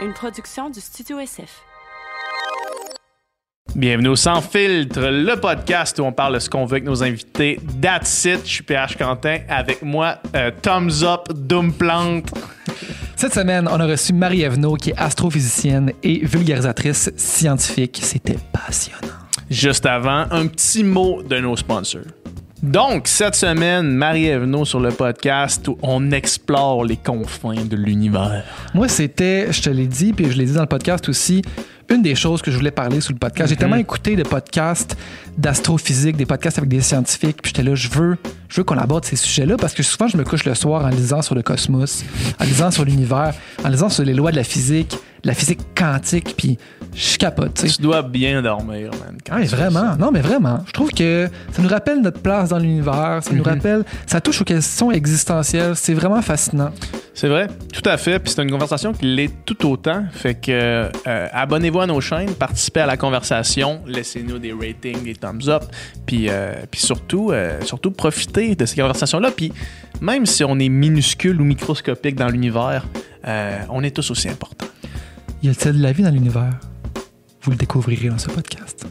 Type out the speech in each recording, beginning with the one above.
une production du Studio SF. Bienvenue au Sans Filtre, le podcast où on parle de ce qu'on veut avec nos invités. That's it, je suis PH Quentin. Avec moi, euh, Thumbs Up, Doomplante. Cette semaine, on a reçu Marie Evenot, qui est astrophysicienne et vulgarisatrice scientifique. C'était passionnant. Juste avant, un petit mot de nos sponsors. Donc, cette semaine, Marie Evenot sur le podcast où on explore les confins de l'univers. Moi, c'était, je te l'ai dit, puis je l'ai dit dans le podcast aussi, une des choses que je voulais parler sur le podcast. J'ai tellement écouté de podcasts d'astrophysique, des podcasts avec des scientifiques, puis j'étais là, je veux, je veux qu'on aborde ces sujets-là parce que souvent, je me couche le soir en lisant sur le cosmos, en lisant sur l'univers, en lisant sur les lois de la physique, de la physique quantique, puis je capote. tu dois bien dormir, man. quand vraiment, ça. non, mais vraiment. Je trouve que ça nous rappelle notre place dans l'univers, ça nous rappelle, ça touche aux questions existentielles, c'est vraiment fascinant. C'est vrai, tout à fait. Puis c'est une conversation qui l'est tout autant. Fait que euh, abonnez-vous à nos chaînes, participez à la conversation, laissez-nous des ratings, des thumbs up. Puis, euh, puis surtout, euh, surtout profitez de ces conversations-là. Puis même si on est minuscule ou microscopique dans l'univers, euh, on est tous aussi importants. Y a-t-il de la vie dans l'univers? Vous le découvrirez dans ce podcast.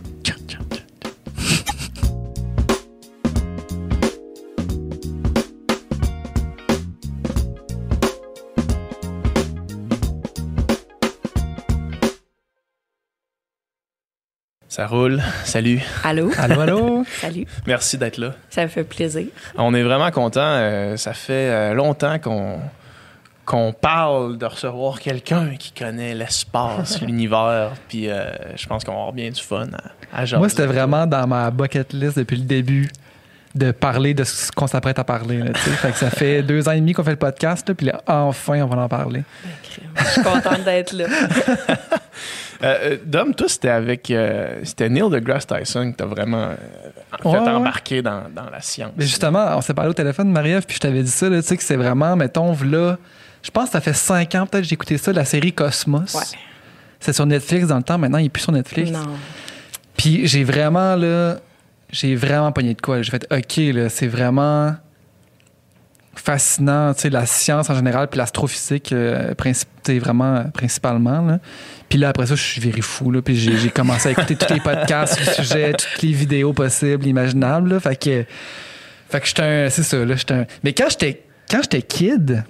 Ça roule. Salut. Allô? Allô, allô? Salut. Merci d'être là. Ça me fait plaisir. On est vraiment content. euh, ça fait euh, longtemps qu'on qu'on parle de recevoir quelqu'un qui connaît l'espace, l'univers. Puis euh, je pense qu'on va avoir bien du fun à, à jaser. Moi, c'était vraiment dans ma bucket list depuis le début de parler de ce qu'on s'apprête à parler. là, fait que ça fait deux ans et demi qu'on fait le podcast, là, puis là, enfin, on va en parler. Je suis contente d'être là. Euh, euh, Dom, toi, c'était avec. euh, c'était Neil deGrasse Tyson que t'as vraiment euh, fait Ouais, ouais. embarqué dans, dans la science. Mais justement, on s'est parlé au téléphone, Marie-Ève, puis je t'avais dit ça, là, tu sais, que c'est vraiment, mettons, là, je pense que ça fait cinq ans, peut-être, que j'ai écouté ça, la série Cosmos. Ouais. C'est sur Netflix dans le temps, maintenant, il est plus sur Netflix. Non. Puis j'ai vraiment, là, j'ai vraiment pogné de quoi. J'ai fait, OK, là, c'est vraiment fascinant, tu sais, la science en général, puis l'astrophysique, euh, vraiment, euh, principalement, là. Puis là, après ça, je suis viré fou, là, puis j'ai commencé à écouter tous les podcasts sur le sujet, toutes les vidéos possibles, imaginables, là. Fait que, fait que j'étais un, c'est ça, là, j'étais un... Mais quand j'étais, quand j'étais kid,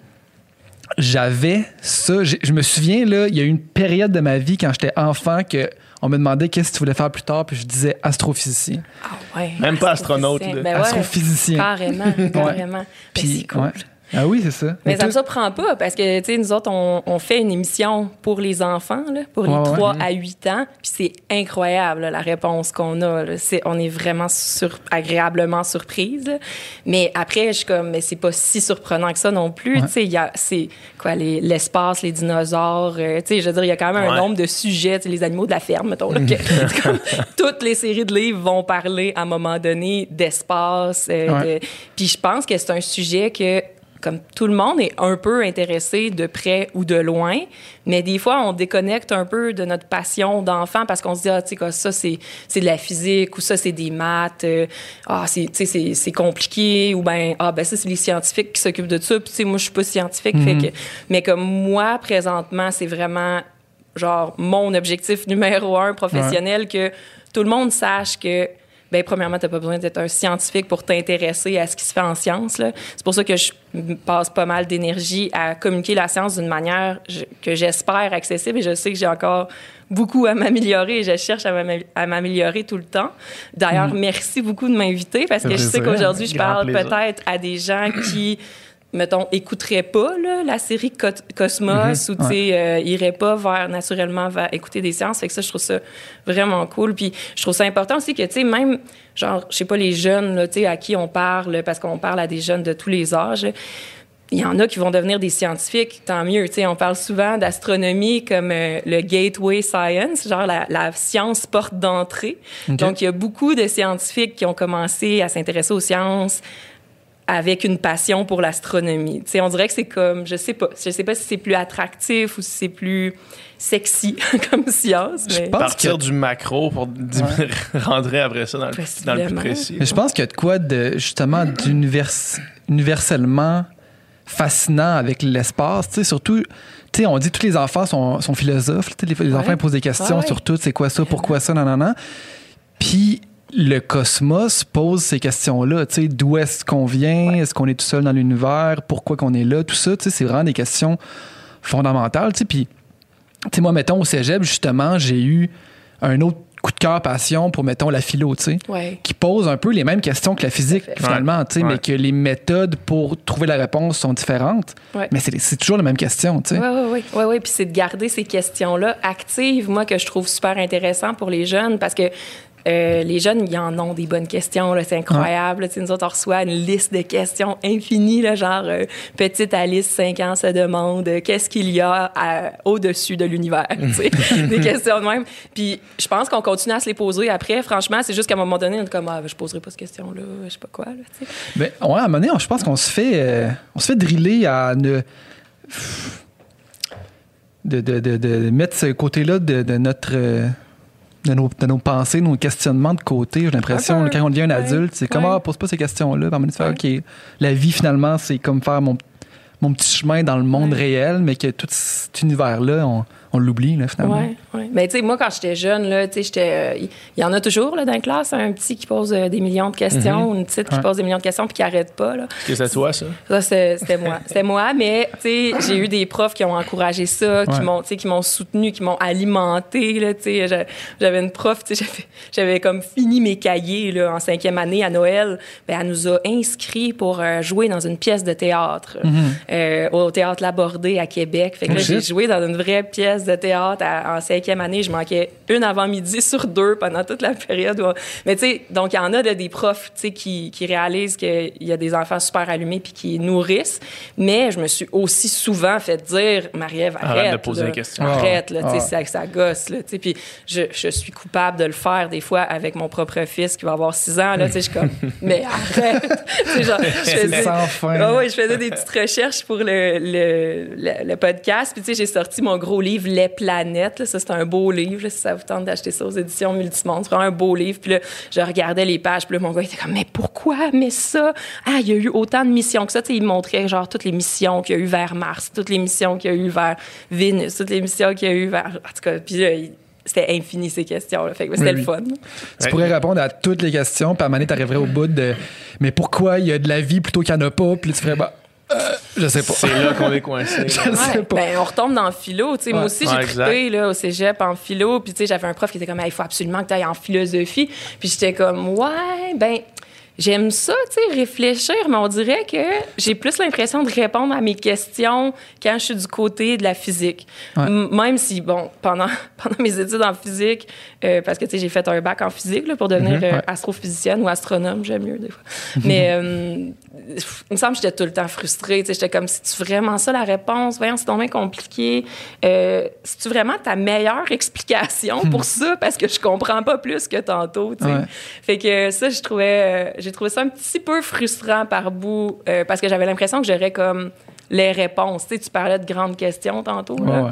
j'avais ça. Je me souviens, là, il y a eu une période de ma vie quand j'étais enfant que on me demandait qu'est-ce que tu voulais faire plus tard, puis je disais astrophysicien. Ah ouais. Même pas astronaute. Ben ouais, Astrophysicien. carrément, carrément. Mais Puis, c'est cool. ouais. Ah oui, c'est ça. Mais ça me surprend pas parce que, tu sais, nous autres, on, on fait une émission pour les enfants, là, pour les Ouais, ouais. 3 à 8 ans. Puis c'est incroyable, là, la réponse qu'on a. là. C'est, on est vraiment sur, agréablement surprise. là. Mais après, je suis comme, mais c'est pas si surprenant que ça non plus. Ouais. Tu sais, il y a, c'est quoi, les- l'espace, les dinosaures. euh, tu sais, je veux dire, il y a quand même Ouais. un nombre de sujets, tu sais, les animaux de la ferme, mettons. Là, que- comme, toutes les séries de livres vont parler à un moment donné d'espace. euh, Ouais. de- Puis je pense que c'est un sujet que comme tout le monde est un peu intéressé de près ou de loin, mais des fois, on déconnecte un peu de notre passion d'enfant parce qu'on se dit, ah, tu sais, quoi, ça, c'est, c'est de la physique ou ça, c'est des maths, euh, ah, c'est, tu sais, c'est, c'est compliqué ou ben, ah, ben, ça, c'est les scientifiques qui s'occupent de ça, puis, tu sais, moi, je suis pas scientifique, fait que, mais comme moi, présentement, c'est vraiment, genre, mon objectif numéro un professionnel que tout le monde sache que ben premièrement, t'as pas besoin d'être un scientifique pour t'intéresser à ce qui se fait en science. là. C'est pour ça que je passe pas mal d'énergie à communiquer la science d'une manière que j'espère accessible et je sais que j'ai encore beaucoup à m'améliorer et je cherche à m'amé- à m'améliorer tout le temps. D'ailleurs, merci beaucoup de m'inviter parce que je sais qu'aujourd'hui, je parle plaisir. peut-être à des gens qui mettons, écouteraient pas là, la série Co- Cosmos ou, tu sais, euh, iraient pas vers, naturellement, vers écouter des sciences. Fait que ça, je trouve ça vraiment cool. Puis je trouve ça important aussi que, tu sais, même, genre, je sais pas, les jeunes, là, tu sais, à qui on parle, parce qu'on parle à des jeunes de tous les âges, il y en a qui vont devenir des scientifiques, tant mieux. Tu sais, on parle souvent d'astronomie comme euh, le gateway science, genre la, la science porte d'entrée. Donc, il y a beaucoup de scientifiques qui ont commencé à s'intéresser aux sciences avec une passion pour l'astronomie. Tu sais, on dirait que c'est comme, je sais pas, je sais pas si c'est plus attractif ou si c'est plus sexy comme science, Je mais pense Partir que- du macro pour dim- rentrer après ça dans le, dans le plus précis. Mais je pense qu'il y a de quoi de justement d'univers universellement fascinant avec l'espace, tu sais, surtout, tu sais, on dit que tous les enfants sont, sont philosophes, les, les Ouais. enfants posent des questions Ouais, ouais. sur tout, c'est quoi ça, pourquoi ça, non, non, non. Puis le cosmos pose ces questions-là, tu sais, d'où est-ce qu'on vient, est-ce qu'on est tout seul dans l'univers, pourquoi qu'on est là, tout ça, tu sais, c'est vraiment des questions fondamentales, tu sais, puis, tu sais, moi, mettons, au cégep, justement, j'ai eu un autre coup de cœur, passion pour, mettons, la philo, tu sais Ouais. qui pose un peu les mêmes questions que la physique, finalement, tu sais, Ouais. mais que les méthodes pour trouver la réponse sont différentes. Ouais. Mais c'est toujours la même question, tu sais. Oui, oui, oui. Ouais, ouais. Puis c'est de garder ces questions-là actives, moi, que je trouve super intéressant pour les jeunes parce que euh, les jeunes, ils en ont des bonnes questions. là. C'est incroyable. là. Sais, Nous autres, on reçoit une liste de questions infinies. Là, genre, euh, petite Alice, 5 ans, se demande euh, qu'est-ce qu'il y a à- au-dessus de l'univers. des questions de même. Puis je pense qu'on continue à se les poser après. Franchement, c'est juste qu'à un moment donné, on est comme, ah, je poserai pas cette question-là, je sais pas quoi. Là. Mais ouais, à un moment donné, on- je pense qu'on se fait, on se fait driller à ne. De, de, de, de mettre ce côté-là de, de notre. De nos, de nos pensées, nos questionnements de côté. J'ai l'impression, quand on devient un adulte, c'est comme, ah, pose pas ces questions-là. Fais, Ouais. OK, la vie, finalement, c'est comme faire mon, mon petit chemin dans le monde réel, mais que tout cet univers-là, on, on l'oublie, là, finalement. Ouais, ouais. Mais tu sais, moi, quand j'étais jeune, là, tu sais, j'étais. euh, Il y, y en a toujours, là, dans la classe, un petit qui pose euh, des millions de questions, ou une petite qui pose des millions de questions puis qui arrête pas, là. Est-ce que c'est toi, ça? Ça, c'est- c'était moi. C'était moi, mais tu sais, j'ai eu des profs qui ont encouragé ça, qui Ouais. m'ont, tu sais, qui m'ont soutenu, qui m'ont alimenté. Là, tu sais, J'a- j'avais une prof, tu sais, j'avais, comme fini mes cahiers là, en cinquième année à Noël. Ben, elle nous a inscrits pour euh, jouer dans une pièce de théâtre euh, au théâtre Labordé à Québec. Fait que Oh, là, j'ai shit. joué dans une vraie pièce de théâtre à- en cinquième année. Je manquais une avant-midi sur deux pendant toute la période. où- Mais tu sais, donc il y en a des profs tu sais, qui, qui réalisent qu'il y a des enfants super allumés puis qui nourrissent. Mais je me suis aussi souvent fait dire, Marie-Ève, arrête. Arrête de poser là. des questions. Arrête, là, tu sais, Ah. ça, ça gosse. Là, tu sais. puis je, je suis coupable de le faire des fois avec mon propre fils qui va avoir six ans. Là, tu sais, je suis comme, mais arrête. Genre, je C'est faisais- sans fin. ah ouais, je faisais des petites recherches pour le, le, le, le podcast. Puis, tu sais, j'ai sorti mon gros livre, Les Planètes. là. Ça, c'est un beau livre. là, si ça vous tente d'acheter ça aux éditions Multimonde, c'est vraiment un beau livre. Puis là, je regardais les pages. Puis là, mon gars était comme, mais pourquoi? Mais ça? Ah, il y a eu autant de missions que ça. Tu sais, il montrait, genre, toutes les missions qu'il y a eu vers Mars, toutes les missions qu'il y a eu vers Vénus, toutes les missions qu'il y a eu vers. En tout cas, puis là, il- c'était infini ces questions-là. Fait que c'était Oui, le oui. fun. Tu pourrais répondre à toutes les questions, puis à un moment donné, t'arriverais au bout de Mais pourquoi il y a de la vie plutôt qu'il n'y en a pas? Puis là, tu ferais bah, euh, je sais pas. C'est là qu'on est coincé. Je sais Ouais, pas. ben, on retombe dans le philo. tu sais. Moi Ouais. aussi, Ouais, j'ai trippé là, au cégep en philo. Puis, tu sais, j'avais un prof qui était comme, il faut absolument que tu ailles en philosophie. Puis, j'étais comme, ouais, ben, j'aime ça, tu sais, réfléchir, mais on dirait que j'ai plus l'impression de répondre à mes questions quand je suis du côté de la physique. Ouais. Même si, bon, pendant, pendant mes études en physique, euh, parce que, tu sais, j'ai fait un bac en physique là, pour devenir euh, ouais. astrophysicienne ou astronome, j'aime mieux des fois. Mais euh, il me semble que j'étais tout le temps frustrée. tu sais, J'étais comme, c'est-tu vraiment ça la réponse? Voyons, c'est bien compliqué. Euh, C'est-tu vraiment ta meilleure explication pour ça? Parce que je comprends pas plus que tantôt. tu sais. Ouais. Fait que ça, je trouvais, euh, j'ai trouvé ça un petit peu frustrant par bout euh, parce que j'avais l'impression que j'aurais comme les réponses. Tu, sais, tu parlais de grandes questions tantôt. là.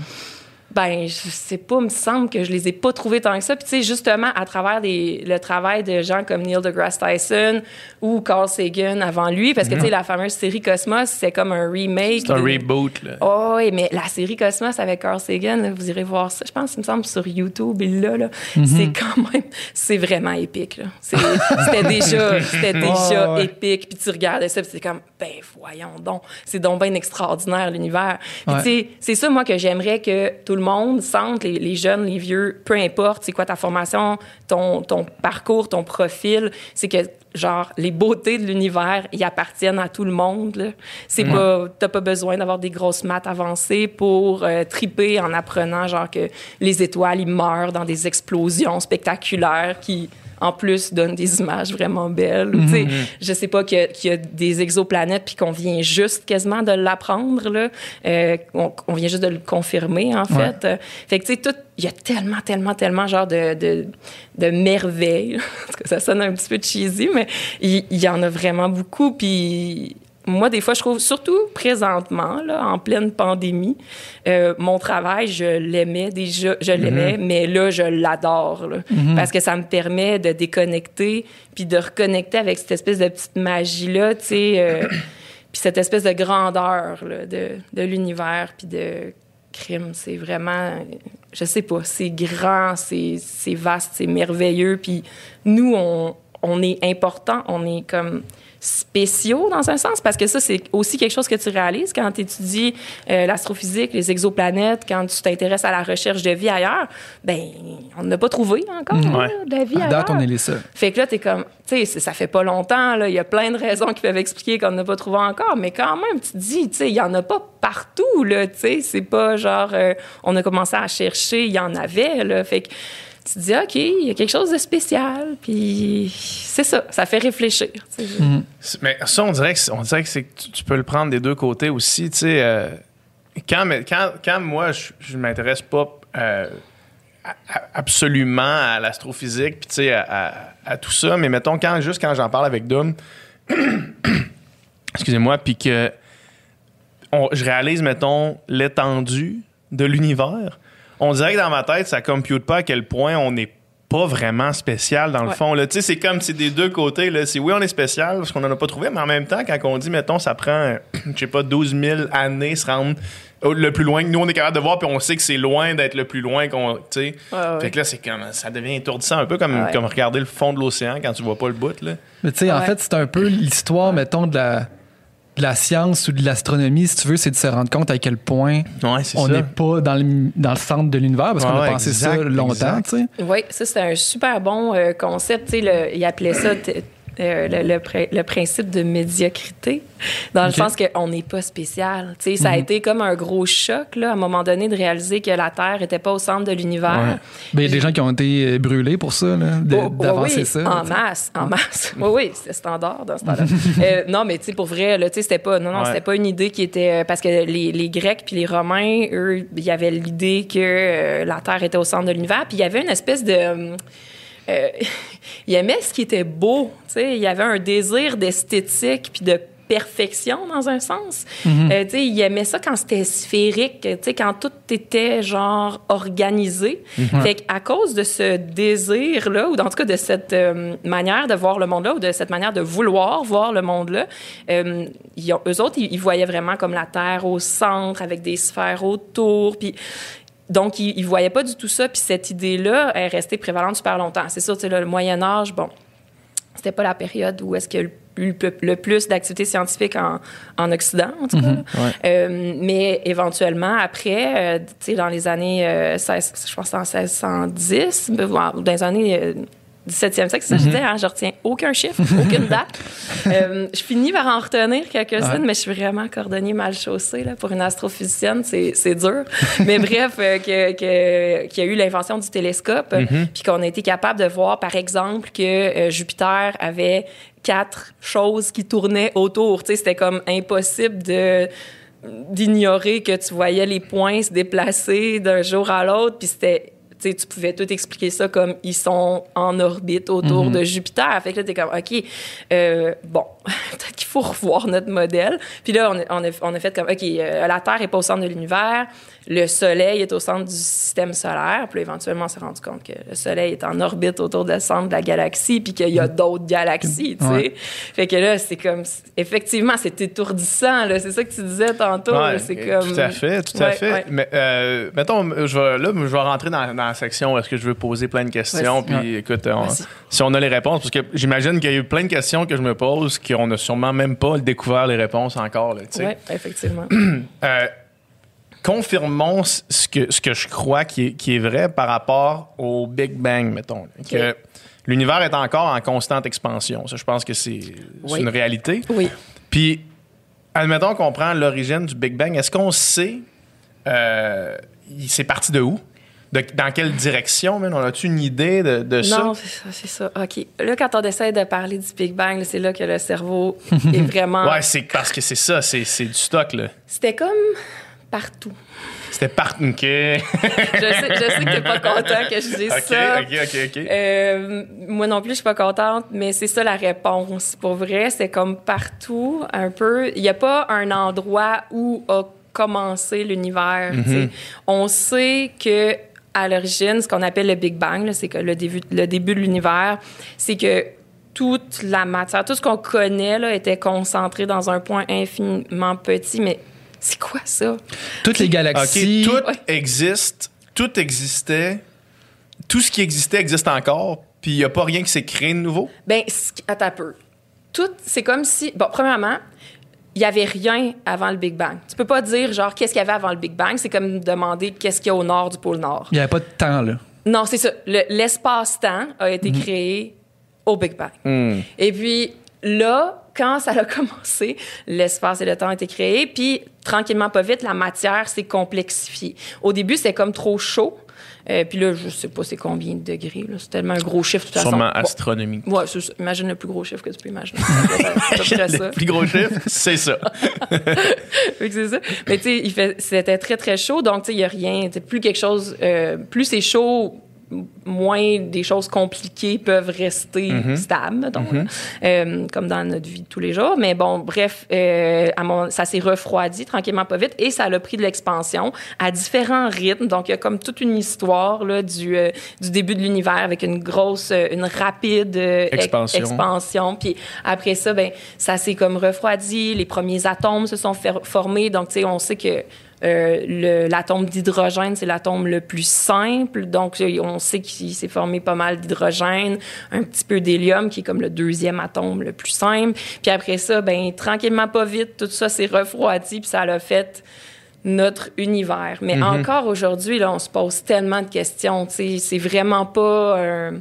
Ben, je sais pas, me semble que je les ai pas trouvés tant que ça. Puis, tu sais, justement, à travers des, le travail de gens comme Neil deGrasse Tyson ou Carl Sagan avant lui, parce que, tu sais, la fameuse série Cosmos, c'est comme un remake. C'est un de- reboot, là. Oh, oui, mais la série Cosmos avec Carl Sagan, là, vous irez voir ça. Je pense, il me semble, sur YouTube, il l'a, là. C'est quand même, c'est vraiment épique, là. C'était déjà, c'était déjà ouais. épique. Puis tu regardais ça, puis c'est comme, ben, voyons donc. C'est donc bien extraordinaire, l'univers. Puis Ouais. tu sais, c'est ça, moi, que j'aimerais que tout le monde sente, les, les jeunes, les vieux, peu importe, c'est quoi ta formation, ton, ton parcours, ton profil, c'est que genre les beautés de l'univers y appartiennent à tout le monde c'est pas t'as pas besoin d'avoir des grosses maths avancées pour euh, triper en apprenant genre que les étoiles ils meurent dans des explosions spectaculaires qui en plus donnent des images vraiment belles. Tu sais je sais pas qu'il y a des exoplanètes puis qu'on vient juste quasiment de l'apprendre là. Euh, on, on vient juste de le confirmer en Ouais. fait. Euh, fait que tu sais tout il y a tellement tellement tellement genre de de, de merveilles. Ça sonne un petit peu cheesy mais il, il y en a vraiment beaucoup puis moi, des fois, je trouve, surtout présentement, là, en pleine pandémie, euh, mon travail, je l'aimais déjà, je l'aimais, mais là, je l'adore, là. parce que ça me permet de déconnecter, puis de reconnecter avec cette espèce de petite magie-là, tu sais. euh, puis cette espèce de grandeur là, de, de l'univers, puis de crime, c'est vraiment, je sais pas, c'est grand, c'est c'est vaste, c'est merveilleux, puis nous, on, on est important, on est comme spéciaux dans un sens, parce que ça, c'est aussi quelque chose que tu réalises quand tu étudies euh, l'astrophysique, les exoplanètes, quand tu t'intéresses à la recherche de vie ailleurs. Ben, on n'a pas trouvé encore là, Ouais. de la vie À ailleurs. date, on est les seuls. Fait que là, t'es comme, tu sais, ça fait pas longtemps, là. Il y a plein de raisons qui peuvent expliquer qu'on n'a pas trouvé encore, mais quand même, tu te dis, tu sais, il y en a pas partout, là, tu sais. C'est pas genre, euh, on a commencé à chercher, il y en avait, là. Fait que tu te dis, OK, il y a quelque chose de spécial, puis c'est ça, ça fait réfléchir. C'est- Mais ça, on dirait que, c'est- on dirait que c'est que tu, tu peux le prendre des deux côtés aussi. Tu sais, euh, quand, mais- quand, quand moi, je, je m'intéresse pas euh, absolument à l'astrophysique, puis tu sais, à, à- à tout ça, mais mettons, quand, juste quand j'en parle avec Dom, excusez-moi, puis que on- je réalise, mettons, l'étendue de l'univers, on dirait que dans ma tête, ça compute pas à quel point on n'est pas vraiment spécial dans le Ouais. fond. là. Tu sais, c'est comme c'est des deux côtés. Là. C'est oui, on est spécial parce qu'on n'en a pas trouvé, mais en même temps, quand on dit, mettons, ça prend, je sais pas, 12 000 années se rendre le plus loin que nous, on est capable de voir, puis on sait que c'est loin d'être le plus loin qu'on. Tu sais. Ouais, ouais. Fait que là, c'est comme, ça devient étourdissant, un peu comme, Ouais. comme regarder le fond de l'océan quand tu vois pas le bout. Là. Mais tu sais, en fait, c'est un peu l'histoire, mettons, de la, de la science ou de l'astronomie, si tu veux, c'est de se rendre compte à quel point Ouais, on n'est pas dans le, dans le centre de l'univers, parce qu'on a ouais, pensé exact, ça longtemps, exact. tu sais. Oui, ça, c'était un super bon euh, concept. Tu sais, le- il appelait ça euh, le, le pr- le principe de médiocrité, dans le sens qu'on n'est pas spécial. Tu sais, ça a été comme un gros choc, là, à un moment donné, de réaliser que la Terre n'était pas au centre de l'univers. Ben, Il y a des gens qui ont été euh, brûlés pour ça, de- Oh, oh, d'avancer oui, ça. En masse, en masse. Oui, oui, c'était standard dans ce temps-là. Euh, non, mais tu sais, pour vrai, c'était pas, non, non, Ouais. c'était pas une idée qui était, parce que les, les Grecs puis les Romains, eux, il y avait l'idée que euh, la Terre était au centre de l'univers, puis il y avait une espèce de, euh, il aimait ce qui était beau, tu sais, il y avait un désir d'esthétique puis de perfection dans un sens. Euh, tu sais, il aimait ça quand c'était sphérique, tu sais, quand tout était genre organisé. Fait qu'à cause de ce désir-là, ou en tout cas de cette euh, manière de voir le monde-là, ou de cette manière de vouloir voir le monde-là, euh, ils ont- eux autres, ils, ils voyaient vraiment comme la Terre au centre, avec des sphères autour, puis donc, ils ne voyaient pas du tout ça. Puis cette idée-là est restée prévalente super longtemps. C'est sûr, là, le Moyen Âge, bon, c'était pas la période où est-ce qu'il y a eu le, plus d'activités scientifiques en, en Occident, en tout cas. Euh, mais éventuellement, après, euh, tu sais, dans les années, euh, 16 je pense en 1610, ben, ou dans les années... euh, 17e siècle, c'est ça que je disais, hein, je retiens aucun chiffre, aucune date. Euh, je finis par en retenir quelques-unes, Ouais. mais je suis vraiment cordonnier mal chaussé. Là, pour une astrophysicienne, c'est dur. mais bref, euh, que- que- qu'il y a eu l'invention du télescope, euh, puis qu'on a été capable de voir, par exemple, que euh, Jupiter avait quatre choses qui tournaient autour. Tu sais, C'était comme impossible de d'ignorer que tu voyais les points se déplacer d'un jour à l'autre, puis c'était tu pouvais tout expliquer ça comme ils sont en orbite autour de Jupiter. Fait que là, t'es comme, OK, euh, bon, peut-être qu'il faut revoir notre modèle. Puis là, on a, on a, on a fait comme, OK, euh, la Terre est pas au centre de l'univers, le Soleil est au centre du système solaire. Puis là, éventuellement, on s'est rendu compte que le Soleil est en orbite autour du centre de la galaxie, puis qu'il y a d'autres galaxies, tu sais. Ouais. Fait que là, c'est comme, effectivement, c'est étourdissant, là. C'est ça que tu disais tantôt. Ouais, c'est comme... Tout à fait, tout à Ouais, fait. ouais. Mais euh, mettons, je vais, là, je vais rentrer dans, dans la section où est-ce que je veux poser plein de questions. Puis écoute, on- si on a les réponses, parce que j'imagine qu'il y a eu plein de questions que je me pose qu'on n'a sûrement même pas découvert les réponses encore. Oui, effectivement. Euh, confirmons ce que, ce que je crois qui est, qui est vrai par rapport au Big Bang, mettons. Que l'univers est encore en constante expansion. Ça, je pense que c'est Oui. une réalité. oui. Puis, admettons qu'on prend l'origine du Big Bang, est-ce qu'on sait euh, c'est parti de où? De- dans quelle direction, man? On a-tu une idée de, de ça? Non, c'est ça, c'est ça. OK. Là, quand on essaie de parler du Big Bang, c'est là que le cerveau est vraiment. Ouais, c'est parce que c'est ça, c'est c'est du stock, là. C'était comme partout. C'était parti. OK. Je sais, je sais que t'es pas content que je dise ça. OK, OK, OK. Euh, moi non plus, je suis pas contente, mais c'est ça la réponse. Pour vrai, c'est comme partout, un peu. Il n'y a pas un endroit où a commencé l'univers. sais. On sait que à l'origine, ce qu'on appelle le Big Bang, c'est que le début, le début de l'univers, c'est que toute la matière, tout ce qu'on connaît là, était concentré dans un point infiniment petit. Mais c'est quoi ça? Toutes les galaxies. tout Ouais. existe, tout existait, tout ce qui existait existe encore, puis il n'y a pas rien qui s'est créé de nouveau? Ben, ce qui- attends un peu. Tout, c'est comme si. Bon, premièrement, il n'y avait rien avant le Big Bang. Tu peux pas dire, genre, qu'est-ce qu'il y avait avant le Big Bang? C'est comme demander qu'est-ce qu'il y a au nord du pôle Nord. Il n'y avait pas de temps, là. Non, c'est ça. Le- L'espace-temps a été Mhm. créé au Big Bang. Hmm. Et puis là, quand ça a commencé, l'espace et le temps ont été créés, puis tranquillement, pas vite, la matière s'est complexifiée. Au début, c'était comme trop chaud. Euh, puis là, je sais pas c'est combien de degrés. là. C'est tellement un gros chiffre, de toute façon. Sûrement Bon. astronomique. Ouais, imagine le plus gros chiffre que tu peux imaginer. Ça. Le plus gros chiffre, c'est ça. Fait que c'est ça. Mais tu sais, il fait- c'était très, très chaud. Donc, tu sais, il n'y a rien. Tu sais, Plus quelque chose, euh, plus c'est chaud, moins des choses compliquées peuvent rester stables, mettons, là. Euh, comme dans notre vie de tous les jours. Mais bon, bref, euh, à mon- ça s'est refroidi tranquillement, pas vite, et ça a pris de l'expansion à différents rythmes. Donc, il y a comme toute une histoire là, du, euh, du début de l'univers avec une grosse, une rapide ex- Expansion. expansion. Puis après ça, ben, ça s'est comme refroidi. Les premiers atomes se sont formés. Donc, tu sais, on sait que euh, l'atome d'hydrogène, c'est l'atome le plus simple. Donc, euh, on sait qu'il s'est formé pas mal d'hydrogène, un petit peu d'hélium, qui est comme le deuxième atome le plus simple. Puis après ça, ben, tranquillement, pas vite, tout ça s'est refroidi, puis ça l'a fait notre univers. Mais encore aujourd'hui, là, on se pose tellement de questions. C'est vraiment pas un-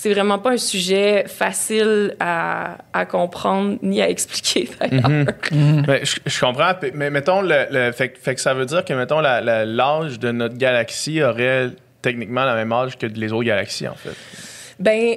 c'est vraiment pas un sujet facile à, à comprendre ni à expliquer d'ailleurs. Ben, je, je comprends, mais mettons, le, le- fait, que- fait que ça veut dire que, mettons, la- la- l'âge de notre galaxie aurait techniquement la même âge que les autres galaxies, en fait. Ben,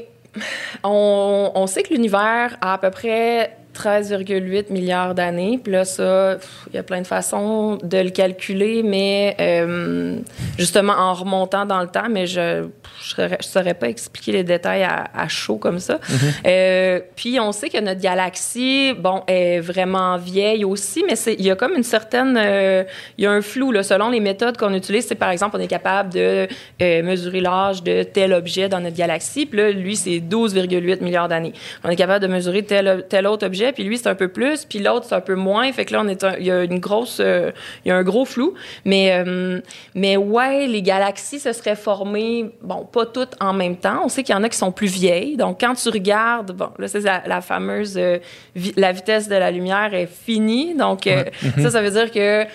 on, on sait que l'univers a à peu près 13,8 milliards d'années. Puis là, ça, il y a plein de façons de le calculer, mais euh, justement en remontant dans le temps, mais je je ne saurais pas expliquer les détails à, à chaud comme ça. Euh, puis on sait que notre galaxie, bon, est vraiment vieille aussi, mais c'est- il y a comme une certaine... euh, il y a un flou, là, selon les méthodes qu'on utilise. C'est par exemple, on est capable de euh, mesurer l'âge de tel objet dans notre galaxie. Puis là, lui, c'est 12,8 milliards d'années. On est capable de mesurer tel, tel autre objet, puis lui, c'est un peu plus, puis l'autre, c'est un peu moins. Fait que là, on est un- il y a une grosse... euh, il y a un gros flou. Mais, euh, mais ouais, les galaxies se seraient formées, bon, pas toutes en même temps. On sait qu'il y en a qui sont plus vieilles. Donc, quand tu regardes, bon, là, c'est la, la fameuse... euh, vi- la vitesse de la lumière est finie. Donc, euh, ça, ça veut dire que...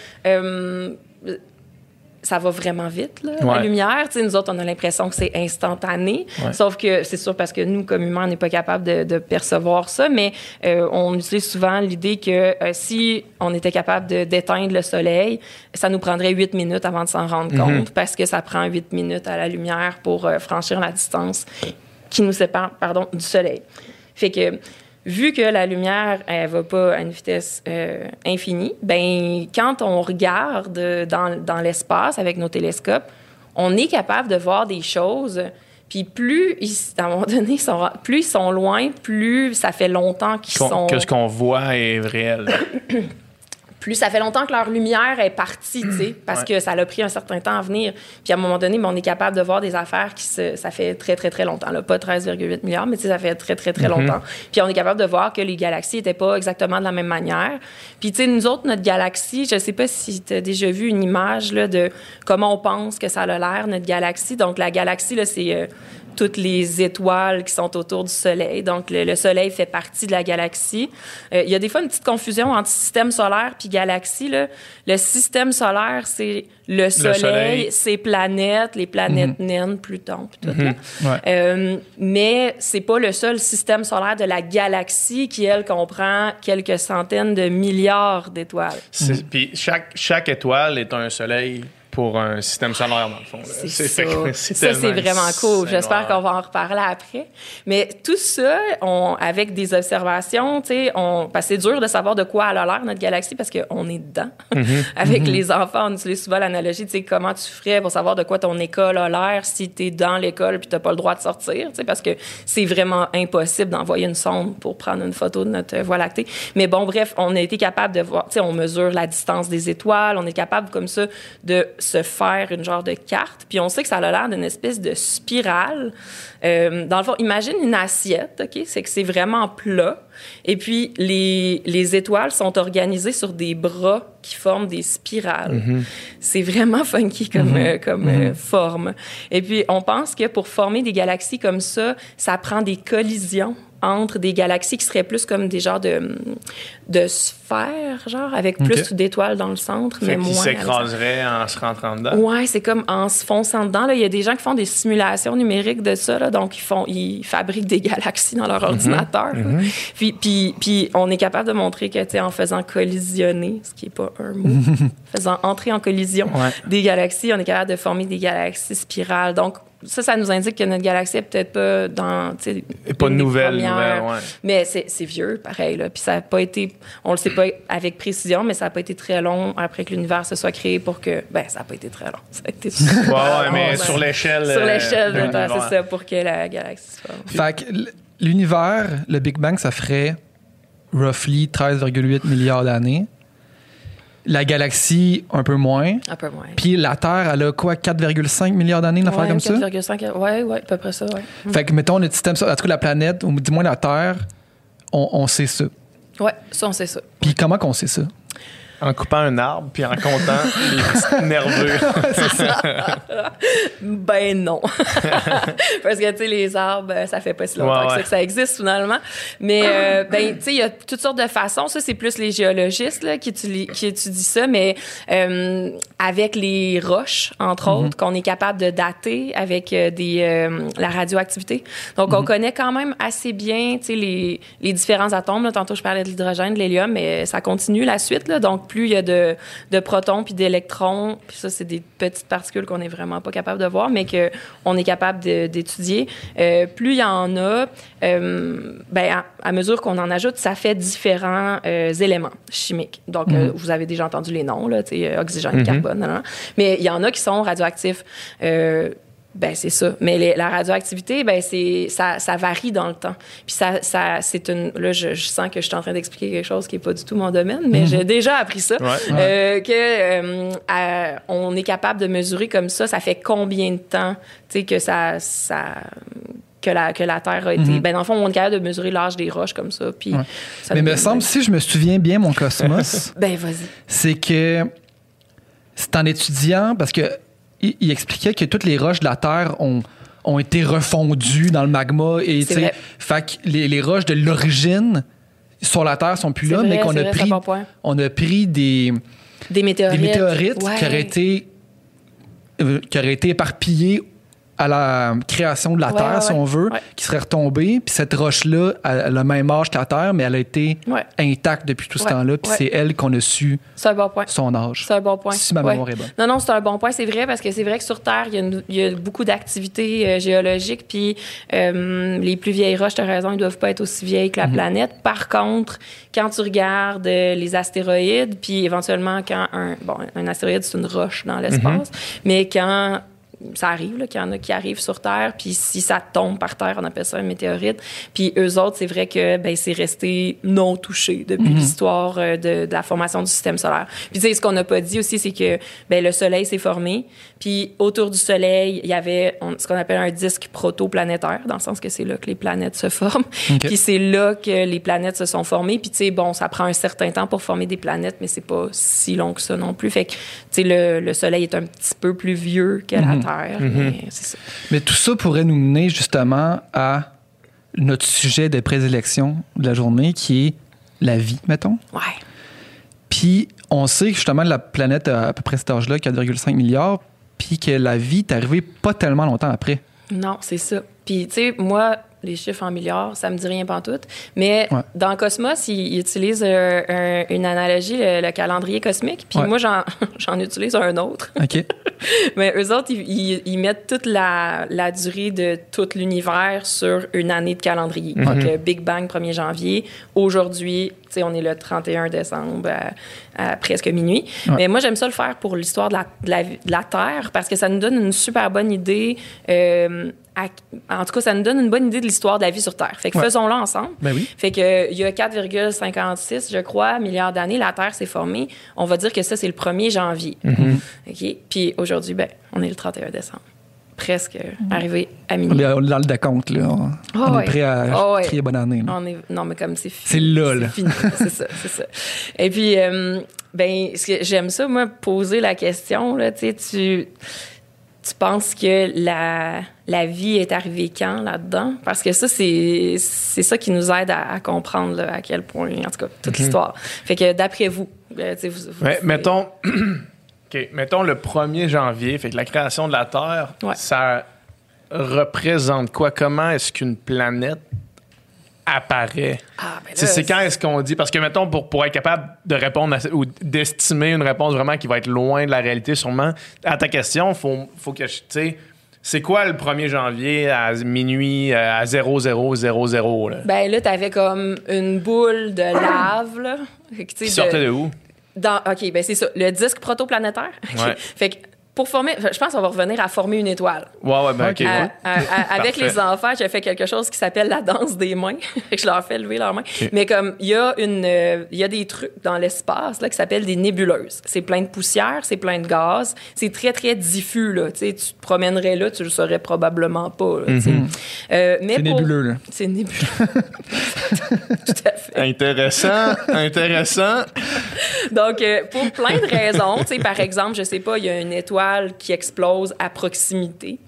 ça va vraiment vite, là, la lumière. Tu sais, nous autres, on a l'impression que c'est instantané. Ouais. Sauf que c'est sûr parce que nous, comme humains, on n'est pas capable de, de percevoir ça. Mais euh, on utilise souvent l'idée que euh, si on était capable d'éteindre le soleil, ça nous prendrait huit minutes avant de s'en rendre compte parce que ça prend huit minutes à la lumière pour euh, franchir la distance qui nous sépare pardon, du soleil. Fait que vu que la lumière elle va pas à une vitesse euh, infinie, ben quand on regarde dans, dans l'espace avec nos télescopes, on est capable de voir des choses. Puis plus ils, à un moment donné, sont, plus ils sont loin, plus ça fait longtemps qu'ils Qu'on- sont Que ce qu'on voit est réel. plus ça fait longtemps que leur lumière est partie, tu sais, parce Ouais. que ça a pris un certain temps à venir. Puis à un moment donné, ben, on est capable de voir des affaires qui se, ça fait très très très longtemps, là, pas 13,8 milliards, mais tu sais, ça fait très très très longtemps. Puis on est capable de voir que les galaxies n'étaient pas exactement de la même manière. Puis tu sais, nous autres, notre galaxie, je sais pas si tu as déjà vu une image là, de comment on pense que ça a l'air notre galaxie. Donc la galaxie là, c'est euh, toutes les étoiles qui sont autour du Soleil. Donc, le, le Soleil fait partie de la galaxie. Euh, il y a des fois une petite confusion entre système solaire puis galaxie. Là. Le système solaire, c'est le Soleil, Soleil. ses planètes, les planètes naines, Pluton, puis tout. Ouais. Euh, mais c'est pas le seul système solaire de la galaxie qui, elle, comprend quelques centaines de milliards d'étoiles. Puis chaque, chaque étoile est un soleil pour un système solaire, dans le fond. C'est ça. Ça, c'est vraiment cool. J'espère qu'on va en reparler après. Mais tout ça, on, avec des observations, tu sais, on, parce que c'est dur de savoir de quoi elle a l'air, notre galaxie, parce qu'on est dedans. Mm-hmm. avec les enfants, on utilise souvent l'analogie, tu sais, comment tu ferais pour savoir de quoi ton école a l'air si tu es dans l'école puis tu pas le droit de sortir, tu sais, parce que c'est vraiment impossible d'envoyer une sonde pour prendre une photo de notre Voie lactée. Mais bon, bref, on a été capable de voir, tu sais, on mesure la distance des étoiles, on est capable comme ça de se faire une genre de carte. Puis on sait que ça a l'air d'une espèce de spirale. Euh, dans le fond, imagine une assiette, OK? C'est que c'est vraiment plat. Et puis, les, les étoiles sont organisées sur des bras qui forment des spirales. C'est vraiment funky comme, euh, comme euh, forme. Et puis, on pense que pour former des galaxies comme ça, ça prend des collisions entre des galaxies qui seraient plus comme des genres de, de sphères, genre, avec plus d'étoiles dans le centre, Fait mais moins. à s'écraserait en se rentrant dedans. Ouais, c'est comme en se fonçant dedans. Là, il y a des gens qui font des simulations numériques de ça. Là, donc, ils, font, ils fabriquent des galaxies dans leur ordinateur. là. Puis, puis, puis, on est capable de montrer que, en faisant collisionner, ce qui n'est pas un mot, faisant entrer en collision Ouais. des galaxies, on est capable de former des galaxies spirales. Donc, ça, ça nous indique que notre galaxie est peut-être pas dans. tu sais, Et pas de nouvelles, nouvelles, ouais. Mais c'est vieux, pareil. Là. Puis ça n'a pas été, on le sait pas avec précision, mais ça n'a pas été très long après que l'univers se soit créé pour que. Ben, ça n'a pas été très long. Ça a été Ouais, ouais, long, mais ben, sur l'échelle. Sur euh, l'échelle de temps, c'est ça, pour que la galaxie se forme. Fait que l'univers, le Big Bang, ça ferait roughly 13,8 milliards d'années. La galaxie, un peu moins. Un peu moins. Puis la Terre, elle a quoi, 4,5 milliards d'années, une affaire Ouais, comme ça? 4,5, ouais, ouais, à peu près ça, ouais. Fait que, mettons, notre système, en tout cas, la planète, ou du moins la Terre, on, on sait ça. Ouais, ça, on sait ça. Puis comment qu'on sait ça? En coupant un arbre puis en comptant les petits nerveux. Ben non. Parce que, tu sais, les arbres, euh, ça fait pas si longtemps Ouais, que, ça, que ça existe, finalement. Mais, euh, ben, tu sais, il y a toutes sortes de façons. Ça, c'est plus les géologistes là, qui, étudient, qui étudient ça. Mais euh, avec les roches, entre autres, qu'on est capable de dater avec euh, des, la radioactivité. Donc, on connaît quand même assez bien, tu sais, les, les différents atomes. Là. Tantôt, je parlais de l'hydrogène, de l'hélium, mais ça continue la suite. Là. Donc, plus il y a de, de protons puis d'électrons, puis ça, c'est des petites particules qu'on n'est vraiment pas capable de voir, mais qu'on est capable d'étudier. Euh, plus il y en a, euh, ben, à, à mesure qu'on en ajoute, ça fait différents euh, éléments chimiques. Donc, euh, vous avez déjà entendu les noms, là, oxygène, carbone, nan, nan. mais il y en a qui sont radioactifs. Ben c'est ça. Mais les- la radioactivité, ben c'est ça, ça varie dans le temps. Puis ça, ça c'est une. Là, je, je sens que je suis en train d'expliquer quelque chose qui est pas du tout mon domaine, mais j'ai déjà appris ça. Ouais. Euh, que euh, à- on est capable de mesurer comme ça. Ça fait combien de temps, tu sais, que ça, ça que la, que la Terre a été. Ben, dans le fond, on est capable de mesurer l'âge des roches comme ça. Puis Ouais. ça Mais me donne- semble, si je me souviens bien, mon cosmos, Ben, vas-y. c'est que c'est en étudiant, parce que il, il expliquait que toutes les roches de la Terre ont, ont été refondues dans le magma. Et, fait que les, les roches de l'origine sur la Terre sont plus là, vrai, mais qu'on a vrai, pris, on a pris des, Des météorites. des météorites Ouais. qui auraient été euh, qui auraient été éparpillés à la création de la Ouais, Terre, ouais, si on veut, Ouais. qui seraient retombées. Puis cette roche-là, elle a le même âge que la Terre, mais elle a été intacte depuis tout ce temps-là. Puis c'est elle qu'on a su un bon point. son âge. C'est un bon point. Si ma mémoire est bonne. Non, non, c'est un bon point. C'est vrai parce que c'est vrai que sur Terre, il y a, y beaucoup d'activités euh, géologiques. Puis euh, les plus vieilles roches, tu as raison, ils doivent pas être aussi vieilles Mhm. que la planète. Par contre, quand tu regardes euh, les astéroïdes, puis éventuellement quand un, bon, un astéroïde, c'est une roche dans l'espace, mais quand ça arrive, là, qu'il y en a qui arrivent sur Terre, puis si ça tombe par terre, on appelle ça un météorite. Puis eux autres, c'est vrai que ben, c'est resté non touché depuis l'histoire euh, de, de la formation du système solaire. Puis tu sais, ce qu'on n'a pas dit aussi, c'est que ben, le Soleil s'est formé, puis autour du Soleil, il y avait on- ce qu'on appelle un disque protoplanétaire, dans le sens que c'est là que les planètes se forment. Puis c'est là que les planètes se sont formées. Puis tu sais, bon, ça prend un certain temps pour former des planètes, mais c'est pas si long que ça non plus. Fait que, tu sais, le, le Soleil est un petit peu plus vieux que la Terre, mais c'est ça. Mais tout ça pourrait nous mener justement à notre sujet de présélection de la journée, qui est la vie, mettons. Ouais. Puis on sait que justement la planète a à peu près cet âge-là, 4,5 milliards, puis que la vie est arrivée pas tellement longtemps après. Non, c'est ça. Puis, tu sais, moi, les chiffres en milliards, ça me dit rien pantoute. Mais Ouais. dans Cosmos, ils, utilisent euh, un- une analogie, le, le calendrier cosmique. Puis Ouais. moi, j'en, utilise un autre. OK? Mais eux autres, ils, ils- ils mettent toute la, la durée de tout l'univers sur une année de calendrier. Donc, euh, Big Bang, 1er janvier. Aujourd'hui, tu sais, on est le 31 décembre à, à presque minuit. Ouais. Mais moi, j'aime ça le faire pour l'histoire de la, de, la, de la Terre parce que ça nous donne une super bonne idée. euh, à- en tout cas, ça nous donne une bonne idée de l'histoire de la vie sur Terre. Fait que Ouais. faisons-le ensemble. Ben oui. Fait que il y a 4,56, je crois, milliards d'années, la Terre s'est formée. On va dire que ça, c'est le 1er janvier. OK? Puis aujourd'hui, ben, on est le 31 décembre. Presque arrivé à minuit. on est dans le décompte, là. On, Ah on ouais. est prêt à Ah ouais. crier bonne année. là. On est, non, mais comme c'est fini. C'est là, là. fini. C'est ça, c'est ça. Et puis, euh, ben, j'aime ça, moi, poser la question, là, tu sais, tu, tu penses que la, la vie est arrivée quand là-dedans? Parce que ça, c'est, c'est ça qui nous aide à, à comprendre là, à quel point, en tout cas, toute l'histoire. Fait que d'après vous, euh, vous, vous- Ouais, vous- mettons, mettons le 1er janvier, fait que la création de la Terre, Ouais. ça représente quoi? Comment est-ce qu'une planète apparaît? Ah, ben C'est quand est-ce qu'on dit parce que mettons pour, pour être capable de répondre à, ou d'estimer une réponse vraiment qui va être loin de la réalité sûrement à ta question faut faut que je tu sais c'est quoi le 1er janvier à minuit euh, à 0000 là? Ben là, t'avais comme une boule de lave, là. Qui sortait de où? Dans, OK, ben c'est ça. Le disque protoplanétaire. OK. Ouais. Fait que pour former, je pense qu'on va revenir à former une étoile. ouais ouais ben ok, Ok. À- ouais. à- à- avec les enfants, j'ai fait quelque chose qui s'appelle la danse des mains. Je leur fais lever leurs mains. Mais comme il y a une, euh, il y a des trucs dans l'espace là qui s'appellent des nébuleuses. C'est plein de poussière, c'est plein de gaz, c'est très très diffus là. Tu sais, tu te promènerais là, tu le saurais probablement pas. là, sais. Euh, mais C'est pour- nébuleux, là. C'est nébuleux. Tout à fait. intéressant intéressant Donc, euh, pour plein de raisons, tu sais, par exemple, je sais pas, il y a une étoile qui explose à proximité.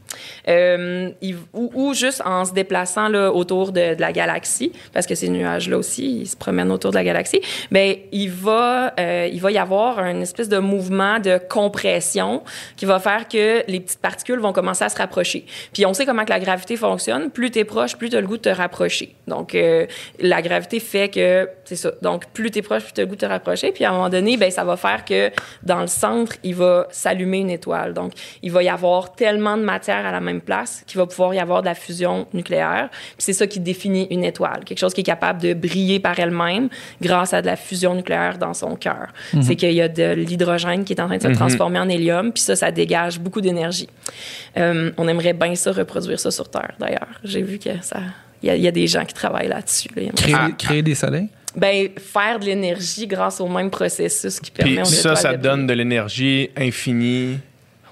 Euh, ou, juste en se déplaçant là, autour de, la galaxie, parce que ces nuages-là aussi, ils se promènent autour de la galaxie, ben, il, va, euh, il va y avoir une espèce de mouvement de compression qui va faire que les petites particules vont commencer à se rapprocher. Puis on sait comment que la gravité fonctionne. Plus tu es proche, plus tu as le goût de te rapprocher. Donc, euh, la gravité fait que, c'est ça. Donc, plus tu es proche, plus tu as le goût de te rapprocher. Puis à un moment donné, ben, ça va faire que dans le centre, il va s'allumer une étoile. Donc, il va y avoir tellement de matière à la même place qu'il va pouvoir y avoir de la fusion nucléaire. Puis c'est ça qui définit une étoile. Quelque chose qui est capable de briller par elle-même grâce à de la fusion nucléaire dans son cœur. C'est qu'il y a de l'hydrogène qui est en train de se transformer en hélium. Puis ça, ça dégage beaucoup d'énergie. Euh, on aimerait bien ça, reproduire ça sur Terre, d'ailleurs. J'ai vu que ça... Il y, a- il y a des gens qui travaillent là-dessus. là. Créer, Ah. créer des soleils? ben, faire de l'énergie grâce au même processus qui permet puis ça ça donne de l'énergie infinie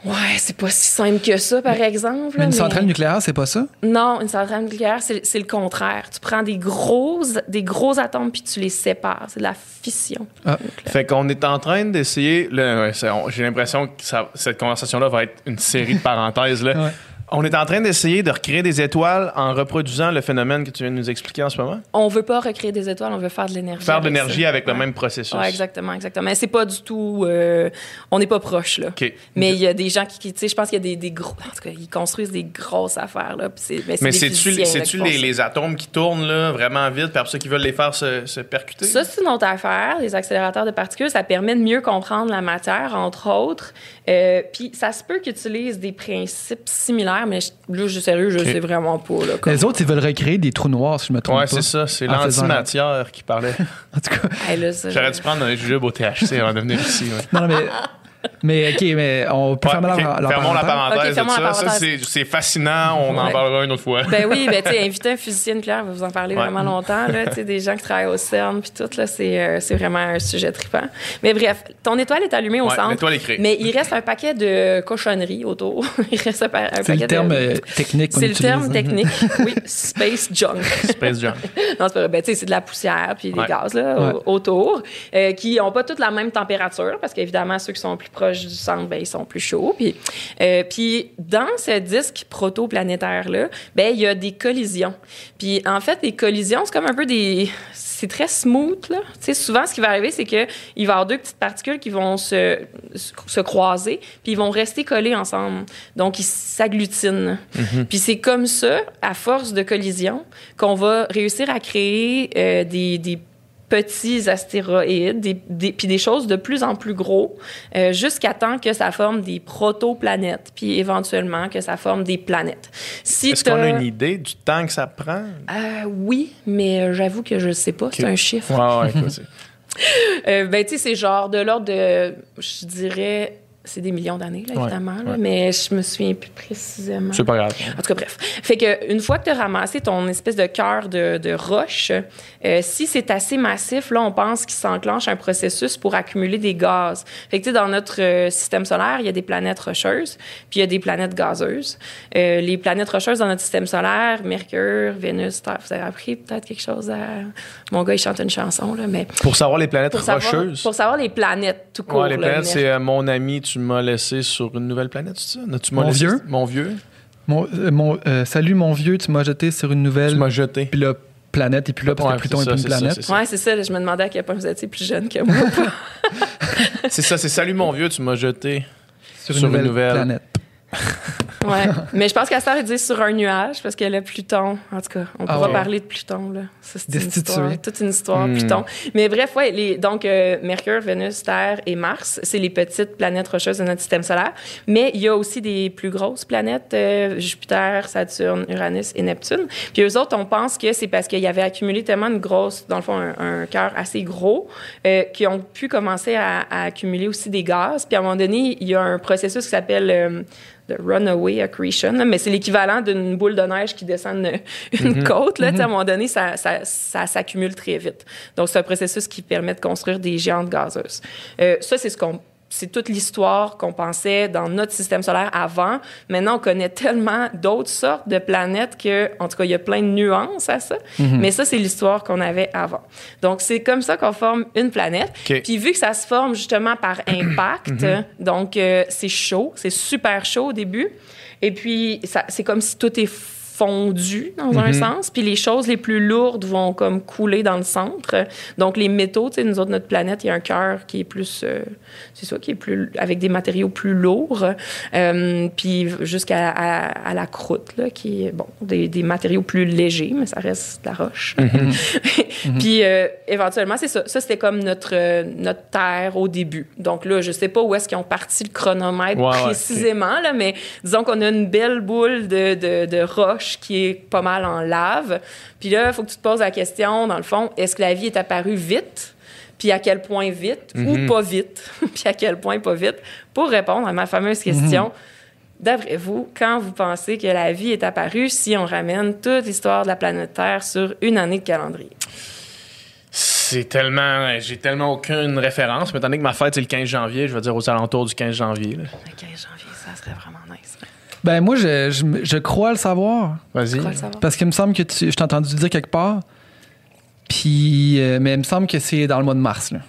Ouais, c'est pas si simple que ça, par exemple. Mais une mais- centrale nucléaire, c'est pas ça? Non, une centrale nucléaire, c'est le contraire. Tu prends des gros, des gros atomes puis tu les sépares. C'est de la fission. Ah. Fait qu'on est en train d'essayer. J'ai l'impression que ça- cette conversation-là va être une série de parenthèses. Là. Ouais. On est en train d'essayer de recréer des étoiles en reproduisant le phénomène que tu viens de nous expliquer en ce moment. On veut pas recréer des étoiles, on veut faire de l'énergie. Faire de l'énergie avec le Ouais. même processus. Ouais, exactement, exactement. Mais c'est pas du tout. euh, on n'est pas proche, là. OK. Mais il y a des gens qui, qui- tu sais, je pense qu'il y a des, des gros. En tout cas, ils construisent des grosses affaires, là. mais c'est-tu les, les atomes qui tournent là, vraiment vite, après ça, qui veulent les faire se, se percuter? Ça, c'est une autre affaire. Les accélérateurs de particules, ça permet de mieux comprendre la matière, entre autres. Euh, Puis ça se peut qu'ils utilisent des principes similaires, mais je- là, je suis sérieux, je sais vraiment pas. Là, comme- Les autres, ils veulent recréer des trous noirs, si je me trompe ouais, pas. c'est ça. C'est l'antimatière qui parlait. En tout cas, Hey, J'aurais dû prendre un jujube au THC avant de venir ici. ouais. non, non, mais, mais OK, mais on peut Ouais, fermer la, la fermons la parenthèse. parenthèse Ok, fermons de la ça. Ça, parenthèse. c'est- c'est fascinant. On en parlera une autre fois. Ben oui, ben tu sais, inviter un physicien nucléaire va vous en parler Ouais. vraiment longtemps. Là, tu sais, des gens qui travaillent au CERN puis tout là, c'est euh, c'est vraiment un sujet trippant. Mais bref, ton étoile est allumée au Ouais, centre. l'étoile est créée. Mais il reste un paquet de cochonneries autour. il reste un, pa- un C'est paquet le terme de. euh, technique C'est le utilise. terme technique. oui, space junk. Space Jam. Non, c'est pas vrai. Ben, c'est de la poussière puis des Ouais. gaz là, autour euh, qui n'ont pas toutes la même température parce qu'évidemment, ceux qui sont plus proches du centre, ben, ils sont plus chauds. Puis, euh, puis dans ce disque protoplanétaire-là, ben, il y a des collisions. Puis en fait, les collisions, c'est comme un peu des... C'est très smooth, là. Tu sais, souvent, ce qui va arriver, c'est qu'il va y avoir deux petites particules qui vont se, se croiser, puis ils vont rester collés ensemble. Donc, ils s'agglutinent. Puis c'est comme ça, à force de collision, qu'on va réussir à créer euh, des, des petits astéroïdes, des, des- puis des choses de plus en plus gros, euh, jusqu'à temps que ça forme des protoplanètes, puis éventuellement que ça forme des planètes. Si Est-ce qu'on a une idée du temps que ça prend? Euh, oui, mais euh, j'avoue que je sais pas. C'est un chiffre. Ouais, Euh, ben, tu sais, c'est genre de l'ordre de, je dirais, c'est des millions d'années, là, Ouais, évidemment, là, ouais. mais je me souviens plus précisément. C'est pas grave. En tout cas, bref. Fait que une fois que tu as ramassé ton espèce de cœur de, de roche, euh, si c'est assez massif, là, on pense qu'il s'enclenche un processus pour accumuler des gaz. Fait que, tu sais, dans notre euh, système solaire, il y a des planètes rocheuses, puis il y a des planètes gazeuses. Euh, les planètes rocheuses dans notre système solaire, Mercure, Vénus, Terre, vous avez appris peut-être quelque chose à... Mon gars, il chante une chanson, là, mais Pour savoir les planètes pour savoir, rocheuses. pour savoir les planètes tout court. Ouais, les là, planètes, c'est euh, mon ami, tu m'as laissé sur une nouvelle planète, c'est ça? Tu m'as Mon laissé- vieux? Mon vieux? Mon, euh, mon- euh, salut mon vieux, tu m'as jeté sur une Tu nouvelle. m'as jeté. Puis là, planète et puis là, parce Ouais, que Pluton c'est est ça, une planète. Ouais, c'est ça. je me demandais à quel point vous étiez plus jeune que moi. C'est ça, c'est salut mon vieux, tu m'as jeté. Sur, Sur une une nouvelle, nouvelle. planète. Ouais. Mais je pense qu'à ça, il dit sur un nuage, parce que le Pluton, en tout cas, on Ah pourra ouais. parler de Pluton, là. Ça, c'est une histoire, toute une histoire, Hmm. Pluton. Mais bref, ouais, les, donc, euh, Mercure, Vénus, Terre et Mars, c'est les petites planètes rocheuses de notre système solaire. Mais il y a aussi des plus grosses planètes, euh, Jupiter, Saturne, Uranus et Neptune. Puis eux autres, on pense que c'est parce qu'il y avait accumulé tellement une grosse, dans le fond, un, un cœur assez gros, euh, qu'ils ont pu commencer à, à accumuler aussi des gaz. Puis à un moment donné, il y a un processus qui s'appelle le runaway accretion, là, mais c'est l'équivalent d'une boule de neige qui descend une, une côte. Là, À un moment donné, ça, ça, ça s'accumule très vite. Donc, c'est un processus qui permet de construire des géantes gazeuses. Euh, ça, c'est ce qu'on c'est toute l'histoire qu'on pensait dans notre système solaire avant. Maintenant, on connaît tellement d'autres sortes de planètes que, en tout cas, il y a plein de nuances à ça. Mais ça, c'est l'histoire qu'on avait avant. Donc, c'est comme ça qu'on forme une planète. Puis, vu que ça se forme justement par impact, donc euh, c'est chaud, c'est super chaud au début. Et puis, ça- c'est comme si tout est fondu dans un sens, puis les choses les plus lourdes vont comme couler dans le centre. Donc les métaux, tu sais, nous autres notre planète, il y a un cœur qui est plus, euh, c'est ça, qui est plus avec des matériaux plus lourds, euh, puis jusqu'à à, à la croûte là, qui est bon des, des matériaux plus légers, mais ça reste de la roche. puis euh, éventuellement c'est ça, ça c'était comme notre euh, notre terre au début. Donc là, je sais pas où est-ce qu'ils ont parti le chronomètre Ouais, ouais, précisément là, mais disons qu'on a une belle boule de, de, de roche qui est pas mal en lave. Puis là, il faut que tu te poses la question, dans le fond, est-ce que la vie est apparue vite? Puis à quel point vite ou pas vite? puis à quel point pas vite? Pour répondre à ma fameuse question, d'après vous, quand vous pensez que la vie est apparue si on ramène toute l'histoire de la planète Terre sur une année de calendrier? C'est tellement. J'ai tellement aucune référence. Mais étant donné que ma fête, c'est le 15 janvier, je vais dire aux alentours du 15 janvier. là. Le 15 janvier, ça serait vraiment. Ben moi, je, je, je crois le savoir. Vas-y. Je crois le savoir. Parce qu'il me semble que tu, je t'ai entendu dire quelque part. Puis, euh, mais il me semble que c'est dans le mois de mars. Là.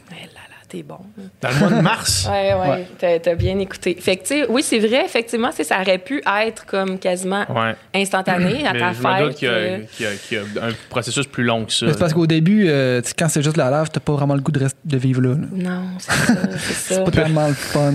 T'es bon. Dans le mois de mars? Ouais, Ouais. T'as, bien écouté. Fait que, tu sais, oui, c'est vrai, effectivement, c'est- ça aurait pu être comme quasiment Ouais. instantané à Mais ta je me doute fête. qu'il y, a, euh, qu'il y a- qu'il y a un processus plus long que ça. C'est parce qu'au début, euh, quand c'est juste la lave, t'as pas vraiment le goût de, rester- de vivre là. là. Non, c'est ça, c'est ça. C'est pas tellement le fun.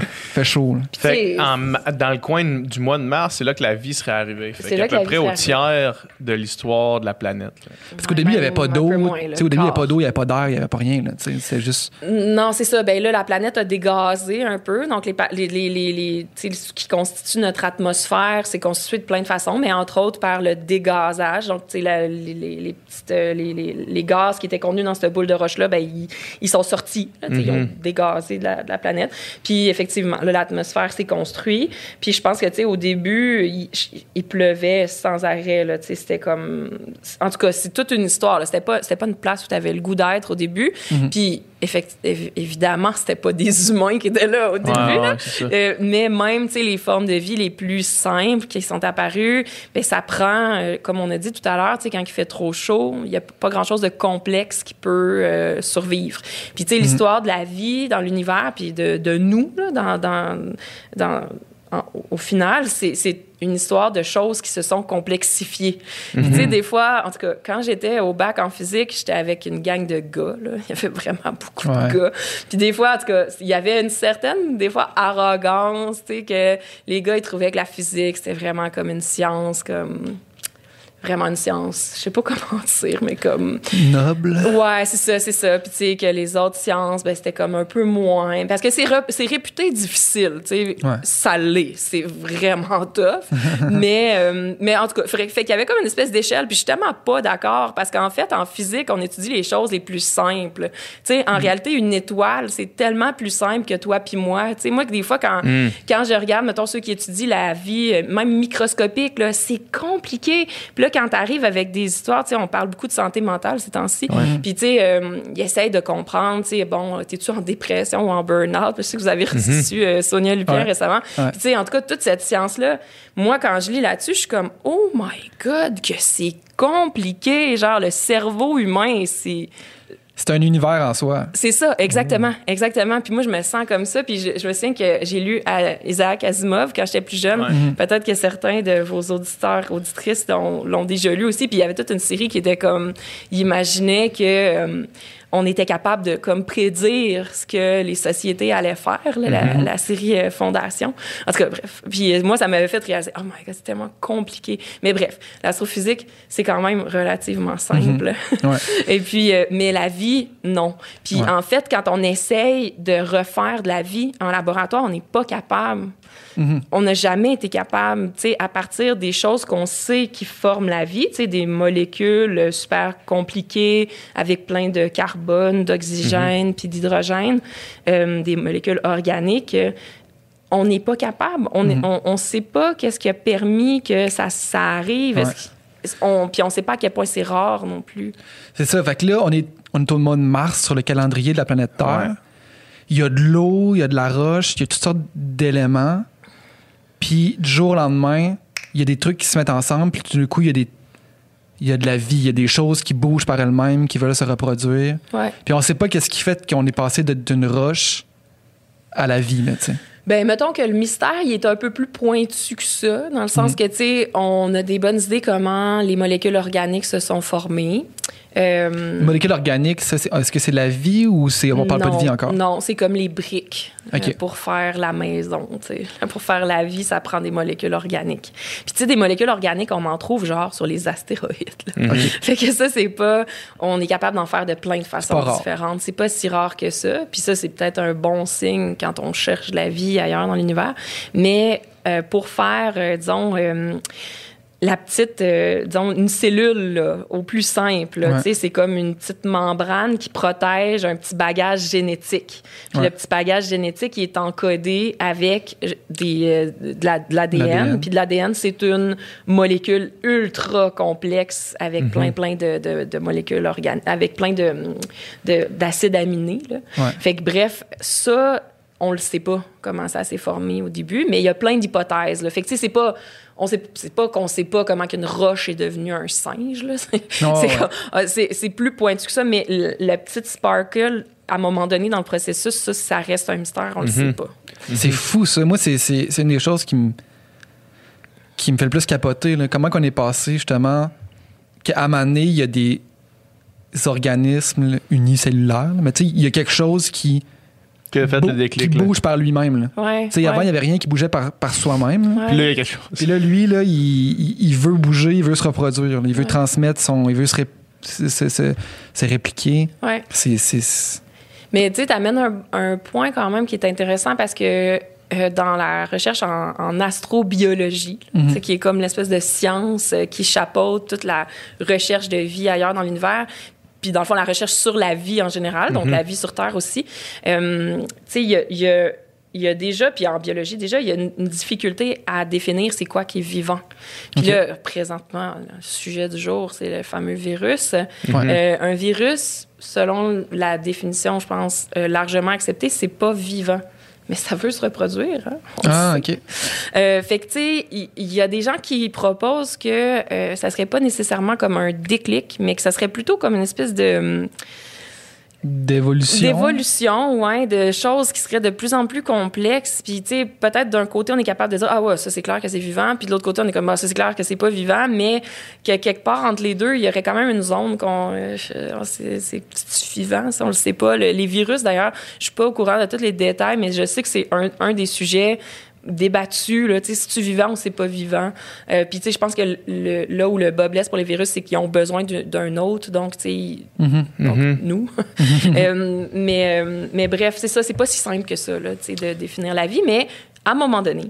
Fait chaud. là. Fait en dans le coin du mois de mars, c'est là que la vie serait arrivée. Fait C'est qu'à là que peu près au tiers de l'histoire de la planète. là. Parce qu'au début, il n'y avait pas d'eau. Au début, il n'y avait pas d'eau, il n'y avait pas d'air, il n'y avait pas rien. C'est juste. Non, c'est ça. Ben là, la planète a dégazé un peu. Donc, les, les, les, les, ce qui constitue notre atmosphère, c'est constitué de plein de façons, mais entre autres par le dégazage. Donc, tu sais, la- les, les, les petites, euh, les, les, les gaz qui étaient contenus dans cette boule de roche-là, ben, ils, ils sont sortis. là, Ils ont dégazé de la, de la planète. Puis, effectivement, l'atmosphère s'est construite. Puis, je pense que, tu sais, au début, il, il pleuvait sans arrêt. Là, tu sais, c'était comme... En tout cas, c'est toute une histoire. C'était pas, pas une place où tu avais le goût d'être au début. Puis, effect- évi- évidemment, c'était pas des humains qui étaient là au début. Ouais, là. ouais, c'est ça. Euh, mais même, tu sais, les formes de vie les plus simples qui sont apparues, ben ça prend, euh, comme on a dit tout à l'heure, tu sais, quand il fait trop chaud, il y a pas grand-chose de complexe qui peut euh, survivre. Puis, tu sais, l'histoire de la vie dans l'univers, puis de, de nous, là, dans, dans, au final, c'est une histoire de choses qui se sont complexifiées. Puis, Tu sais, des fois, en tout cas, quand j'étais au bac en physique, j'étais avec une gang de gars. Là. Il y avait vraiment beaucoup Ouais. de gars. Puis des fois, en tout cas, il y avait une certaine, des fois, arrogance, tu sais, que les gars, ils trouvaient que la physique, c'était vraiment comme une science, comme vraiment une science. Je sais pas comment dire, mais comme. Noble. Ouais, c'est ça, c'est ça. Puis tu sais, que les autres sciences, ben, c'était comme un peu moins. Parce que c'est, re- c'est réputé difficile, tu sais. Ouais. Ça l'est. C'est vraiment tough. mais, euh, mais en tout cas, fait, fait qu'il y avait comme une espèce d'échelle. Puis je suis tellement pas d'accord parce qu'en fait, en physique, on étudie les choses les plus simples. Tu sais, en réalité, une étoile, c'est tellement plus simple que toi puis moi. Tu sais, moi, que des fois, quand, quand je regarde, mettons, ceux qui étudient la vie, euh, même microscopique, là, c'est compliqué. Puis là, quand tu arrives avec des histoires, tu sais, on parle beaucoup de santé mentale ces temps-ci. Puis, tu sais, euh, ils essayent de comprendre, tu sais, bon, t'es-tu en dépression ou en burn-out? Je sais que vous avez reçu euh, Sonia Lupien Ouais. récemment. Ouais. Puis, tu sais, en tout cas, toute cette science-là, moi, quand je lis là-dessus, je suis comme, oh my God, que c'est compliqué. Genre, le cerveau humain, c'est. C'est un univers en soi. C'est ça, exactement, Mmh. exactement. Puis moi, je me sens comme ça. Puis je, je me souviens que j'ai lu à Isaac Asimov quand j'étais plus jeune. Ouais. Mmh. Peut-être que certains de vos auditeurs, auditrices l'ont l'ont déjà lu aussi. Puis il y avait toute une série qui était comme, il imaginait que euh, on était capable de comme prédire ce que les sociétés allaient faire, là, la, Mmh. la série euh, Fondation. En tout cas, bref. Puis euh, moi, ça m'avait fait réaliser, oh my god, c'est tellement compliqué. Mais bref, l'astrophysique, c'est quand même relativement simple. Ouais. Et puis, euh, mais la vie, non. Puis Ouais. en fait, quand on essaye de refaire de la vie en laboratoire, on n'est pas capable. Mhm. On n'a jamais été capable, tu sais, à partir des choses qu'on sait qui forment la vie, tu sais, des molécules super compliquées avec plein de carbone, d'oxygène, puis d'hydrogène, euh, des molécules organiques. euh, on n'est pas capable. On ne on, on sait pas qu'est-ce qui a permis que ça, ça arrive. Ouais. on- puis on sait pas à quel point c'est rare non plus. C'est ça. Fait que là, on est, on est au mode Mars sur le calendrier de la planète Terre. Ouais. Il y a de l'eau, il y a de la roche, il y a toutes sortes d'éléments. Puis du jour au lendemain, il y a des trucs qui se mettent ensemble, puis tout d'un coup, il y a des il y a de la vie, il y a des choses qui bougent par elles-mêmes, qui veulent se reproduire. Ouais. Puis on sait pas qu'est-ce qui fait qu'on est passé d'une roche à la vie, tu sais. Ben, mettons que le mystère, il est un peu plus pointu que ça, dans le sens Mhm. que, tu sais, on a des bonnes idées comment les molécules organiques se sont formées. Euh, Les molécules organiques, ça, c'est- est-ce que c'est la vie ou c'est on parle pas de vie encore? Non, c'est comme les briques euh, pour faire la maison. tu sais. Pour faire la vie, ça prend des molécules organiques. Puis, tu sais, des molécules organiques, on en trouve genre sur les astéroïdes. là. Ok. Fait que ça, c'est pas. On est capable d'en faire de plein de façons différentes. C'est pas si rare que ça. Puis ça, c'est peut-être un bon signe quand on cherche la vie ailleurs dans l'univers. Mais euh, pour faire, euh, disons, la petite, euh, disons, une cellule, là, au plus simple, là, Ouais. tu sais, c'est comme une petite membrane qui protège un petit bagage génétique. Puis Ouais. le petit bagage génétique, il est encodé avec euh, des, euh, de la- de l'ADN. Puis de l'ADN, c'est une molécule ultra complexe Mhm. avec plein, plein de, de- de molécules organiques, avec plein de, de- d'acides aminés. là. Ouais. Fait que bref, ça, on le sait pas comment ça s'est formé au début, mais il y a plein d'hypothèses. Fait que tu sais, c'est pas. On sait, c'est pas qu'on sait pas comment qu'une roche est devenue un singe. C'est, ouais. ah, c'est- plus pointu que ça, mais le, le petit sparkle, à un moment donné dans le processus, ça, ça reste un mystère, on le sait pas. C'est fou, ça. Moi, c'est, une des choses qui me, qui me fait le plus capoter. là. Comment qu'on est passé, justement, qu'à donné, il y a des organismes unicellulaires. Mais tu sais, il y a quelque chose qui, Qui a fait le déclic. qui là. bouge par lui-même. là. Ouais. Tu sais, avant, il ouais, n'y avait rien qui bougeait par, par soi-même. là. ouais. Puis là, il y a quelque chose. Puis là, lui, là, il, il- il veut bouger, il veut se reproduire. Il veut Ouais. transmettre son. Il veut se, ré- se, se- se- se répliquer. Ouais. C'est. c'est- Mais tu sais, t'amènes un, un point quand même qui est intéressant parce que euh, dans la recherche en, en astrobiologie, là, Mhm. qui est comme l'espèce de science euh, qui chapeaute toute la recherche de vie ailleurs dans l'univers, puis dans le fond, la recherche sur la vie en général, donc la vie sur Terre aussi. Euh, tu sais, il y a, il y a- il y a déjà, puis en biologie déjà, il y a une, difficulté à définir c'est quoi qui est vivant. Puis Ok. là, présentement, le sujet du jour, c'est le fameux virus. Ouais. Euh, un virus, selon la définition, je pense, euh, largement acceptée, c'est pas vivant. Mais ça veut se reproduire. Hein? Ah. OK. Euh, fait que, tu sais, il y, a des gens qui proposent que euh, ça serait pas nécessairement comme un déclic, mais que ça serait plutôt comme une espèce de. D'évolution. D'évolution, ouais, de choses qui seraient de plus en plus complexes. Puis, tu sais, peut-être d'un côté, on est capable de dire, ah ouais, ça c'est clair que c'est vivant. Puis de l'autre côté, on est comme, ah, ça c'est clair que c'est pas vivant. Mais que quelque part entre les deux, il y aurait quand même une zone qu'on. euh, c'est vivant, ça, on le sait pas. Le- les virus, d'ailleurs, je suis pas au courant de tous les détails, mais je sais que c'est un, un des sujets débattu. Là, si tu vivant ou c'est pas vivant. Euh, Puis, tu sais, je pense que le, là où le bas blesse pour les virus, c'est qu'ils ont besoin d'un autre. Donc, tu sais, Mhm. donc, Mhm. nous. Euh, mais, euh, mais bref, c'est ça. C'est pas si simple que ça, là, tu sais, de définir la vie. Mais à un moment donné,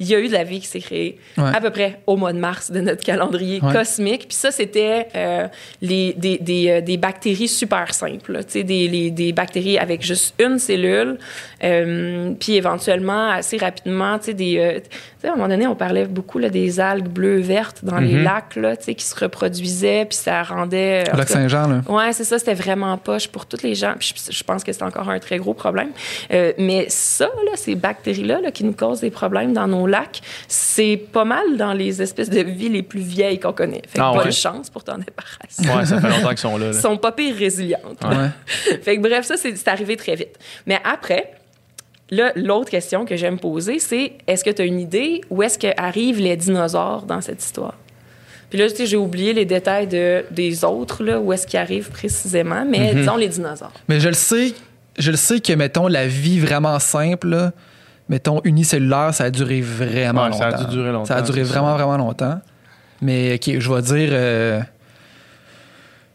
il y a eu de la vie qui s'est créée Ouais. à peu près au mois de mars de notre calendrier Ouais. cosmique. Puis ça, c'était euh, les, des, des, euh, des bactéries super simples. là. Des, les- des bactéries avec juste une cellule. Euh, puis éventuellement, assez rapidement, tu sais, des... euh, à un moment donné, on parlait beaucoup là, des algues bleues-vertes dans les Mhm. lacs, là, tu sais, qui se reproduisaient, puis ça rendait... en Au lac Saint-Jean, là. Ouais, c'est ça, c'était vraiment poche pour toutes les gens. Puis je, je pense que c'est encore un très gros problème. Mais ça, là, ces bactéries-là là, qui nous causent des problèmes dans nos c'est pas mal dans les espèces de vie les plus vieilles qu'on connaît. Fait que Ah bonne ouais? chance pour t'en débarrasser. Ouais, ça fait longtemps qu'ils sont là. Ils sont pas pire résilientes. Ouais. fait que bref, ça, c'est arrivé très vite. Mais après, là, l'autre question que j'aime poser, c'est est-ce que tu as une idée où est-ce qu'arrivent les dinosaures dans cette histoire? Puis là, tu sais, j'ai oublié les détails de, des autres, là, où est-ce qu'ils arrivent précisément, mais disons les dinosaures. Mais je le sais, je le sais que, mettons, la vie vraiment simple, là, mettons, unicellulaire, ça a duré vraiment Ouais, longtemps. ça a dû durer longtemps, Ça a duré vraiment, ça. vraiment longtemps. Mais, OK, je vais dire... euh,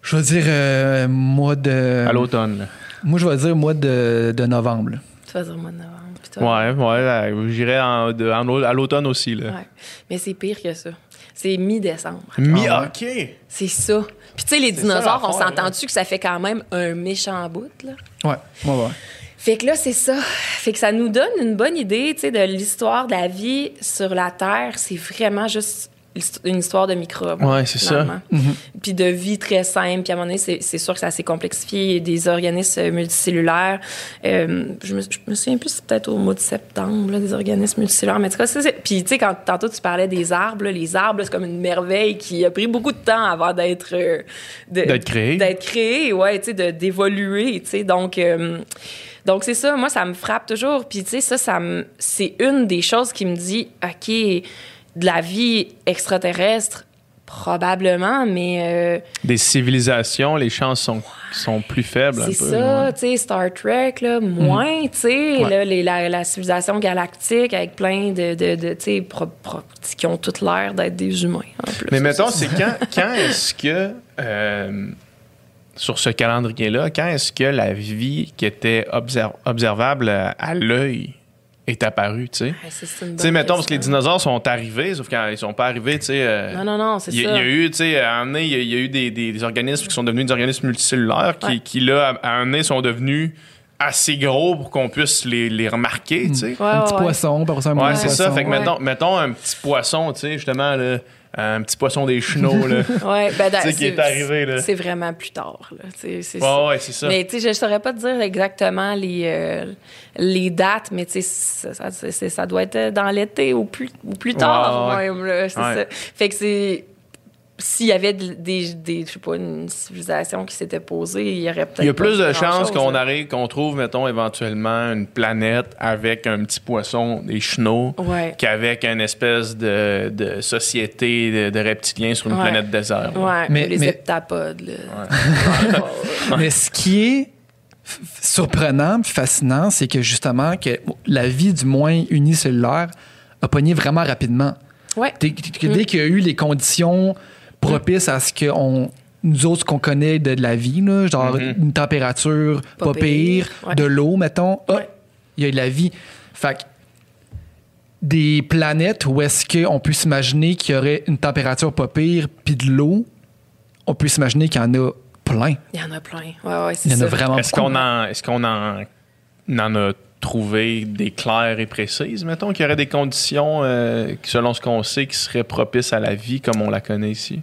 je vais dire euh, mois de... À l'automne. là. Moi, je vais dire mois de, de novembre. là. Tu vas dire mois de novembre. Ouais, ouais, j'irais en- en à l'automne aussi. Là. Ouais. Mais c'est pire que ça. C'est mi-décembre. Mi- Ah ouais. OK. C'est ça. Puis tu sais, les dinosaures, ça, on s'entend-tu que ça fait quand même un méchant bout, là? Ouais, ouais, ouais. Fait que là, c'est ça. Fait que ça nous donne une bonne idée, tu sais, de l'histoire de la vie sur la Terre. C'est vraiment juste une histoire de microbes. Ouais, c'est ça. finalement. Puis de vie très simple. Puis à un moment donné, c'est, sûr que ça s'est complexifié. Des organismes multicellulaires. Euh, je, me, je me souviens plus, c'est peut-être au mois de septembre, là, des organismes multicellulaires. Mais en tout cas, c'est... Puis tu sais, quand tantôt tu parlais des arbres, là, les arbres, c'est comme une merveille qui a pris beaucoup de temps avant d'être... euh, D'être créé. D'être créé, ouais, tu sais, d'évoluer, tu sais. Donc... euh, donc, c'est ça, moi, ça me frappe toujours. Puis, tu sais, ça, ça me, c'est une des choses qui me dit, OK, de la vie extraterrestre, probablement, mais euh, Des civilisations, les chances sont, sont plus faibles un peu. c'est ça, ouais. tu sais, Star Trek, là, moins, tu sais, Ouais. là, les- la, la civilisation galactique avec plein de, de, de, tu sais, qui ont toute l'air d'être des humains, en plus. Mais mettons, c'est quand, quand est-ce que, euh, sur ce calendrier-là, quand est-ce que la vie qui était obser- observable à, l'œil est apparue, tu sais? Une Tu mettons, parce que les dinosaures sont arrivés, sauf qu'ils sont pas arrivés, tu sais. euh, Non, non, non, c'est ça. il y a eu, tu sais, à un il y a, il y a eu des, des- des organismes qui sont devenus des organismes multicellulaires qui, Ouais. qui, là, à un moment donné, sont devenus assez gros pour qu'on puisse les, les remarquer, tu sais. Ouais, un petit ouais, poisson, ça, un Ouais, c'est ça. Fait que Ouais. mettons, mettons un petit poisson, tu sais, justement, là, un petit poisson des chenaux, là. Ouais, ben, Tu sais, qui c'est- est arrivé, là. C'est vraiment plus tard, là. c'est Ouais, ouais, c'est ça. Mais tu sais, je ne saurais pas te dire exactement les, euh, les dates, mais tu sais, ça, ça, doit être dans l'été ou plus, ou plus tard. Ouais, là, c'est ça. Fait que c'est. S'il y avait de- des, des, je sais pas, une civilisation qui s'était posée, il y aurait peut-être. Il y a pas plus de chances qu'on là. arrive, qu'on trouve, mettons, éventuellement une planète avec un petit poisson, des chenaux, Ouais. qu'avec une espèce de, de société de, de reptiliens sur une Ouais. planète désert. Ouais, Mais- les mais- heptapodes, là. Mais ce qui est surprenant puis fascinant, c'est que justement, que la vie du moins unicellulaire a pogné vraiment rapidement. Ouais. Dès, dès qu'il y a eu les conditions propices à ce que on, nous autres, ce qu'on connaît de, de la vie, là, genre Mhm. une température pas, Pas pire, pire, ouais. de l'eau, mettons, Ouais. il y a de la vie. Fait que des planètes où est-ce qu'on peut s'imaginer qu'il y aurait une température pas pire puis de l'eau, on peut s'imaginer qu'il y en a plein. Il y en a plein. Ouais, ouais, c'est Il y en ça. a vraiment Est-ce beaucoup. qu'on en, est-ce qu'on en, en a trouvé des claires et précises, mettons, qu'il y aurait des conditions, euh, selon ce qu'on sait, qui seraient propices à la vie comme on la connaît ici?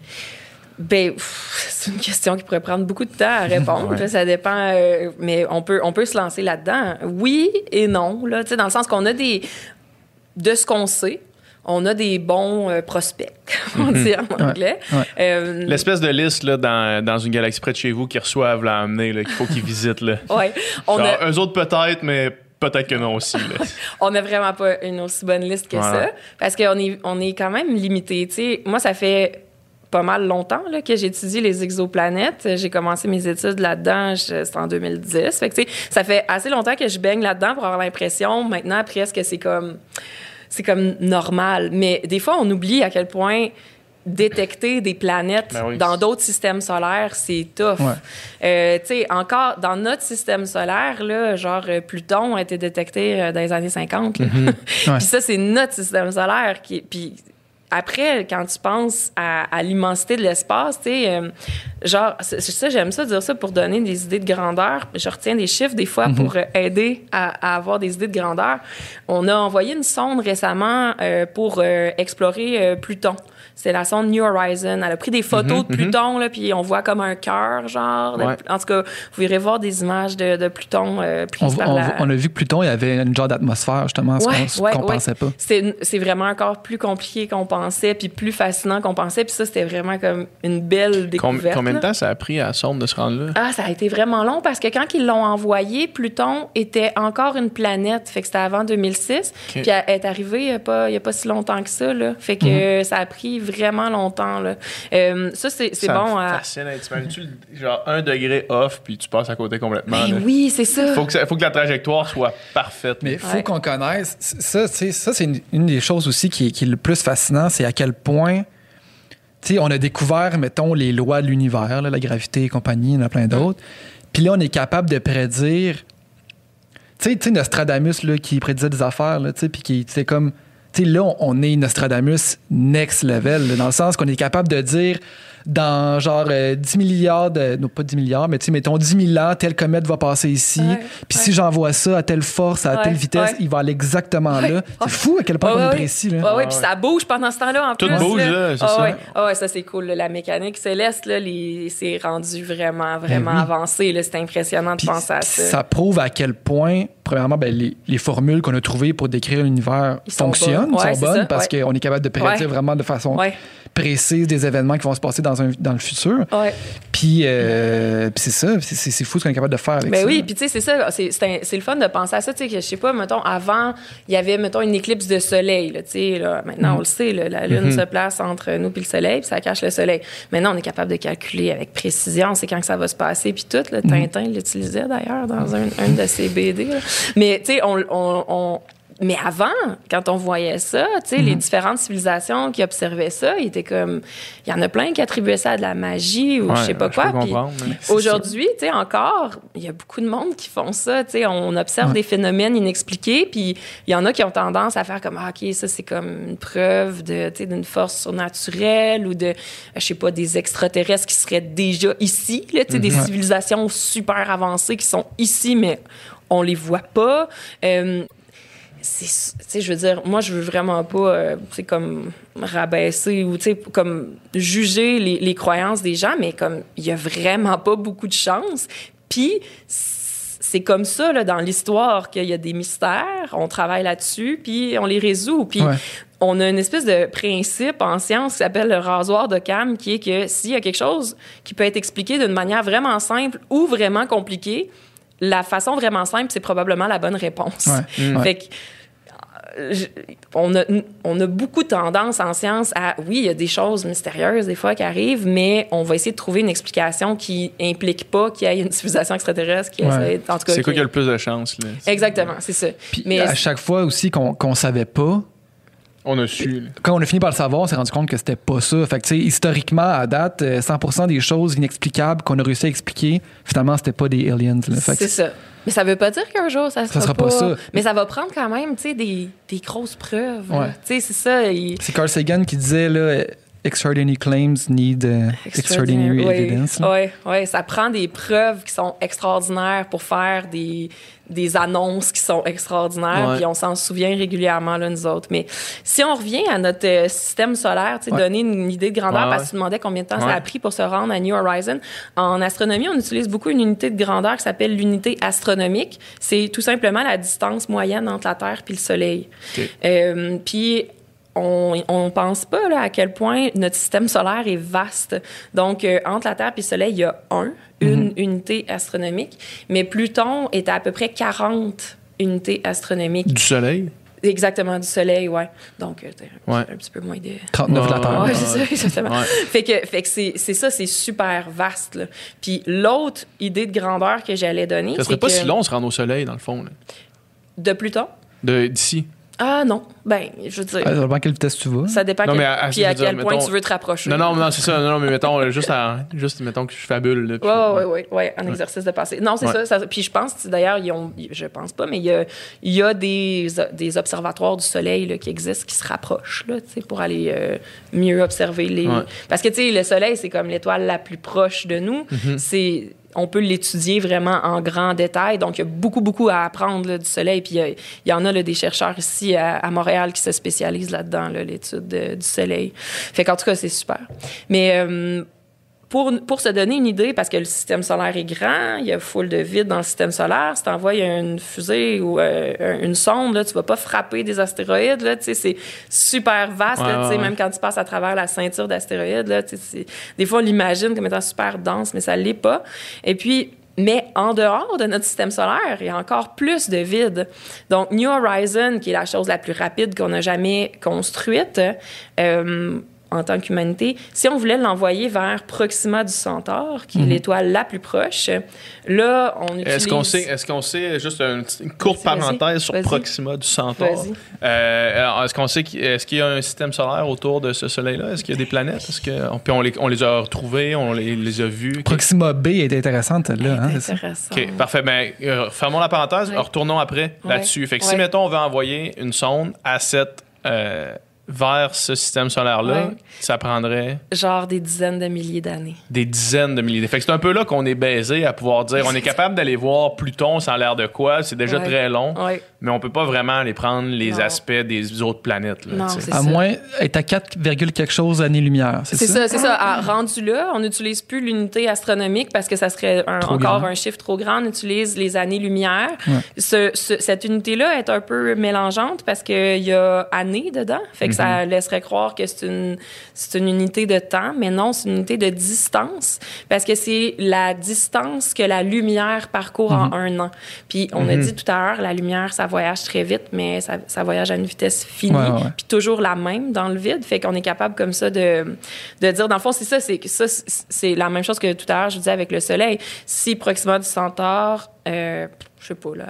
Ben, c'est une question qui pourrait prendre beaucoup de temps à répondre. Ouais. ça dépend, euh, mais on peut, on peut se lancer là-dedans. Oui et non, là, dans le sens qu'on a des, de ce qu'on sait, on a des bons euh, prospects, comme on dit en anglais. Ouais. Euh, L'espèce de liste là, dans, dans une galaxie près de chez vous qui reçoivent l'amener, qu'il faut qu'ils visitent. Là. ouais, on Genre, a, Eux autres peut-être, mais peut-être que non aussi. Là. on n'a vraiment pas une aussi bonne liste que ça, parce qu'on est, on est quand même limité. Moi, ça fait pas mal longtemps là, que j'étudie les exoplanètes. J'ai commencé mes études là-dedans, c'était en 2010. Fait que, tu sais, ça fait assez longtemps que je baigne là-dedans pour avoir l'impression, maintenant, presque, que c'est comme... c'est comme normal. Mais des fois, on oublie à quel point détecter des planètes Ben oui. dans d'autres systèmes solaires, c'est tough. Ouais. Euh, tu sais, encore dans notre système solaire, là, genre euh, Pluton a été détecté euh, dans les années 50. là. Ouais. Puis ça, c'est notre système solaire. Qui, puis après, quand tu penses à, à l'immensité de l'espace, tu sais, euh, genre, ça, j'aime ça dire ça pour donner des idées de grandeur. Je retiens des chiffres des fois pour euh, aider à, à avoir des idées de grandeur. On a envoyé une sonde récemment euh, pour euh, explorer euh, Pluton. C'est la sonde New Horizon. Elle a pris des photos de Pluton, là, puis on voit comme un cœur, genre. de-. En tout cas, vous irez voir des images de, de Pluton euh, On, par on- la- on a vu que Pluton, il y avait une genre d'atmosphère, justement, ce Ouais, qu'on ce ouais, qu'on ouais. pensait pas. C'est vraiment encore plus compliqué qu'on pensait, puis plus fascinant qu'on pensait. Puis ça, c'était vraiment comme une belle découverte. combien de temps ça a pris à la sonde de se rendre là? Ah, ça a été vraiment long parce que quand ils l'ont envoyé, Pluton était encore une planète. Fait que c'était avant 2006. Ok. Puis elle est arrivée il n'y a, a pas si longtemps que ça. Là. Fait que Mhm. euh, ça a pris vraiment longtemps. Là. Euh, ça, c'est c'est Ça bon. me à- fascine, hein. T'imagines-tu, genre un degré off, puis tu passes à côté complètement. Ben oui, c'est ça. Faut que, faut que la trajectoire soit parfaite. Mais il faut Ouais. qu'on connaisse. Ça, tu ça c'est une, une des choses aussi qui est, qui est le plus fascinant, c'est à quel point. tu sais, on a découvert, mettons, les lois de l'univers, là, la gravité et compagnie, il y en a plein d'autres. Puis là, on est capable de prédire. Tu sais, tu sais, Nostradamus, là, qui prédisait des affaires, là, tu sais, puis qui, c'est comme. Là, on, est Nostradamus next level, dans le sens qu'on est capable de dire dans genre euh, 10 milliards de. Non, pas 10 milliards, mais tu sais, mettons 10 000 ans, telle comète va passer ici. Puis ouais. si j'envoie ça à telle force, à Ouais, telle vitesse, ouais. il va aller exactement Ouais, là. C'est fou à quel point Ouais, on est ouais. précis. Là. Ouais, puis ça bouge pendant ce temps-là en Tout plus. bouge, là, c'est Ah ça. Ouais. Ah ouais, ça c'est cool. là. La mécanique céleste, là, les... c'est rendu vraiment, vraiment Ben oui. avancé. là. C'est impressionnant de penser à ça. ça prouve à quel point, premièrement, ben, les, les formules qu'on a trouvées pour décrire l'univers Ils sont fonctionnent, bonnes. Ouais, sont bonnes ça, parce ouais. qu'on est capable de prédire Ouais. vraiment de façon Ouais, précise des événements qui vont se passer dans, un, dans le futur. ouais. Puis, euh, puis c'est ça, c'est- fou ce qu'on est capable de faire avec Ben ça. oui, puis tu sais, c'est ça, c'est- le fun de penser à ça, tu sais, que je sais pas, mettons, avant, il y avait, mettons, une éclipse de soleil, là, tu sais, là, maintenant, on le sait, là, la Lune se place entre nous puis le soleil, puis ça cache le soleil. Maintenant, on est capable de calculer avec précision, c'est quand que ça va se passer, puis tout, le Tintin l'utilisait d'ailleurs dans un, un de ses BD, là. Mais, tu sais, on, on, on- mais avant, quand on voyait ça, tu sais, les différentes civilisations qui observaient ça, il était comme, il y en a plein qui attribuaient ça à de la magie ou je sais Ouais, pas quoi. puis Aujourd'hui, tu sais, encore, il y a beaucoup de monde qui font ça. Tu sais, on observe Ouais. des phénomènes inexpliqués, puis il y en a qui ont tendance à faire comme, ah, OK, ça, c'est comme une preuve de, tu sais, d'une force surnaturelle ou de, je sais pas, des extraterrestres qui seraient déjà ici, là, tu sais, des Mhm. civilisations super avancées qui sont ici, mais on les voit pas. Euh, c'est je veux dire moi je veux vraiment pas euh, sais comme rabaisser ou tu sais comme juger les, les croyances des gens mais comme il y a vraiment pas beaucoup de chance puis c'est comme ça là, dans l'histoire qu'il y a des mystères on travaille là-dessus puis on les résout puis Ouais. on a une espèce de principe en science qui s'appelle le rasoir de Cam, qui est que s'il y a quelque chose qui peut être expliqué d'une manière vraiment simple ou vraiment compliquée, la façon vraiment simple, c'est probablement la bonne réponse. Ouais. Mm. Ouais. Fait que, euh, je- on, a, on a beaucoup tendance en science à, oui, il y a des choses mystérieuses des fois qui arrivent, mais on va essayer de trouver une explication qui implique pas qu'il y ait une civilisation extraterrestre qui Ouais. essaie, en tout cas, C'est quoi qui- a le plus de chance, là? Exactement, c'est ça. Puis mais à chaque fois aussi qu'on qu'on savait pas, On a su, là. quand on a fini par le savoir, on s'est rendu compte que c'était pas ça. Fait que, tu sais, historiquement, à date, euh, 100% des choses inexplicables qu'on a réussi à expliquer, finalement, c'était pas des aliens. C'est ça. Mais ça veut pas dire qu'un jour ça sera, sera pas ça. Mais ça va prendre quand même, tu sais, des, des grosses preuves. Ouais. Tu sais, c'est ça. il- C'est Carl Sagan qui disait, là, extraordinary claims need euh, extraordinary Oui, evidence. là. ouais, ouais, ça prend des preuves qui sont extraordinaires pour faire des, des annonces qui sont extraordinaires. Ouais. Puis on s'en souvient régulièrement, là, nous autres. Mais si on revient à notre euh, système solaire, tu sais, Ouais. donner une idée de grandeur, Ouais, parce ouais. que tu demandais combien de temps ça a pris pour se rendre à New Horizon. En astronomie, on utilise beaucoup une unité de grandeur qui s'appelle l'unité astronomique. C'est tout simplement la distance moyenne entre la Terre puis le Soleil. Euh, puis on on pense pas là, à quel point notre système solaire est vaste. Donc euh, entre la Terre et le Soleil, il y a un, une unité astronomique, mais Pluton est à, à peu près 40 unités astronomiques. Du soleil? Exactement du Soleil, ouais. Donc euh, Ouais. petit- un petit peu moins de 39 de la Terre. Ouais, c'est ça, exactement. Ouais. Fait que, fait que c'est, c'est ça, c'est super vaste. là. Puis l'autre idée de grandeur que j'allais donner, Ça serait c'est pas que si long se rendre au soleil, dans le fond, là. de Pluton? De- D'ici. Ah non, Ben, je veux dire, Ah, Ça dépend à quelle vitesse tu vas. ça dépend Non, quel- mais à- puis à dire, quel point mettons- tu veux te rapprocher. Non, non, non, c'est ça. Non, non, mais mettons, euh, juste, à, juste, mettons que je fabule. Là, puis- Oui, oui, oui, un exercice de passé. Non, c'est Ouais. ça, ça- Puis je pense, d'ailleurs, ils ont, je pense pas, mais il y a, il y a des, des observatoires du soleil là, qui existent, qui se rapprochent, là, pour aller euh, mieux observer les. Ouais. Parce que, tu sais, le soleil, c'est comme l'étoile la plus proche de nous. Mm-hmm. C'est. On peut l'étudier vraiment en grand détail. Donc, il y a beaucoup, beaucoup à apprendre là, du soleil. Puis, il y en a là, des chercheurs ici à, à Montréal qui se spécialisent là-dedans, là, l'étude de- du soleil. Fait qu'en tout cas, c'est super. Mais euh, pour, pour se donner une idée, parce que le système solaire est grand, il y a full de vide dans le système solaire. Si tu envoies une fusée ou euh, une sonde, là, tu vas pas frapper des astéroïdes. Là, c'est super vaste. Ouais, là, ouais. Même quand tu passes à travers la ceinture d'astéroïdes, là, des fois, on l'imagine comme étant super dense, mais ça l'est pas. Et puis, mais en dehors de notre système solaire, il y a encore plus de vide. Donc, New Horizon, qui est la chose la plus rapide qu'on a jamais construite, euh, en tant qu'humanité, si on voulait l'envoyer vers Proxima du Centaure, qui est l'étoile la plus proche, là, on utilise... Est-ce qu'on sait, est-ce qu'on sait, juste une, courte parenthèse sur. Proxima du Centaure? Vas-y. Euh, alors, est-ce qu'on sait qu'il est-ce qu'il y a un système solaire autour de ce soleil-là? Est-ce qu'il y a des planètes? Est-ce que, puis on les, on les a retrouvées, on les, les a vues? Proxima B est intéressante, là. Hein, c'est ça? Intéressant. OK, parfait. Ben, euh, fermons la parenthèse, Ouais. retournons après Ouais. là-dessus. Fait que si, mettons, on veut envoyer une sonde à cette, euh, vers ce système solaire-là, Ouais. ça prendrait Genre des dizaines de milliers d'années. des dizaines de milliers. Fait que c'est un peu là qu'on est baisé à pouvoir dire on est capable d'aller voir Pluton sans l'air de quoi, c'est déjà Ouais. très long, Ouais. mais on peut pas vraiment aller prendre les Non. aspects des autres planètes. là, Non, À ça. moins être à 4, quelque chose années-lumière, c'est C'est ça? ça, c'est ça. À- rendu là, on n'utilise plus l'unité astronomique parce que ça serait un- encore grand. un chiffre trop grand. On utilise les années-lumière. Ce- ce- cette unité-là est un peu mélangeante parce qu'il y a années dedans. Fait que Mhm. Ça laisserait croire que c'est une, c'est une unité de temps, mais non, c'est une unité de distance parce que c'est la distance que la lumière parcourt Mhm. en un an. Puis on a dit tout à l'heure, la lumière, ça voyage très vite, mais ça, ça voyage à une vitesse finie. Ouais, ouais. Puis toujours la même dans le vide. Fait qu'on est capable comme ça de, de dire, dans le fond, c'est ça, c'est ça, c'est- la même chose que tout à l'heure, je disais avec le soleil. Si Proxima du Centaure, euh, je sais pas, là,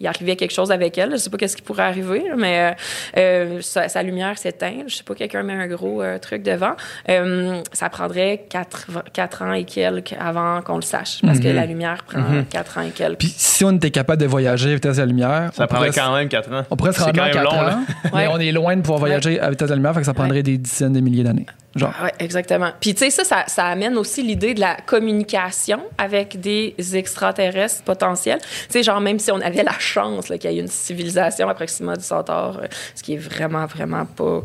il arrivait quelque chose avec elle, je sais pas qu'est-ce qui pourrait arriver, mais euh, euh, sa, sa lumière s'éteint, je sais pas, quelqu'un met un gros euh, truc devant, euh, ça prendrait quatre, quatre ans et quelques avant qu'on le sache, parce que Mhm. la lumière prend quatre ans et quelques. Puis si on était capable de voyager à vitesse de la lumière, Ça prendrait quand même 4 ans. on pourrait se rendre quand en même 4 long, là. ans, mais Ouais. on est loin de pouvoir voyager à vitesse de la lumière, fait que ça prendrait des dizaines de milliers d'années. Genre. Oui, exactement. Puis, tu sais, ça, ça, ça amène aussi l'idée de la communication avec des extraterrestres potentiels. Tu sais, genre, même si on avait la chance qu'il y ait une civilisation à Proxima du Centaure, euh, ce qui est vraiment, vraiment pas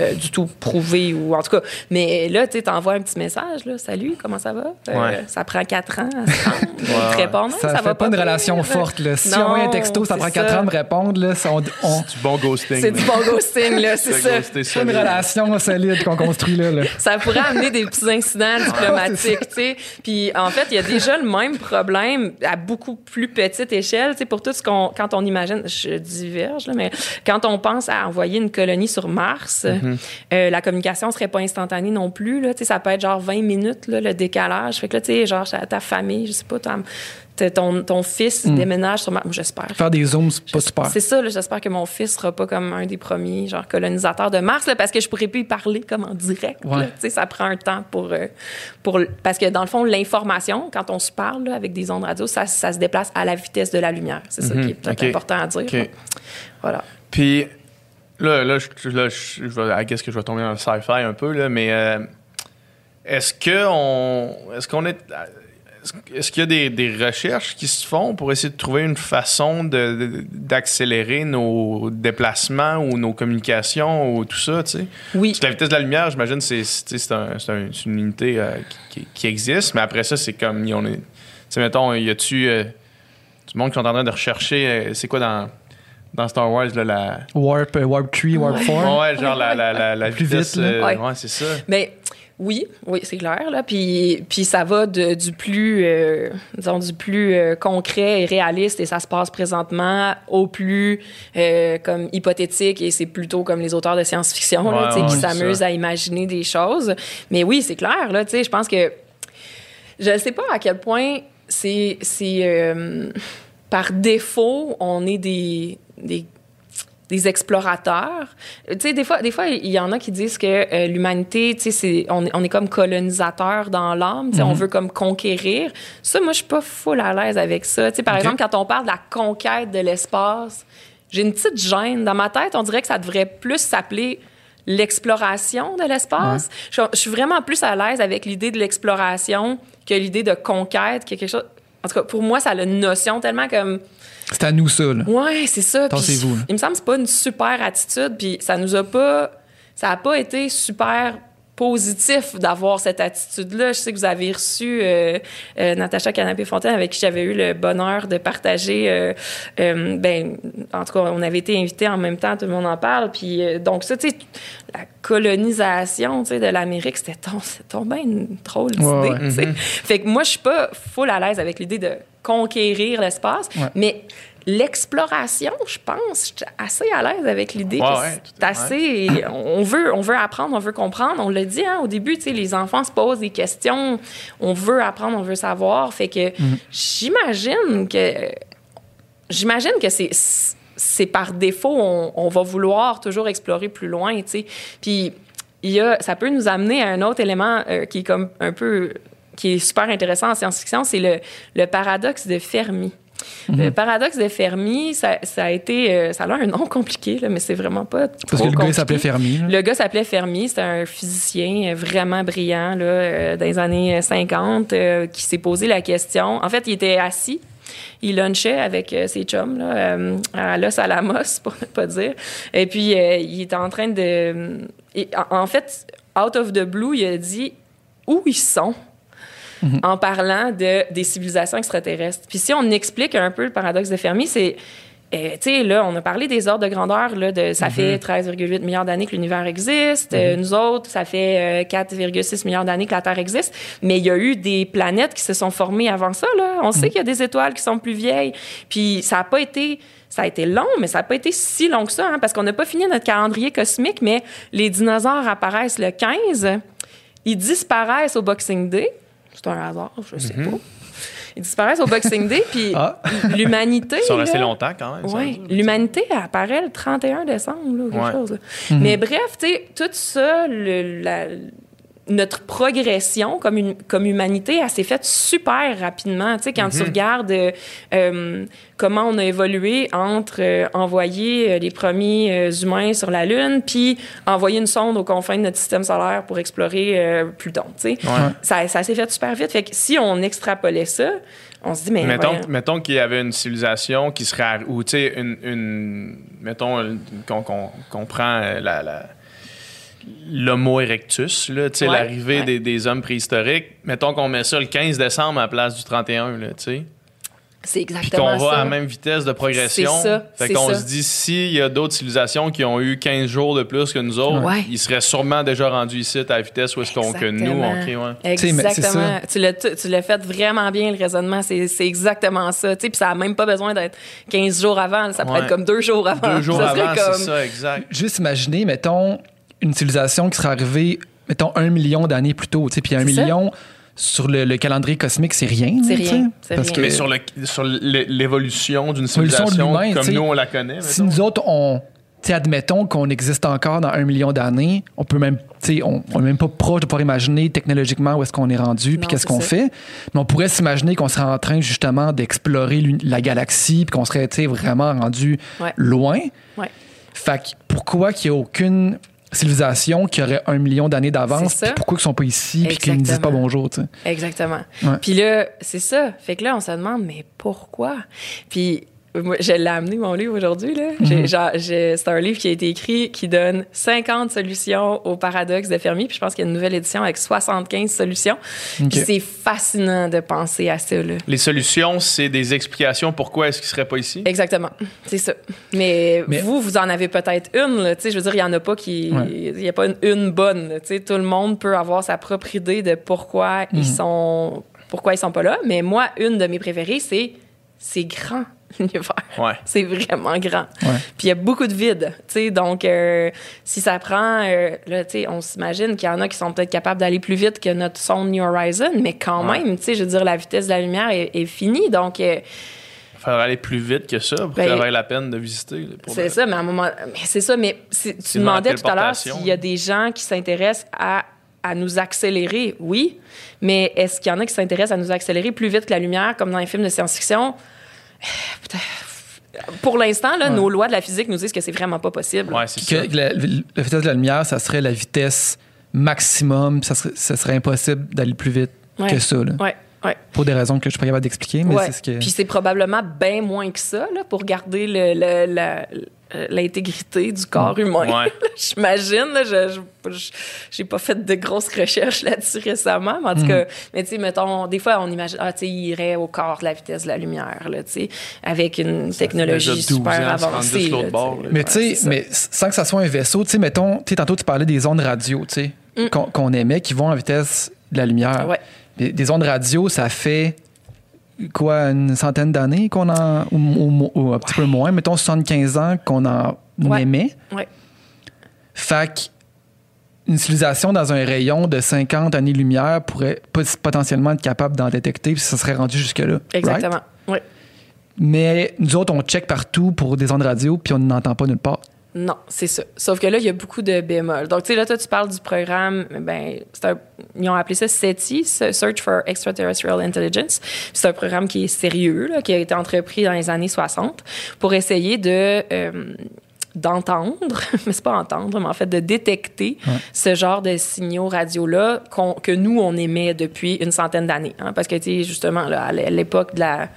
euh, du tout prouvé, ou en tout cas. Mais là, tu sais, t'envoies un petit message, là. Salut, comment ça va? Euh, Ouais. Ça prend quatre ans à se rendre. Ils te Ouais. répondent, Ça, ça, fait va pas une relation forte. Là. Si on envoie un texto, ça c'est prend 4 ça. ans de répondre. Là, on, on- Du bon ghosting. C'est du bon ghosting, là, c'est C'est ça. c'est une relation solide qu'on construit là. là. ça pourrait amener des petits incidents diplomatiques, tu sais. Puis en fait, il y a déjà le même problème à beaucoup plus petite échelle, tu sais, pour tout ce qu'on quand on imagine, je diverge là, mais quand on pense à envoyer une colonie sur Mars, euh, la communication serait pas instantanée non plus là, ça peut être genre 20 minutes là, le décalage. Fait que là, tu sais, genre ta famille, je sais pas, ta- ton, ton fils déménage sur Mars, j'espère. Faire des zooms, c'est pas super. C'est ça, j'espère que mon fils sera pas comme un des premiers genre colonisateurs de Mars, là, parce que je pourrais plus y parler comme en direct. Ouais. Ça prend un temps pour, euh, pour... Parce que dans le fond, l'information, quand on se parle là, avec des ondes radio, ça, ça se déplace à la vitesse de la lumière. C'est ça qui est peut-être important à dire. OK. là. Voilà. Puis là, là, je, là, je, je guess que je vais tomber dans le sci-fi un peu, là, mais euh, est-ce que on, est-ce qu'on est, est-ce- qu'il y a des, des recherches qui se font pour essayer de trouver une façon d'accélérer nos déplacements ou nos communications ou tout ça, tu sais? Oui. Parce que la vitesse de la lumière, j'imagine, c'est, un- c'est un- c'est une unité euh, qui, qui- existe, mais après ça, c'est comme, on est, tu sais, mettons, y a-tu euh, du monde qui sont en train de rechercher, euh, c'est quoi dans, dans Star Wars, là, la... Warp, euh, Warp 3, Warp 4. Ouais, genre la, la, la, la Plus vitesse. vite, là. euh, Ouais. ouais, c'est ça. Mais oui, oui, c'est clair. Là. Puis, puis ça va de- du plus, euh, disons, du plus euh, concret et réaliste, et ça se passe présentement, au plus euh, comme hypothétique, et c'est plutôt comme les auteurs de science-fiction là, Ouais, tu sais, ouais, qui s'amusent à imaginer des choses. Mais oui, c'est clair. Là, tu sais, je pense que je ne sais pas à quel point c'est c'est, par défaut on est des, des des explorateurs. Tu sais, des fois, des fois, il y en a qui disent que euh, l'humanité, tu sais, c'est, on, est- on est comme colonisateur dans l'âme, tu sais, Mhm. on veut comme conquérir. Ça, moi, je suis pas full à l'aise avec ça. Tu sais, par exemple, quand on parle de la conquête de l'espace, j'ai une petite gêne. Dans ma tête, on dirait que ça devrait plus s'appeler l'exploration de l'espace. Je, je suis vraiment plus à l'aise avec l'idée de l'exploration que l'idée de conquête, que quelque chose... En tout cas, pour moi, ça a une notion tellement comme... C'est à nous ça, là. Ouais, c'est ça. Là. Il me semble que c'est pas une super attitude, puis ça nous a pas, ça a pas été super positif d'avoir cette attitude-là. Je sais que vous avez reçu euh, euh, Natacha Canapé-Fontaine, avec qui j'avais eu le bonheur de partager. euh, ben, en tout cas, on avait été invités en même temps, tout le monde en parle. Puis donc ça, tu sais, la colonisation, tu sais, de l'Amérique, c'était ton, bien une drôle d'idée. Ouais, ouais. tu sais. Fait que moi, je suis pas full à l'aise avec l'idée de conquérir l'espace, Ouais. mais l'exploration, je pense, je suis assez à l'aise avec l'idée Ouais, que ouais, c'est tout à assez. On veut, on veut apprendre, on veut comprendre. On l'a dit hein, au début, les enfants se posent des questions. On veut apprendre, on veut savoir. Fait que Mm-hmm. j'imagine que j'imagine que c'est c'est par défaut on, on va vouloir toujours explorer plus loin, tu sais. Puis il y a, ça peut nous amener à un autre élément euh, qui est comme un peu qui est super intéressant en science-fiction, c'est le, le paradoxe de Fermi. Le paradoxe de Fermi, ça, ça a été, euh, ça a un nom compliqué, là, mais c'est vraiment pas Parce trop que le gars, s'appelait Fermi. là. Le gars s'appelait Fermi, c'était un physicien euh, vraiment brillant là, euh, dans les années 50 euh, qui s'est posé la question. En fait, il était assis, il lunchait avec ses chums là, euh, à Los Alamos, pour ne pas dire. Et puis, euh, il était en train de... et en fait, out of the blue, il a dit où ils sont? En parlant de, des civilisations extraterrestres. Puis si on explique un peu le paradoxe de Fermi, c'est... euh, tu sais, là, on a parlé des ordres de grandeur. Là, de, ça fait 13,8 milliards d'années que l'univers existe. Euh, nous autres, ça fait euh, 4,6 milliards d'années que la Terre existe. Mais il y a eu des planètes qui se sont formées avant ça. Là. On sait qu'il y a des étoiles qui sont plus vieilles. Puis ça n'a pas été... Ça a été long, mais ça n'a pas été si long que ça, hein, parce qu'on n'a pas fini notre calendrier cosmique, mais les dinosaures apparaissent le 15. Ils disparaissent au Boxing Day. C'est un hasard, je sais pas. Ils disparaissent au Boxing Day, puis Ah. l'humanité. Ils sont restés là, longtemps quand même. Ouais, l'humanité apparaît le 31 décembre, là, ou quelque Ouais. chose. là. Mais bref, tu sais, tout ça, le- la- notre progression comme, une, comme humanité, elle s'est faite super rapidement. Tu sais, quand tu regardes euh, euh, comment on a évolué entre euh, envoyer les premiers humains sur la Lune, puis envoyer une sonde aux confins de notre système solaire pour explorer Pluton. Tu sais, ça, ça s'est fait super vite. Fait que si on extrapolait ça, on se dit, mais Mettons, mettons qu'il y avait une civilisation qui serait. Ou, tu sais, une, une- Mettons qu'on prend la. la- L'Homo erectus, là, tu sais, Ouais, l'arrivée ouais. des, des hommes préhistoriques. Mettons qu'on met ça le 15 décembre à la place du 31, là, tu sais. c'est Puis exactement qu'on va ça. à la même vitesse de progression. C'est ça, Fait c'est qu'on ça. se dit, s'il y a d'autres civilisations qui ont eu 15 jours de plus que nous autres, Ouais. ils seraient sûrement déjà rendus ici à la vitesse où est-ce qu'on que nous, Exactement. Ouais. Tu sais, mais c'est Exactement. ça. Tu l'as, tu tu l'as fait vraiment bien, le raisonnement. C'est, c'est exactement ça. Tu sais, Puis ça n'a même pas besoin d'être 15 jours avant. Ça pourrait Ouais. être comme deux jours avant. Deux jours Ça avant, comme- c'est ça, exact. Juste imaginer, mettons, une civilisation qui serait arrivée, mettons, un million d'années plus tôt. tu sais, Puis un ça. million sur le, le calendrier cosmique, c'est rien. C'est rien, Parce rien. que Mais sur, le, sur l'é- l'évolution d'une civilisation comme nous, on la connaît. si mettons. nous autres, on. admettons qu'on existe encore dans un million d'années, on peut même, on n'est même pas proche de pouvoir imaginer technologiquement où est-ce qu'on est rendu, puis qu'est-ce qu'on fait. Mais on pourrait s'imaginer qu'on serait en train justement d'explorer la galaxie, puis qu'on serait, vraiment rendu Ouais. loin. Ouais. Fait que pourquoi qu'il n'y a aucune civilisation qui aurait un million d'années d'avance, pourquoi ils sont pas ici, puis qu'ils ne disent pas bonjour, tu sais? Exactement. Puis là, c'est ça. Fait que là, on se demande, mais pourquoi? Puis moi, je l'ai amené, mon livre, aujourd'hui. là. Mhm. C'est un livre qui a été écrit qui donne 50 solutions au paradoxe de Fermi. Puis je pense qu'il y a une nouvelle édition avec 75 solutions. Ok. Puis c'est fascinant de penser à ça. Là. Les solutions, c'est des explications pourquoi est-ce qu'ils seraient pas ici? Exactement, c'est ça. Mais, Mais- vous, vous en avez peut-être une. Là, tu sais, je veux dire, il y en a pas qui, Ouais. il y a pas une, une bonne. là, tu sais, tout le monde peut avoir sa propre idée de pourquoi ils Mhm. sont, pourquoi ils sont pas là. Mais moi, une de mes préférées, c'est c'est grand l'univers. Ouais. C'est vraiment grand. Ouais. Puis il y a beaucoup de vide, tu sais. Donc, euh, si ça prend, euh, là, tu sais, on s'imagine qu'il y en a qui sont peut-être capables d'aller plus vite que notre sonde New Horizon, mais quand Ouais. même, tu sais, je veux dire, la vitesse de la lumière est, est finie. Donc, euh, faudrait aller plus vite que ça pour Ben, que ça vaille la peine de visiter. C'est le- ça, mais à un moment. C'est ça, mais tu demandais tout à l'heure s'il y a des gens qui s'intéressent à, à nous accélérer. Oui, mais est-ce qu'il y en a qui s'intéressent à nous accélérer plus vite que la lumière, comme dans les films de science-fiction? Pour l'instant, là, Ouais. nos lois de la physique nous disent que c'est vraiment pas possible. Ouais, c'est Que ça. la, la vitesse de la lumière, ça serait la vitesse maximum. Ça serait, ça serait impossible d'aller plus vite Ouais. que ça. là. Ouais, ouais. Pour des raisons que je suis pas capable d'expliquer, mais Ouais. c'est ce que. Puis c'est probablement bien moins que ça là, pour garder le- le- la- euh, l'intégrité du corps humain. Ouais. J'imagine. Je j'ai pas fait de grosses recherches là-dessus récemment, mais en tout cas, mais tu sais, mettons, des fois, on imagine, ah, tu sais, il irait au corps de la vitesse de la lumière, là, tu sais, avec une technologie déjà 12 super ans, avancée. là, bord, là. Mais tu sais, mais sans que ça soit un vaisseau, tu sais, mettons, tu sais, tantôt tu parlais des ondes radio, tu sais, Mm. qu'on qu'on émet, qui vont à vitesse de la lumière. Ouais. Des, des ondes radio, ça fait quoi, une centaine d'années qu'on en. Ou, ou- ou un petit peu moins, mettons 75 ans qu'on en Ouais. émet. Ouais. Fait une civilisation dans un rayon de 50 années-lumière pourrait pot- potentiellement être capable d'en détecter, puis ça serait rendu jusque-là. right? Exactement. Ouais. Mais nous autres, on check partout pour des ondes radio, puis on n'entend pas nulle part. Non, c'est ça. Sauf que là, il y a beaucoup de bémols. Donc, tu sais, là, toi, tu parles du programme, ben, un- ils ont appelé ça SETI, Search for Extraterrestrial Intelligence. C'est un programme qui est sérieux, là, qui a été entrepris dans les années 60 pour essayer de euh, d'entendre, mais c'est pas entendre, mais en fait de détecter ce genre de signaux radio-là que nous, on émet depuis une centaine d'années. hein. parce que, tu sais, justement, là, à l'époque de la,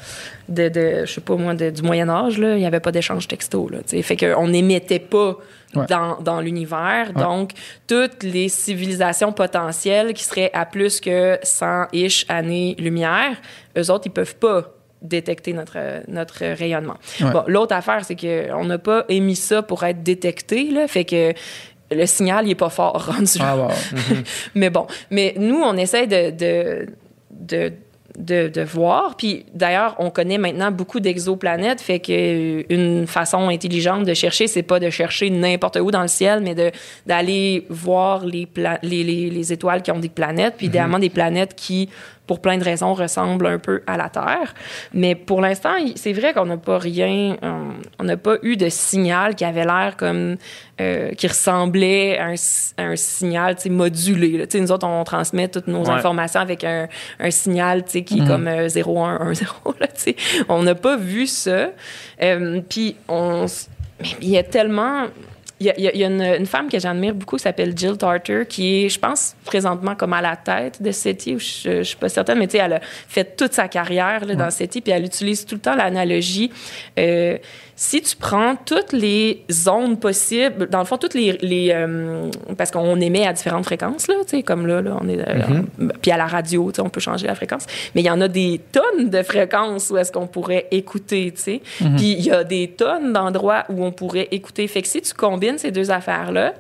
de, de, je sais pas moi, de- du Moyen Âge, il n'y avait pas d'échange texto. Là, tu sais. fait qu'on n'émettait pas Ouais. dans, dans l'univers. Donc, toutes les civilisations potentielles qui seraient à plus que 100-ish années-lumière, eux autres, ils peuvent pas détecter notre, notre rayonnement. Ouais. Bon, l'autre affaire, c'est qu'on n'a pas émis ça pour être détecté, là, fait que le signal, il est pas fort rendu là. Ah, wow. Mais bon, mais nous, on essaie de, de, de, de, de voir. Puis d'ailleurs, on connaît maintenant beaucoup d'exoplanètes, fait que une façon intelligente de chercher, c'est pas de chercher n'importe où dans le ciel, mais de d'aller voir les, pla- les, les, les étoiles qui ont des planètes, puis idéalement des planètes qui pour plein de raisons, ressemblent un peu à la Terre. Mais pour l'instant, c'est vrai qu'on n'a pas rien, euh, on n'a pas eu de signal qui avait l'air comme, euh, qui ressemblait à un, à un signal, modulé. là. Tu sais, nous autres, on transmet toutes nos Ouais. informations avec un, un signal, qui est comme euh, 0110, là, tu sais. On n'a pas vu ça. Euh, Puis, on... mais il y a tellement... Il y a, y a une, une femme que j'admire beaucoup qui s'appelle Jill Tarter, qui est, je pense, présentement comme à la tête de SETI, ou je, je suis pas certaine, mais tu sais, elle a fait toute sa carrière là, dans SETI, puis elle utilise tout le temps l'analogie. euh, si tu prends toutes les zones possibles, dans le fond, toutes les... les euh, parce qu'on émet à différentes fréquences, là, tu sais, comme là, là on est... euh, on- puis à la radio, tu sais, on peut changer la fréquence, mais il y en a des tonnes de fréquences où est-ce qu'on pourrait écouter, tu sais. Puis il y a des tonnes d'endroits où on pourrait écouter. Fait que si tu combines ces deux affaires-là,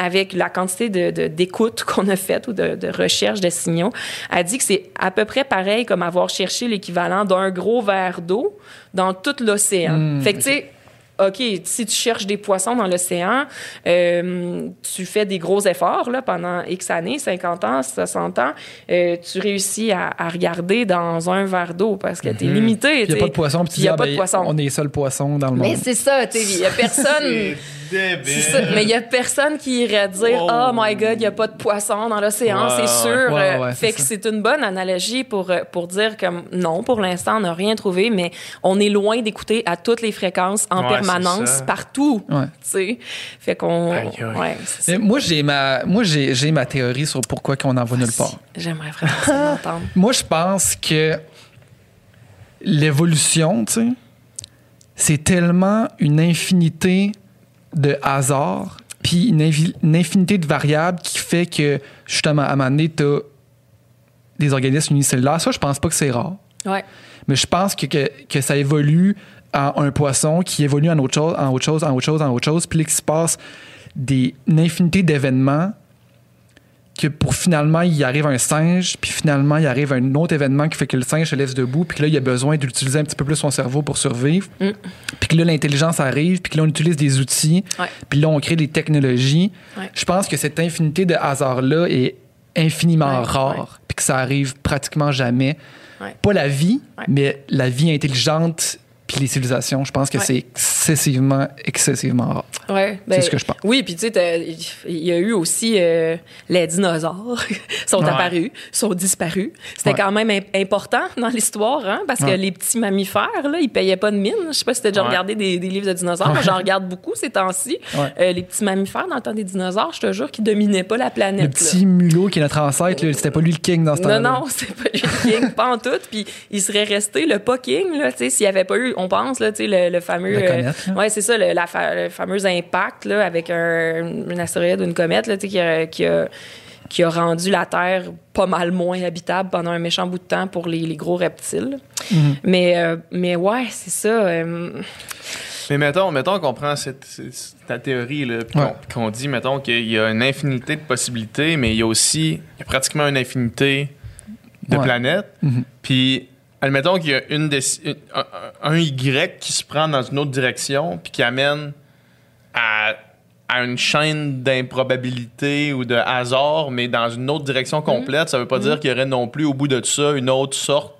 avec la quantité de, d'écoute qu'on a faite ou de, de recherche de signaux, elle dit que c'est à peu près pareil comme avoir cherché l'équivalent d'un gros verre d'eau dans tout l'océan. fait que, tu sais, OK, si tu cherches des poissons dans l'océan, euh, tu fais des gros efforts là, pendant X années, 50 ans, 60 ans, euh, tu réussis à, à regarder dans un verre d'eau parce que tu es limité. Il n'y a pas de poisson, puis tu Puis il y a dis, ah, pas de ben, poisson. on est les seuls poissons dans le Mais monde. c'est ça, tu il y a personne... C'est C'est ça. Mais il y a personne qui irait dire Wow. Oh my God, il n'y a pas de poisson dans l'océan, c'est sûr. Ouais, fait c'est que c'est une bonne analogie pour, euh, pour dire que non, pour l'instant, on n'a rien trouvé, mais on est loin d'écouter à toutes les fréquences en Ouais, permanence, ça. partout. Ouais. Tu sais. Fait qu'on. Ouais, moi, j'ai ma, moi, j'ai, j'ai ma théorie sur pourquoi qu'on en va nulle part. J'aimerais vraiment ça l'entendre. Moi, je pense que l'évolution, tu sais, c'est tellement une infinité de hasards, puis une, invi- une infinité de variables qui fait que, justement, à un moment donné, t'as des organismes unicellulaires. Ça, je pense pas que c'est rare. Ouais. Mais je pense que, que, que ça évolue en un poisson qui évolue en autre chose, en autre chose, en autre chose, en autre chose. Puis là, qu'il se passe des, une infinité d'événements que pour finalement, il arrive un singe, puis finalement, il arrive un autre événement qui fait que le singe se lève debout, puis que là, il a besoin d'utiliser un petit peu plus son cerveau pour survivre. Mm. Puis que là, l'intelligence arrive, puis que là, on utilise des outils, Ouais. puis là, on crée des technologies. Ouais. Je pense que cette infinité de hasards-là est infiniment Ouais, rare, puis que ça arrive pratiquement jamais. Pas la vie, mais la vie intelligente puis les civilisations. Je pense que Ouais. c'est excessivement, excessivement rare. Ouais, C'est ce que je pense. Oui, puis tu sais, il y a eu aussi euh, les dinosaures sont Ouais. apparus, sont disparus. C'était quand même im- important dans l'histoire, hein, parce que les petits mammifères, là, ils payaient pas de mine. Je sais pas si t'as déjà regardé des, des livres de dinosaures. Moi, j'en regarde beaucoup ces temps-ci. Euh, les petits mammifères, dans le temps des dinosaures, je te jure qu'ils dominaient pas la planète. Le là. petit mulot qui est notre ancêtre, c'était pas lui le king dans ce Non, temps-là. non, c'est pas lui le king, pas en tout. Puis il serait resté le pas king, là, tu sais, s'il n'y avait pas eu, on pense, là, tu sais, le, le fameux. La euh, ouais, c'est ça, le, la fa- le fameux impact, là, avec un, un astéroïde ou une comète, là, tu sais, qui a, qui a- qui a rendu la Terre pas mal moins habitable pendant un méchant bout de temps pour les, les gros reptiles. Mhm. Mais, euh, mais ouais, c'est ça. euh, Mais mettons, mettons qu'on prend cette, cette- ta théorie, là, puis Ouais. qu'on, qu'on dit, mettons, qu'il y a une infinité de possibilités, mais il y a aussi il y a pratiquement une infinité de Ouais. planètes. Mhm. Puis, admettons qu'il y a une un, un Y qui se prend dans une autre direction, puis qui amène à, à une chaîne d'improbabilité ou de hasard, mais dans une autre direction complète. Ça veut pas dire qu'il y aurait non plus, au bout de ça, une autre sorte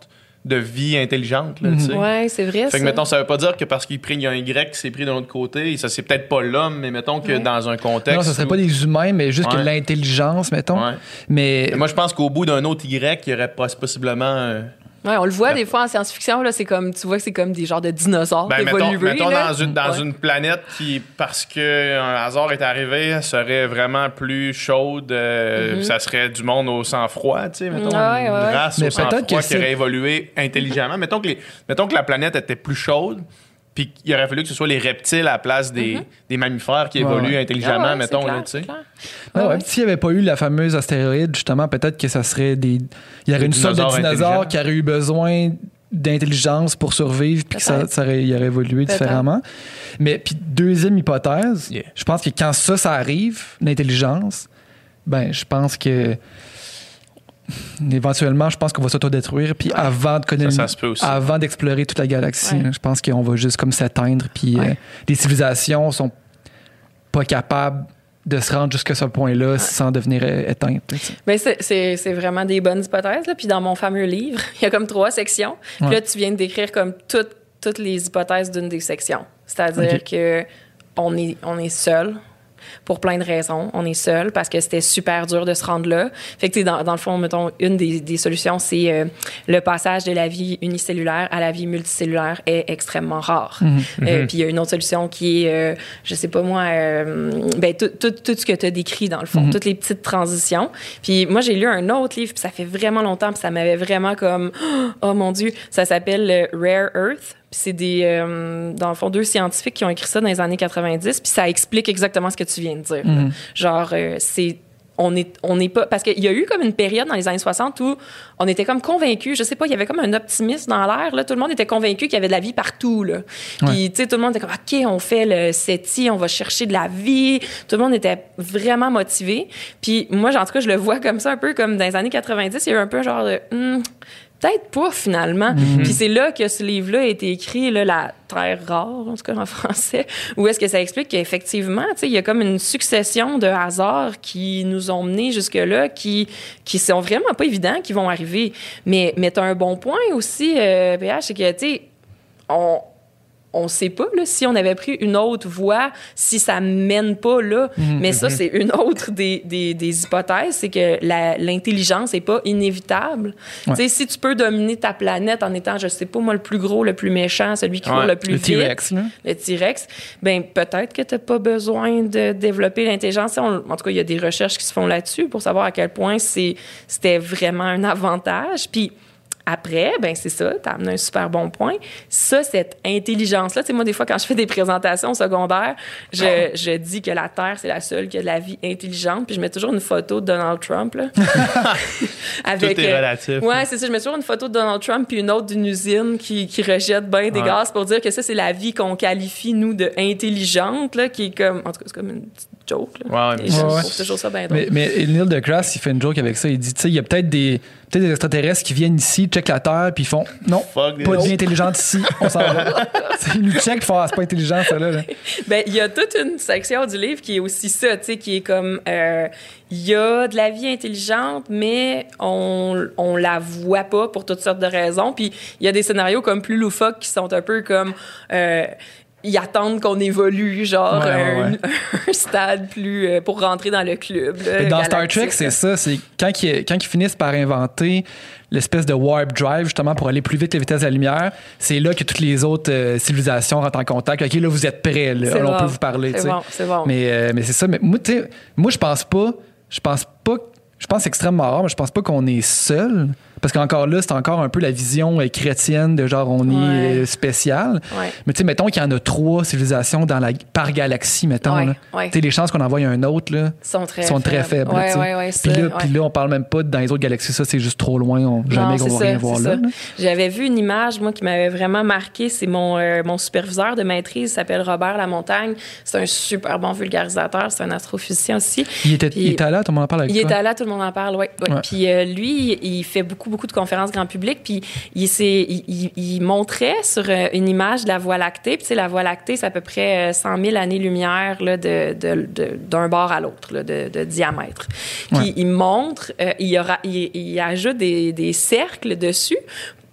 de vie intelligente. Là, sais. ouais, c'est vrai. Fait ça. que, mettons, ça veut pas dire que parce qu'il y a un Y qui s'est pris de l'autre côté, ça c'est peut-être pas l'homme, mais mettons que Ouais. dans un contexte. Non, ce serait où- pas des humains, mais juste que l'intelligence, mettons. Ouais. Mais Mais moi, je pense qu'au bout d'un autre Y, il y aurait poss- possiblement. euh, Ouais, on le voit des fois en science-fiction, là, c'est comme, tu vois que c'est comme des genres de dinosaures Ben, mettons, évolués. mettons là. dans, une, dans Ouais. une planète qui, parce qu'un hasard est arrivé, serait vraiment plus chaude, euh, ça serait du monde au sang-froid, tu sais, mettons. Mm-hmm. Ouais, ouais, une ouais. race Mais au sang-froid qui aurait évolué intelligemment. mettons, que les- mettons que la planète était plus chaude, puis qu'il aurait fallu que ce soit les reptiles à la place des, des mammifères qui évoluent ouais. intelligemment, Ah ouais, mettons, là, tu sais. Ah ouais. ouais. S'il n'y avait pas eu la fameuse astéroïde, justement, peut-être que ça serait des. Il y aurait Des une sorte de dinosaures dinosaure qui aurait eu besoin d'intelligence pour survivre, puis que ça, ça aurait, il aurait évolué différemment. Mais puis deuxième hypothèse, Yeah. je pense que quand ça, ça arrive, l'intelligence, ben je pense que éventuellement, je pense qu'on va s'autodétruire, puis avant de connaître, Ça, ça se peut aussi. avant d'explorer toute la galaxie, Ouais. je pense qu'on va juste comme s'éteindre, puis Ouais. euh, les civilisations sont pas capables de se rendre jusqu'à ce point-là sans devenir euh, éteintes. Mais c'est- c'est c'est vraiment des bonnes hypothèses. Là. Puis dans mon fameux livre, il y a comme trois sections. Puis Ouais. là, tu viens de décrire comme toutes, toutes les hypothèses d'une des sections. C'est-à-dire Ok. que on est, on est seul pour plein de raisons. On est seul parce que c'était super dur de se rendre là. Fait que, dans, dans le fond, mettons, une des, des solutions, c'est euh, le passage de la vie unicellulaire à la vie multicellulaire est extrêmement rare. Euh, Puis il y a une autre solution qui est, euh, je sais pas moi, euh, ben, tout, tout, tout ce que tu as décrit dans le fond, toutes les petites transitions. Puis moi, j'ai lu un autre livre, puis ça fait vraiment longtemps, puis ça m'avait vraiment comme, oh mon Dieu, ça s'appelle Rare Earth. Puis c'est des, euh, dans le fond, deux scientifiques qui ont écrit ça dans les années 90, puis ça explique exactement ce que tu viens de dire. là. Genre, euh, c'est on est on n'est pas parce qu'il y a eu comme une période dans les années 60 où on était comme convaincus je sais pas il y avait comme un optimisme dans l'air là. Tout le monde était convaincu qu'il y avait de la vie partout là. Puis tu sais tout le monde était comme ok on fait le SETI on va chercher de la vie. Tout le monde était vraiment motivé. Puis moi en tout cas je le vois comme ça un peu comme dans les années 90 il y a eu un peu genre de Hmm, Peut-être pas finalement. Puis c'est là que ce livre-là a été écrit, là, La Terre rare, en tout cas en français, où est-ce que ça explique qu'effectivement, tu sais, il y a comme une succession de hasards qui nous ont menés jusque-là, qui, qui sont vraiment pas évidents, qui vont arriver. Mais, mais tu as un bon point aussi, euh, PH, c'est que, tu sais, on on sait pas là, si on avait pris une autre voie, si ça mène pas là. Mais ça, c'est une autre des, des, des hypothèses, c'est que l'intelligence est pas inévitable. Ouais. Si tu peux dominer ta planète en étant, je sais pas moi, le plus gros, le plus méchant, celui qui Ouais, court le plus Le vite, T-Rex, le T-Rex, ben peut-être que tu n'as pas besoin de développer l'intelligence. En tout cas, il y a des recherches qui se font là-dessus pour savoir à quel point c'est- c'était vraiment un avantage. Puis après, ben c'est ça, tu as amené un super bon point. Ça, cette intelligence-là, tu sais, moi, des fois, quand je fais des présentations secondaires, je, je dis que la Terre, c'est la seule qui a de la vie intelligente. Puis je mets toujours une photo de Donald Trump, là. Avec, Tout est euh, relatif. Ouais, c'est ça. Je mets toujours une photo de Donald Trump puis une autre d'une usine qui, qui rejette bien des Ouais. gaz pour dire que ça, c'est la vie qu'on qualifie, nous, de intelligente, là, qui est comme, en tout cas, c'est comme une petite joke. Là. Ouais, mais je Ouais, trouve toujours ça bien drôle. Mais, mais Neil deGrasse, il fait une joke avec ça. Il dit, tu sais, il y a peut-être des, peut-être des extraterrestres qui viennent ici, checkent la Terre, puis ils font, non, Fuck pas de vie intelligente ici, on s'en va. Ils nous checkent, ils font, ah, c'est pas intelligent, ça, là. là. Ben, il y a toute une section du livre qui est aussi ça, tu sais, qui est comme, euh, il y a de la vie intelligente, mais on, on la voit pas pour toutes sortes de raisons. Puis il y a des scénarios comme plus loufoques qui sont un peu comme, euh, ils attendent qu'on évolue, genre Ouais, ouais, un, ouais. un stade plus euh, pour rentrer dans le club. là, dans Star Trek, c'est ça. C'est quand ils, quand ils finissent par inventer l'espèce de warp drive, justement, pour aller plus vite que la vitesse de la lumière, c'est là que toutes les autres euh, civilisations rentrent en contact. OK, là, vous êtes prêts. Là, on peut vous parler. C'est bon, c'est bon. Mais, euh, mais c'est ça. Mais moi, moi, je pense pas. Je pense pas. Je pense extrêmement rare, mais je pense pas qu'on est seul. Parce qu'encore là, c'est encore un peu la vision euh, chrétienne de genre on est Ouais. euh, spécial. Ouais. Mais tu sais, mettons qu'il y en a trois civilisations dans la, par galaxie, mettons. Ouais. Tu sais, les chances qu'on envoie un autre, là, sont très sont très faibles. là, ouais, puis, là, puis là, on parle même pas dans les autres galaxies. Ça, c'est juste trop loin. On, jamais qu'on va ça, rien voir là. J'avais vu une image, moi, qui m'avait vraiment marqué. C'est mon, euh, mon superviseur de maîtrise, il s'appelle Robert Lamontagne. C'est un super bon vulgarisateur. C'est un astrophysicien aussi. Il était, Puis- il était là, tout le monde en parle avec Il toi? était là, tout le monde en parle, oui. Ouais. Puis euh, lui, il fait beaucoup, beaucoup de conférences grand public. Puis il, s'est- il, il- il montrait sur euh, une image de la Voie lactée. Puis tu sais, la Voie lactée, c'est à peu près euh, 100 000 années-lumière là, de, de- de- d'un bord à l'autre de, de diamètre. Puis Ouais. il montre, euh, il, y aura, il ajoute des, des cercles dessus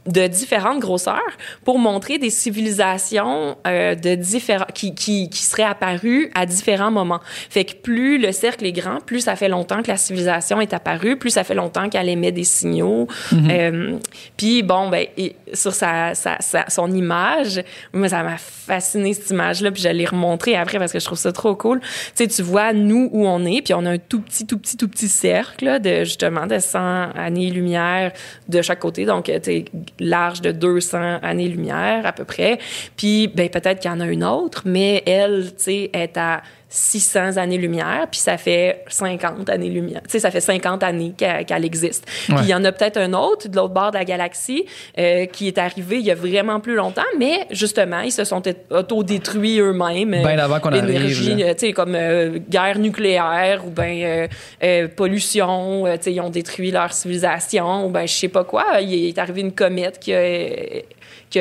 de différentes grosseurs pour montrer des civilisations euh, de différents qui, qui, qui seraient apparues à différents moments. Fait que plus le cercle est grand, plus ça fait longtemps que la civilisation est apparue, plus ça fait longtemps qu'elle émet des signaux. Euh, Puis bon, ben et sur sa, sa, sa- son image, moi ça m'a fasciné cette image-là, puis je l'ai remontrée après parce que je trouve ça trop cool. Tu sais, tu vois nous où on est, puis on a un tout petit, tout petit, tout petit cercle là, de justement de 100 années-lumière de chaque côté, donc tu sais large de 200 années-lumière à peu près. Puis ben peut-être qu'il y en a une autre, mais elle, tu sais, est à 600 années-lumière, puis ça fait 50 années-lumière. Tu sais, ça fait 50 années qu'elle existe. Puis il y en a peut-être un autre de l'autre bord de la galaxie euh, qui est arrivé il y a vraiment plus longtemps, mais justement, ils se sont auto-détruits eux-mêmes. euh, Ben avant qu'on arrive, tu sais, comme euh, guerre nucléaire ou euh, euh, pollution, tu sais, ils ont détruit leur civilisation ou ben je sais pas quoi. Il est arrivé une comète qui a,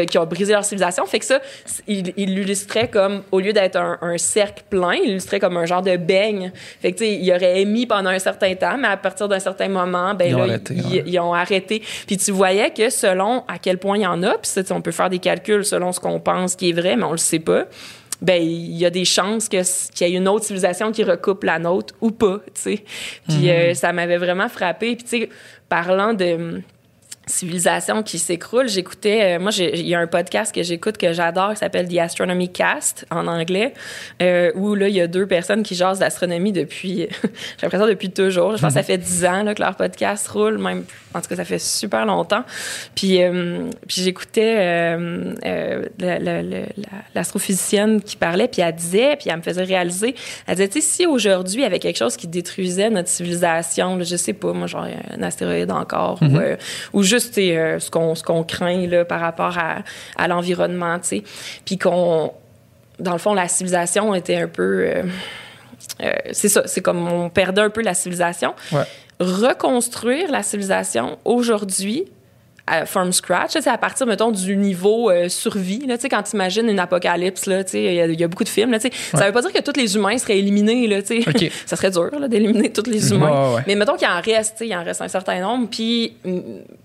qui qui a brisé leur civilisation. Fait que ça, il il l'illustrait comme, au lieu d'être un, un cercle plein, il l'illustrait comme un genre de beigne. Fait que, tu sais, il aurait émis pendant un certain temps, mais à partir d'un certain moment, ben Ils ont là, arrêté, ils, ouais. ils ont arrêté. Puis tu voyais que selon à quel point il y en a, puis on peut faire des calculs selon ce qu'on pense qui est vrai, mais on le sait pas. Ben, il y a des chances que qu'il y ait une autre civilisation qui recoupe la nôtre ou pas, tu sais. Puis euh, ça m'avait vraiment frappé. Puis tu sais, parlant de civilisation qui s'écroule, j'écoutais, euh, moi, il y a un podcast que j'écoute que j'adore qui s'appelle The Astronomy Cast en anglais, euh, où là, il y a deux personnes qui jasent d'astronomie depuis, j'ai l'impression depuis toujours. Je pense que ça fait dix ans là, que leur podcast roule, même, en tout cas, ça fait super longtemps. Puis, euh, puis j'écoutais la- la- la- la- l'astrophysicienne qui parlait, puis elle disait, puis elle me faisait réaliser, elle disait, tu sais, si aujourd'hui, il y avait quelque chose qui détruisait notre civilisation, là, je sais pas, moi, genre un astéroïde encore, ou, euh, ou juste euh, ce qu'on ce qu'on craint là, par rapport à, à l'environnement, tu sais, puis qu'on, dans le fond, la civilisation était un peu... euh, euh, c'est ça, c'est comme on perdait un peu la civilisation. Ouais. Reconstruire la civilisation aujourd'hui, à- from scratch, sais, à partir, mettons, du niveau euh, survie. Là, quand tu imagines une apocalypse, là, tu sais, il y, a- il y a beaucoup de films. Là, tu sais, Ça veut pas dire que tous les humains seraient éliminés. Là, tu sais. OK. ça serait dur là, d'éliminer tous les humains. Ouais, ouais, ouais. Mais mettons qu'il en reste, il en reste un certain nombre, puis mm,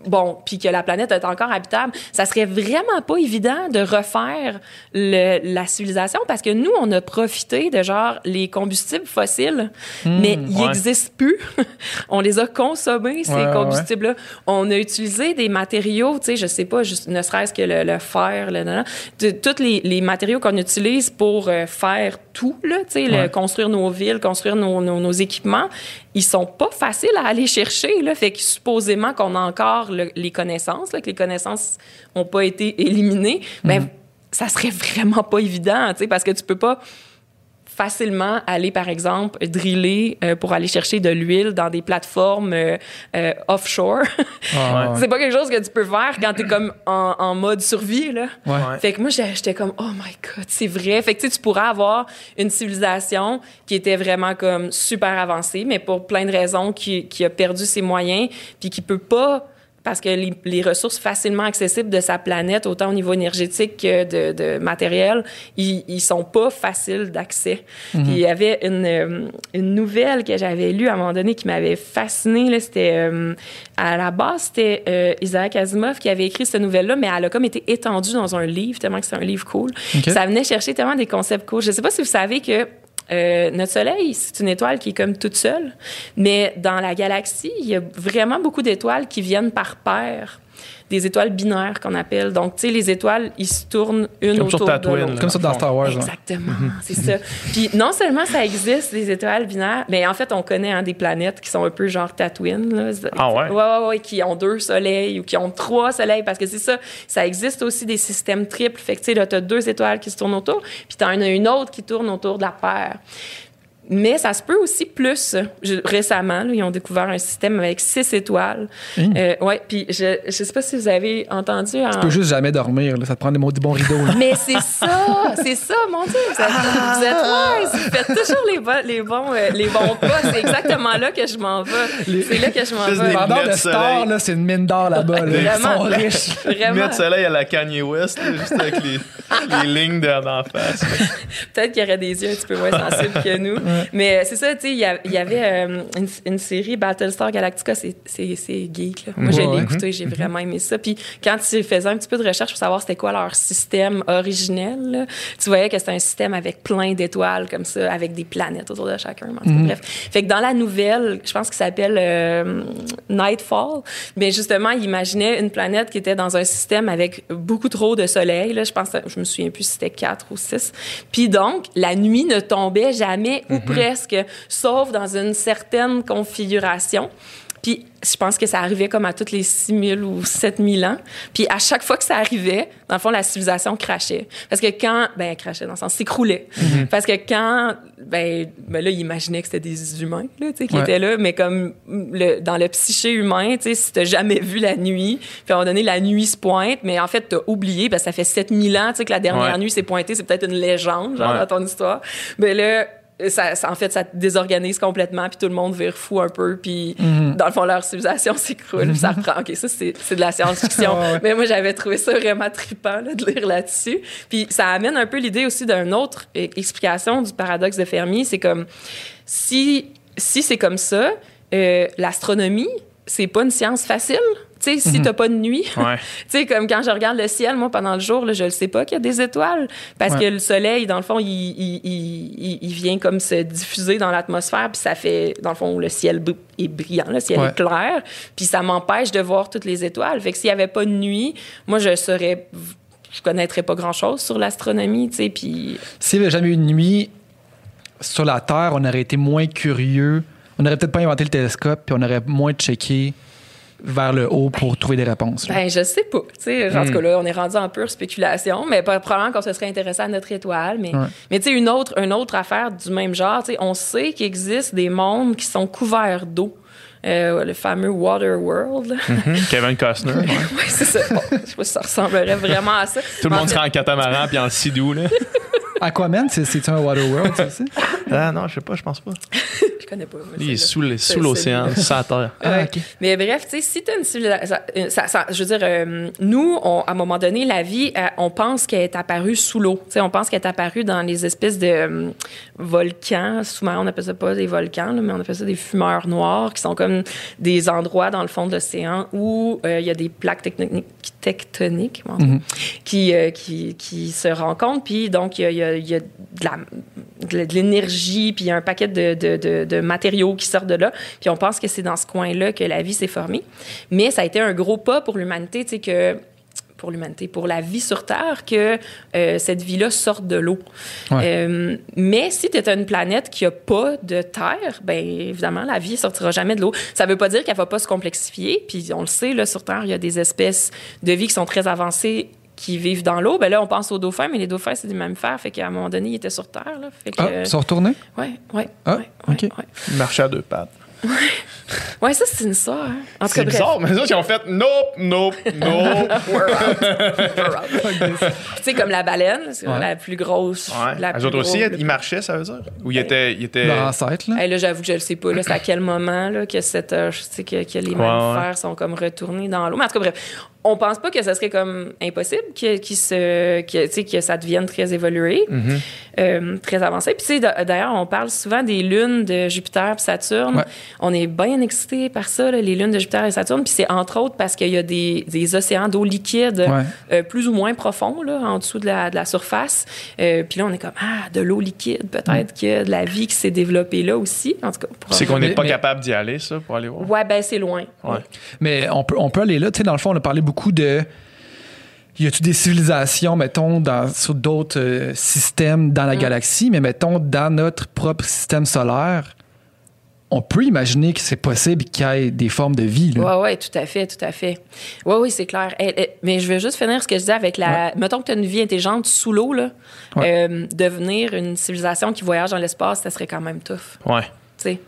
bon, puis que la planète est encore habitable, ça serait vraiment pas évident de refaire le- la civilisation parce que nous, on a profité de genre les combustibles fossiles, Hmm, mais ils ouais. n'existent plus. on les a consommés ces Ouais, ouais, combustibles-là. On a utilisé des matériaux, tu sais, je sais pas, juste, ne serait-ce que le, le fer, le, le- tous les, les matériaux qu'on utilise pour euh, faire tout, là, tu sais, Ouais. construire nos villes, construire nos, nos- nos équipements, ils sont pas faciles à aller chercher, là. Fait que supposément qu'on a encore le- les connaissances, là, que les connaissances ont pas été éliminées, ben, ça serait vraiment pas évident, tu sais, parce que tu peux pas facilement aller, par exemple, driller euh, pour aller chercher de l'huile dans des plateformes euh, euh, offshore. Ah, ouais. c'est pas quelque chose que tu peux faire quand t'es comme en, en mode survie, là. Ouais. Ouais. Fait que moi, j'étais j'étais comme, oh my God, c'est vrai. Fait que tu sais, tu pourrais avoir une civilisation qui était vraiment comme super avancée, mais pour plein de raisons, qui, qui a perdu ses moyens, puis qui peut pas parce que les, les ressources facilement accessibles de sa planète, autant au niveau énergétique que de, de matériel, ils, ils sont pas faciles d'accès. Puis il y avait une, euh, une nouvelle que j'avais lue à un moment donné qui m'avait fascinée. C'était euh, à la base, c'était euh, Isaac Asimov qui avait écrit cette nouvelle-là, mais elle a comme été étendue dans un livre, tellement que c'est un livre cool. Ça venait chercher tellement des concepts cool. Je sais pas si vous savez que euh, notre Soleil, c'est une étoile qui est comme toute seule, mais dans la galaxie, il y a vraiment beaucoup d'étoiles qui viennent par paires. Des étoiles binaires qu'on appelle. Donc, tu sais, les étoiles, ils se tournent une Comme sur autour de Tatooine, l'autre. Comme ça dans Star Wars. Exactement, c'est ça. Puis non seulement ça existe, des étoiles binaires, mais en fait, on connaît hein, des planètes qui sont un peu genre Tatooine. Là. Ah ouais? Ouais, ouais, ouais, qui ont deux soleils ou qui ont trois soleils, parce que c'est ça. Ça existe aussi des systèmes triples. Fait que, tu sais, là, t'as deux étoiles qui se tournent autour, puis t'en as une autre qui tourne autour de la paire. Mais ça se peut aussi plus. Je- récemment, là, ils ont découvert un système avec six étoiles. Hein? Euh, ouais, puis je, je sais pas si vous avez entendu. en- Tu peux juste jamais dormir. là. Ça te prend des, bons rideaux. là. mais c'est ça, c'est ça, mon Dieu. Vous êtes, vous êtes wise. Vous faites toujours les, bons- les, bons, euh, les bons pas. C'est exactement là que je m'en vais. C'est là que je m'en vais. de lunettes Star, soleil. là, c'est une mine d'or là-bas. là. Ils Vraiment. sont riches. Vraiment. Mettre soleil à la Kanye West, là, juste avec les, les lignes de- d'en face. Peut-être qu'il y aurait des yeux un petit peu moins sensibles que nous. Mais euh, c'est ça, tu sais, il y avait euh, une, une série Battlestar Galactica, c'est- geek. Là. Moi, je Ouais, l'ai ouais. écouté, j'ai vraiment aimé ça. Puis quand tu faisais un petit peu de recherche pour savoir c'était quoi leur système originel, là, tu voyais que c'était un système avec plein d'étoiles comme ça, avec des planètes autour de chacun. En cas, Bref. Fait que dans la nouvelle, je pense qu'il s'appelle euh, Nightfall, mais justement, il imaginait une planète qui était dans un système avec beaucoup trop de soleil. Là, je pense, je me souviens plus si c'était quatre ou six. Puis donc, la nuit ne tombait jamais ou presque, sauf dans une certaine configuration. Puis je pense que ça arrivait comme à toutes les 6000 ou 7000 ans. Puis à chaque fois que ça arrivait, dans le fond, la civilisation crachait. Parce que quand... Ben, crachait dans le sens, s'écroulait. Parce que quand... Ben, ben là, il imaginait que c'était des humains, là, tu sais, qui Ouais. étaient là. Mais comme le, dans le psyché humain, tu sais, si t'as jamais vu la nuit, puis à un moment donné, la nuit se pointe, mais en fait, t'as oublié, parce que ça fait 7000 ans, tu sais, que la dernière Ouais. nuit s'est pointée. C'est peut-être une légende, genre, Ouais. dans ton histoire. Mais là... Ça, ça- en fait, ça désorganise complètement, puis tout le monde vire fou un peu, puis dans le fond, leur civilisation s'écroule, ça reprend. OK, ça, c'est de la science-fiction. Ouais. Mais moi, j'avais trouvé ça vraiment trippant là, de lire là-dessus. Puis ça amène un peu l'idée aussi d'une autre euh, explication du paradoxe de Fermi. C'est comme, si, si c'est comme ça, euh, l'astronomie, c'est pas une science facile? Tu sais, si t'as pas de nuit, Ouais. tu sais, comme quand je regarde le ciel, moi, pendant le jour, là, je le sais pas qu'il y a des étoiles. Parce Ouais. que le soleil, dans le fond, il, il, il, il- vient comme se diffuser dans l'atmosphère, puis ça fait, dans le fond, le ciel est brillant, le ciel Ouais. est clair, puis ça m'empêche de voir toutes les étoiles. Fait que s'il y avait pas de nuit, moi, je serais... Je connaîtrais pas grand-chose sur l'astronomie, tu sais, puis... S'il n'y avait jamais eu de nuit sur la Terre, on aurait été moins curieux. On n'aurait peut-être pas inventé le télescope, puis on aurait moins checké vers le haut pour trouver des réponses. là. Ben, je sais pas. Tu sais, en Hmm. tout cas, là, on est rendu en pure spéculation, mais pas- probablement qu'on se serait intéressé à notre étoile. Mais, Ouais. mais tu sais, une autre, une autre affaire du même genre, tu sais, on sait qu'il existe des mondes qui sont couverts d'eau. Euh, le fameux Water World. Mhm. Kevin Costner. ouais. oui, c'est ça. Bon, je sais pas si ça ressemblerait vraiment à ça. Tout le En monde fait, sera en catamaran puis en sidou, là. Aquaman, c'est- c'est-tu un Waterworld, ça aussi? Ah non, je sais pas, je pense pas. Je connais pas. Il est sous, sous l'océan, c'est- sans terre. Ah. Mais bref, tu sais, si tu as une civilisation. ça- ça- je veux dire, euh, nous, on- à un moment donné, la vie, euh, on pense qu'elle est apparue sous l'eau. Tu sais, on pense qu'elle est apparue dans les espèces de euh, volcans. Souvent, on appelle ça pas des volcans, là, mais on appelle ça des fumeurs noirs, qui sont comme des endroits dans le fond de l'océan où euh, il y a des plaques tectoniques, cas, qui, euh, qui, qui se rencontrent. Puis donc, il y a, y a- il y a de l'énergie, puis il y a un paquet de, de, de, de matériaux qui sortent de là. Puis on pense que c'est dans ce coin-là que la vie s'est formée. Mais ça a été un gros pas pour l'humanité, tu sais, que pour l'humanité, pour la vie sur Terre, que euh, cette vie-là sorte de l'eau. Ouais. Euh, mais si tu es une planète qui a pas de terre, ben évidemment, la vie sortira jamais de l'eau. Ça veut pas dire qu'elle va pas se complexifier. Puis on le sait, là, sur Terre, il y a des espèces de vie qui sont très avancées qui vivent dans l'eau. Ben là, on pense aux dauphins, mais les dauphins, c'est des mammifères. Fait qu'à un moment donné, ils étaient sur Terre. Là. Fait que, Ah, ils sont retournés? ouais, ouais, Ah, ouais, ouais, ok. ouais. Il marchait à deux pattes. Ouais, ça, c'est une histoire. hein. En C'est bref. bizarre, mais les autres, ils ont fait nope, nope, nope. Puis, tu sais, comme la baleine, c'est Ouais. la plus grosse. ouais. La Les plus autres aussi, grosse, ils marchaient, ça veut dire? Ou ils étaient. Ils étaient... Leur ancêtre, là? Hey, là, j'avoue que je le sais pas. Là, c'est à quel moment là, que, cette, euh, que, que les Ouais, mammifères sont comme retournés dans l'eau. Mais en tout cas, bref, on pense pas que ça serait comme impossible que, se, que, tu sais, que ça devienne très évolué, Mhm. euh, très avancé. Puis, tu sais, d'a- d'ailleurs, on parle souvent des lunes de Jupiter et Saturne. Ouais. On est bien excités par ça, là, les lunes de Jupiter et Saturne. Puis, c'est entre autres parce qu'il y a des, des océans d'eau liquide Ouais. euh, plus ou moins profonds, là, en dessous de la, de la surface. Euh, puis là, on est comme, ah, de l'eau liquide, peut-être qu'il y a de la vie qui s'est développée là aussi. En tout cas, C'est qu'on n'est pas mais- capable d'y aller, ça, pour aller voir? Ouais, ben c'est loin. Ouais. Mais on peut, on peut aller là. Tu sais, dans le fond, on a parlé beaucoup de. Y a-tu des civilisations, mettons, dans, sur d'autres euh, systèmes dans la Mm. galaxie, mais mettons, dans notre propre système solaire, on peut imaginer que c'est possible qu'il y ait des formes de vie. Là. Ouais, ouais, tout à fait, tout à fait. Ouais, oui, c'est clair. Eh, eh, mais je veux juste finir ce que je disais avec la. Mettons que tu as une vie intelligente sous l'eau, là. Euh, devenir une civilisation qui voyage dans l'espace, ça serait quand même tough. Ouais. Sais.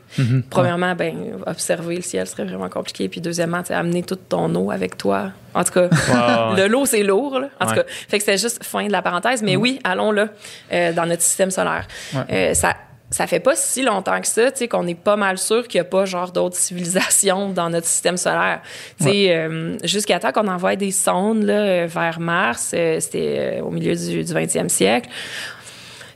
Premièrement, ben, observer le ciel serait vraiment compliqué. Puis deuxièmement, amener toute ton eau avec toi. En tout cas, ouais. le l'eau, c'est lourd. Là. En tout cas, fait que c'était juste fin de la parenthèse. Mais oui, allons là, euh, dans notre système solaire. Euh, ça, ça fait pas si longtemps que ça, tu sais, qu'on est pas mal sûr qu'il y a pas genre d'autres civilisations dans notre système solaire. Tu sais, euh, jusqu'à temps qu'on envoie des sondes là, vers Mars, euh, c'était euh, au milieu du, du 20e siècle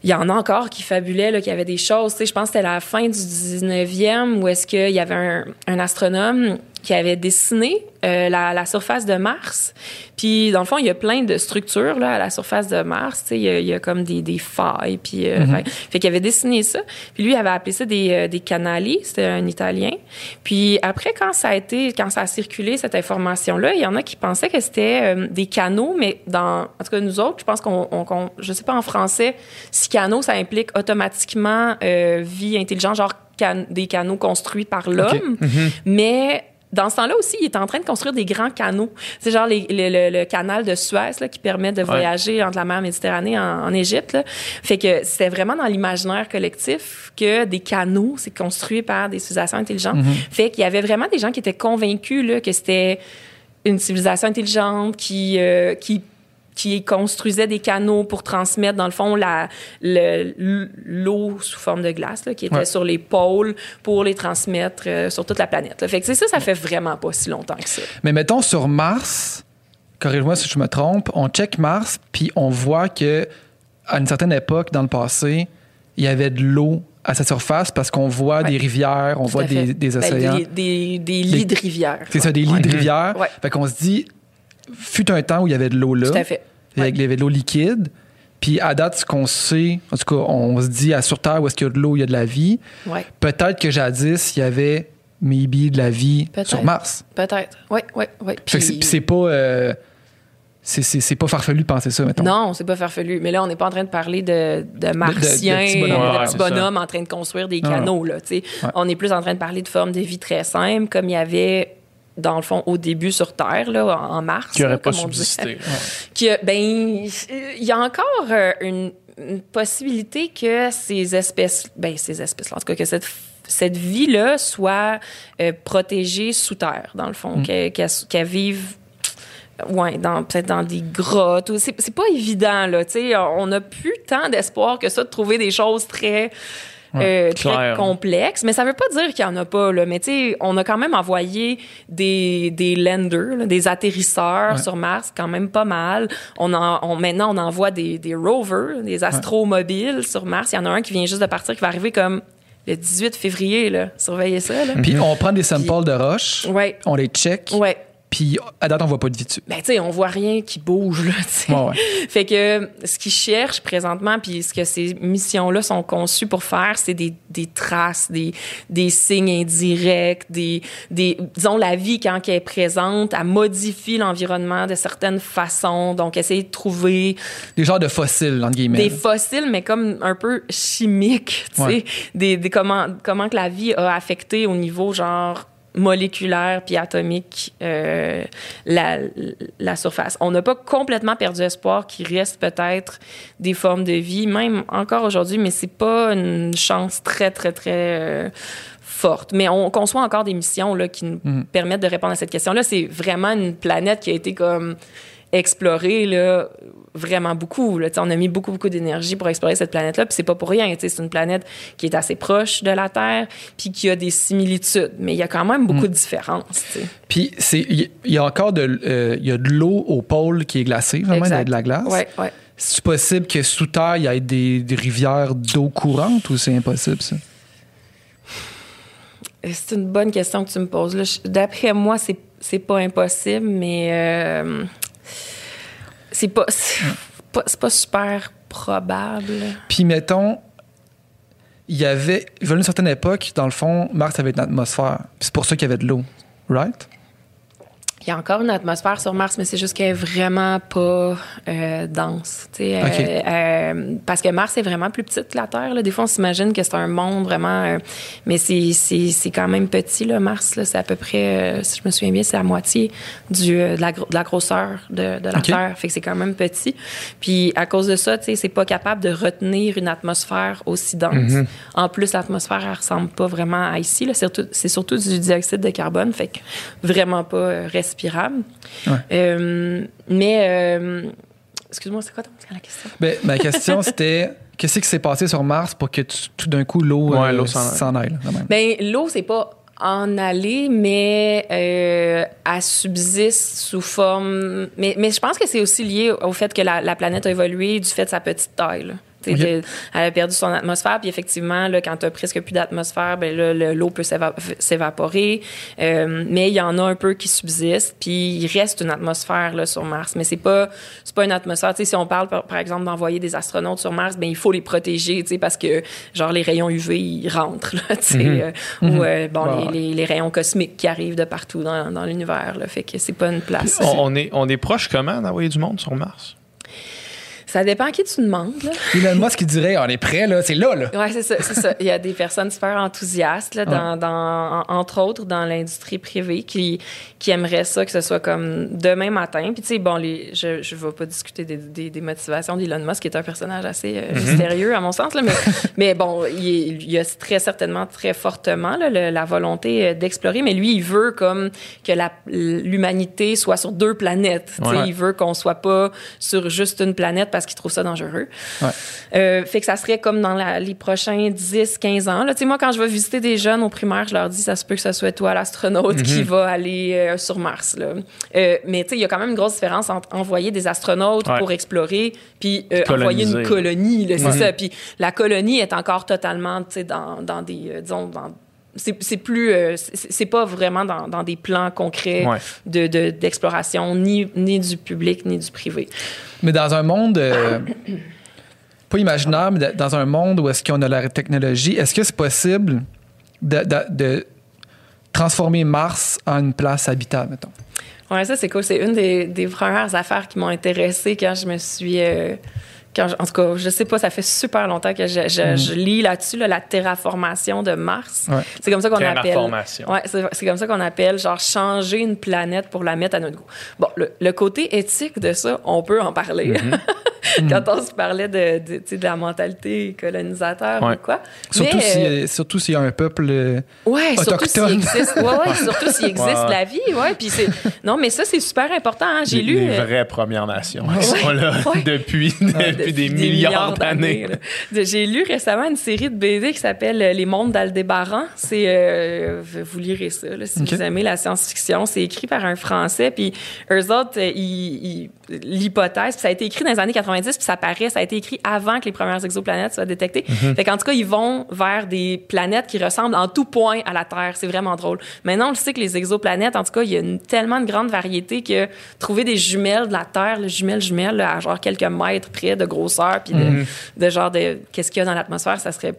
il y en a encore qui fabulaient là, qu'il y avait des choses. Tu sais, je pense que c'était la fin du 19e où est-ce qu'il y avait un, un astronome qui avait dessiné euh, la, la surface de Mars. Puis, dans le fond, il y a plein de structures là, à la surface de Mars. Tu sais, il, y a, il y a comme des, des failles. Puis, euh, fait, fait qu'il avait dessiné ça. Puis lui, il avait appelé ça des, euh, des canali. C'était un Italien. Puis après, quand ça a été, quand ça a circulé, cette information-là, il y en a qui pensaient que c'était des canaux, mais dans, en tout cas, nous autres, je pense qu'on, on, qu'on- je sais pas en français, si canaux, ça implique automatiquement euh, vie intelligente, genre can- des canaux construits par l'homme. Mais dans ce temps-là aussi, il était en train de construire des grands canaux. C'est genre les- le, le- le canal de Suez là, qui permet de voyager entre la mer Méditerranée en, en Égypte. là. Fait que c'était vraiment dans l'imaginaire collectif que des canaux, c'est construit par des civilisations intelligentes. Fait qu'il y avait vraiment des gens qui étaient convaincus là, que c'était une civilisation intelligente qui, euh, qui qui construisait des canaux pour transmettre, dans le fond, la, le- l'eau sous forme de glace, là, qui était Ouais. sur les pôles pour les transmettre euh, sur toute la planète. là. Fait que c'est ça, ça fait vraiment pas si longtemps que ça. Mais mettons sur Mars, corrige-moi si je me trompe, on check Mars, puis on voit que à une certaine époque dans le passé, il y avait de l'eau à sa surface parce qu'on voit Ouais. des rivières, on Tout voit fait. des, des Ben, océans. des, des, des lits de rivières. C'est ça, des lits Ouais. de rivières. Fait qu'on se dit, fut un temps où il y avait de l'eau là. Tout à fait. Il y Ouais. avait- il y avait de l'eau liquide. Puis à date, ce qu'on sait, en tout cas, on se dit à sur Terre où est-ce qu'il y a de l'eau, il y a de la vie. Ouais. Peut-être que jadis, il y avait maybe de la vie sur Mars. Peut-être. Oui, oui, oui. Puis c'est pas. euh, c'est- c'est c'est pas farfelu de penser ça, mettons. Non, c'est pas farfelu. Mais là, on n'est pas en train de parler de, de martiens, de petits petits bonhommes. Ouais, bonhommes, en train de construire des Non, canaux. Là. Ouais. On est plus en train de parler de formes de vie très simples, comme il y avait, dans le fond, au début sur Terre, là, en Mars. Qui n'aurait pas subsisté. Qui ben, il y a encore euh, une, une possibilité que ces espèces, ben, ces espèces en tout cas, que cette, cette vie-là soit euh, protégée sous terre, dans le fond, qu'elle qu'elle- vive Ouais, dans peut-être dans des grottes. C'est c'est pas évident là, tu sais. On n'a plus tant d'espoir que ça de trouver des choses très euh, très clair. complexes. Mais ça veut pas dire qu'il y en a pas là. Mais tu sais, on a quand même envoyé des des landers, là, des atterrisseurs Ouais. sur Mars, quand même pas mal. On en, on, maintenant on envoie des des rovers, des astromobiles sur Mars. Il y en a un qui vient juste de partir, qui va arriver comme le 18 février là. Surveillez ça là. Puis on prend des samples de roches, Ouais, on les check, ouais. Puis à date, on voit pas de vie dessus. Ben, tu sais, on voit rien qui bouge, là, tu sais. Ouais, ouais. Fait que ce qu'ils cherchent présentement, puis ce que ces missions-là sont conçues pour faire, c'est des, des traces, des, des signes indirects, des, des, disons, la vie, quand elle est présente, elle modifie l'environnement de certaines façons. Donc, essayer de trouver Des genres de fossiles, entre guillemets. des fossiles, mais comme un peu chimiques, tu sais. Ouais. Des, des comment, comment que la vie a affecté au niveau, genre, moléculaire puis atomique euh, la, la surface. On n'a pas complètement perdu espoir qu'il reste peut-être des formes de vie, même encore aujourd'hui, mais c'est pas une chance très, très, très euh, forte. Mais on conçoit encore des missions là, qui nous Mhm. permettent de répondre à cette question-là. C'est vraiment une planète qui a été comme explorée là, vraiment beaucoup. Là. On a mis beaucoup, beaucoup d'énergie pour explorer cette planète-là. Puis c'est pas pour rien. C'est une planète qui est assez proche de la Terre, puis qui a des similitudes. Mais il y a quand même beaucoup de différences. Puis il y a encore de euh, il y a de l'eau au pôle qui est glacée, vraiment il y a de la glace. Ouais, ouais. C'est possible que sous terre il y ait des, des rivières d'eau courante ou c'est impossible ça? Euh, C'est une bonne question que tu me poses. D'après moi, c'est c'est pas impossible, mais euh, c'est pas, pas, pas super probable. Puis mettons il y avait a une certaine époque dans le fond Mars avait une atmosphère. C'est pour ça qu'il y avait de l'eau, right? Il y a encore une atmosphère sur Mars, mais c'est juste qu'elle est vraiment pas euh, dense. sais, euh, euh, parce que Mars est vraiment plus petite que la Terre. là. Des fois, on s'imagine que c'est un monde vraiment. mais c'est, c'est, c'est quand même petit, là, Mars. Là. C'est à peu près, si je me souviens bien, c'est la moitié du, de, la, gro- de la grosseur de, de la. Terre. Fait que c'est quand même petit. Puis à cause de ça, c'est pas capable de retenir une atmosphère aussi dense. En plus, l'atmosphère, elle ressemble pas vraiment à ici. Là. C'est, surtout, c'est surtout du dioxyde de carbone. Fait que vraiment pas euh, Ouais. Euh, mais, euh, excuse-moi, c'est quoi ton- la question? Ben, ma question c'était qu'est-ce qui s'est passé sur Mars pour que tu- tout d'un coup l'eau Ouais, euh, s'en aille. Ben, l'eau, c'est pas en aller, mais euh, elle subsiste sous forme. Mais, mais je pense que c'est aussi lié au fait que la, la planète a évolué du fait de sa petite taille. Là. Tu sais, Ok. de- Elle a perdu son atmosphère, puis effectivement, là, quand tu presque plus d'atmosphère, ben là, le- l'eau peut s'éva- s'évaporer. Euh, mais il y en a un peu qui subsistent, puis il reste une atmosphère là, sur Mars. Mais c'est pas, c'est pas une atmosphère. Tu sais, si on parle, par, par exemple, d'envoyer des astronautes sur Mars, ben il faut les protéger, parce que, genre, les rayons UV, ils rentrent, là, euh, Ou, euh, bon, les, les- les rayons cosmiques qui arrivent de partout dans, dans l'univers. Fait que c'est pas une place. On, on est, on est proche comment d'envoyer du monde sur Mars? Ça dépend à qui tu demandes, là. Elon Musk qui dirait on est prêt là, c'est là là. Oui, c'est ça, c'est ça. Il y a des personnes super enthousiastes, là, dans, dans- en- entre autres dans l'industrie privée, qui, qui aimeraient ça, que ce soit comme demain matin. Puis, tu sais, bon, les, je ne vais pas discuter des, des- des motivations d'Elon Musk, qui est un personnage assez euh, mystérieux, à mon sens, là, mais, mais bon, il, y a très certainement, très fortement, là, le- la volonté euh, d'explorer, mais lui, il veut comme que l'humanité soit sur deux planètes. Ouais. Il veut qu'on soit pas sur juste une planète parce qu'il trouve ça dangereux. Ouais. Euh, fait que ça serait comme dans la- les prochains 10, 15 ans. Là. Tu sais, moi, quand je vais visiter des jeunes au primaire, je leur dis, ça se peut que ce soit toi, l'astronaute, qui va aller euh, sur Mars. Là. Euh, mais tu sais, il y a quand même une grosse différence entre envoyer des astronautes Ouais. pour explorer, puis euh, envoyer une colonie. C'est Ouais. ça. Puis la colonie est encore totalement, tu sais, dans, dans des, disons, dans c'est c'est plus euh, c'est c'est pas vraiment dans, dans des plans concrets Ouais. de de- d'exploration ni ni du public ni du privé Mais dans un monde euh, pas imaginaire, mais dans un monde où est-ce qu'on a la technologie, est-ce que c'est possible de, de- de transformer Mars en une place habitable, mettons? Ouais, ça, c'est cool. C'est une des, des premières affaires qui m'ont intéressée quand je me suis. euh, quand je- en tout cas, je sais pas, ça fait super longtemps que je, je- je lis là-dessus, là, la terraformation de Mars. Ouais. C'est comme ça qu'on appelle. Terraformation. Ouais, c'est comme ça qu'on appelle, genre, changer une planète pour la mettre à notre goût. Bon, le, le côté éthique de ça, on peut en parler. quand on se parlait de, la mentalité colonisateur Ouais. ou quoi. Surtout Mais, s'il euh, y a- surtout s'il y a un peuple. euh, Ouais, surtout s'il autochtone. existe, ouais, ouais, surtout s'il existe la vie, ouais. Puis c'est, non, mais ça c'est super important. hein. J'ai lu. Les euh, vraies Premières Nations sont là Ouais. depuis, depuis des, milliards d'années. J'ai lu récemment une série de BD qui s'appelle euh, Les mondes d'Aldébaran. C'est, euh, vous lirez ça là, si vous aimez la science-fiction. C'est écrit par un Français, puis eux autres, euh, l'hypothèse, ça a été écrit dans les années 90, puis ça paraît, ça a été écrit avant que les premières exoplanètes soient détectées. Fait qu'en tout cas, ils vont vers des planètes qui ressemblent en tout point à la Terre. C'est vraiment drôle. Maintenant, on le sait que les exoplanètes, en tout cas, il y a une, tellement de grande variété que trouver des jumelles de la Terre, là, jumelles, jumelles, à genre quelques mètres près de grosseur, puis de, Mhm. de genre de qu'est-ce qu'il y a dans l'atmosphère, ça serait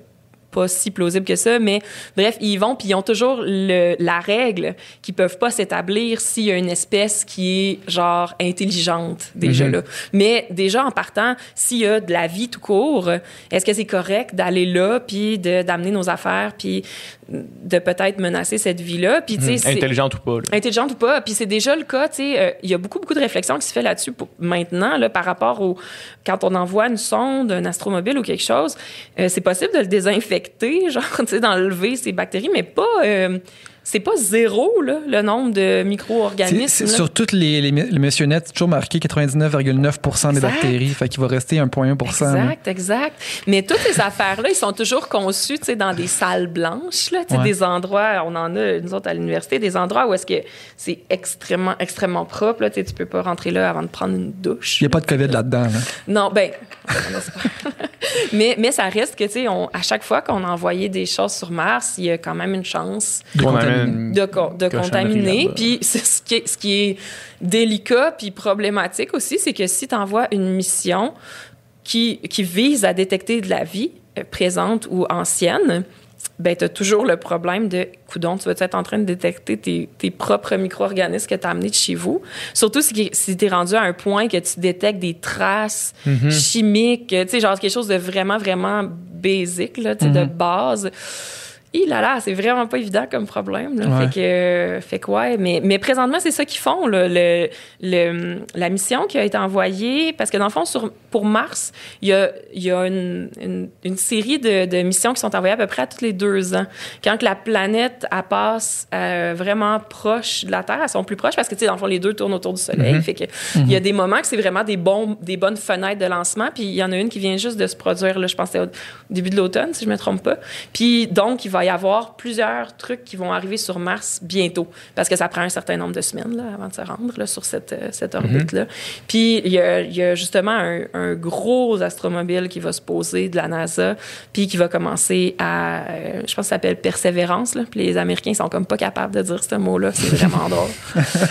pas si plausible que ça, mais bref, ils vont, puis ils ont toujours le, la règle qu'ils peuvent pas s'établir s'il y a une espèce qui est, genre, intelligente, déjà Mhm. là. Mais déjà, en partant, s'il y a de la vie tout court, est-ce que c'est correct d'aller là, puis d'amener nos affaires, puis de peut-être menacer cette vie-là? Puis, tu sais, c'est- Intelligente ou pas. là. intelligente ou pas. Puis c'est déjà le cas, tu sais, euh, il y a beaucoup, beaucoup de réflexions qui se fait là-dessus maintenant, là, par rapport au... Quand on envoie une sonde, un astromobile ou quelque chose, euh, c'est possible de le désinfecter, genre, tu sais, d'enlever ces bactéries, mais pas... euh, c'est pas zéro, là, le nombre de micro-organismes. sur toutes les, les, les missionnettes, c'est toujours marqué 99,9% des bactéries. Fait qu'il va rester 1,1 là. Exact, exact. Mais toutes ces affaires-là, ils sont toujours conçus, tu sais, dans des salles blanches, là, Ouais. des endroits, on en a, nous autres, à l'université, des endroits où est-ce que c'est extrêmement, extrêmement propre, là, tu sais, tu peux pas rentrer là avant de prendre une douche. Il n'y a pas de COVID là-dedans. là. Non, ben, mais, mais ça reste que, tu sais, à chaque fois qu'on a envoyé des choses sur Mars, il y a quand même une chance De De, contaminer. Puis ce qui est, ce qui est délicat puis problématique aussi, c'est que si tu envoies une mission qui, qui vise à détecter de la vie euh, présente ou ancienne, ben tu as toujours le problème de coudon, tu vas être en train de détecter tes, tes propres micro-organismes que tu as amenés de chez vous? Surtout si, si tu es rendu à un point que tu détectes des traces chimiques, tu sais, genre quelque chose de vraiment, vraiment basique, là, de base. Hi là là, c'est vraiment pas évident comme problème. Là. Ouais. Fait que, fait que ouais, mais, mais présentement, c'est ça qu'ils font. là. Le, le- la mission qui a été envoyée, parce que dans le fond, sur, pour Mars, il y a, il y a une, une, une série de, de missions qui sont envoyées à peu près à tous les deux ans. Quand la planète elle passe euh, vraiment proche de la Terre, elles sont plus proches parce que, tu sais, dans le fond, les deux tournent autour du Soleil. Fait que, il y a des moments que c'est vraiment des, bons, des bonnes fenêtres de lancement. Puis il y en a une qui vient juste de se produire, là, je c'est au début de l'automne, si je me trompe pas. Puis donc, il va y avoir plusieurs trucs qui vont arriver sur Mars bientôt, parce que ça prend un certain nombre de semaines là, avant de se rendre là, sur cette, euh, cette orbite-là. Puis il y a, il y a justement un, un gros astromobile qui va se poser de la NASA, puis qui va commencer à, euh, je pense que ça s'appelle Persévérance, là. puis les Américains sont comme pas capables de dire ce mot-là, c'est vraiment drôle.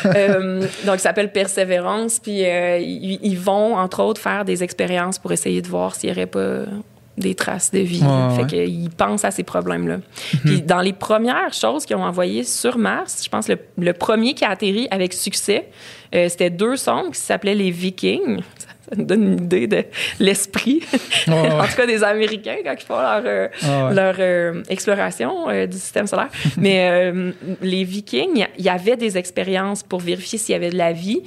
Euh, donc, ça s'appelle Persévérance. Puis, euh, ils, ils vont, entre autres, faire des expériences pour essayer de voir s'il n'y aurait pas des traces de vie. Ouais, fait qu'ils pensent à ces problèmes-là. Puis, dans les premières choses qu'ils ont envoyées sur Mars, je pense le, le premier qui a atterri avec succès, euh, c'était deux sondes qui s'appelaient les Vikings. Ça, ça nous donne une idée de l'esprit, ouais. en tout cas des Américains, quand ils font leur, euh, Ah ouais. leur euh, exploration euh, du système solaire. Mais les Vikings, il y avait des expériences pour vérifier s'il y avait de la vie.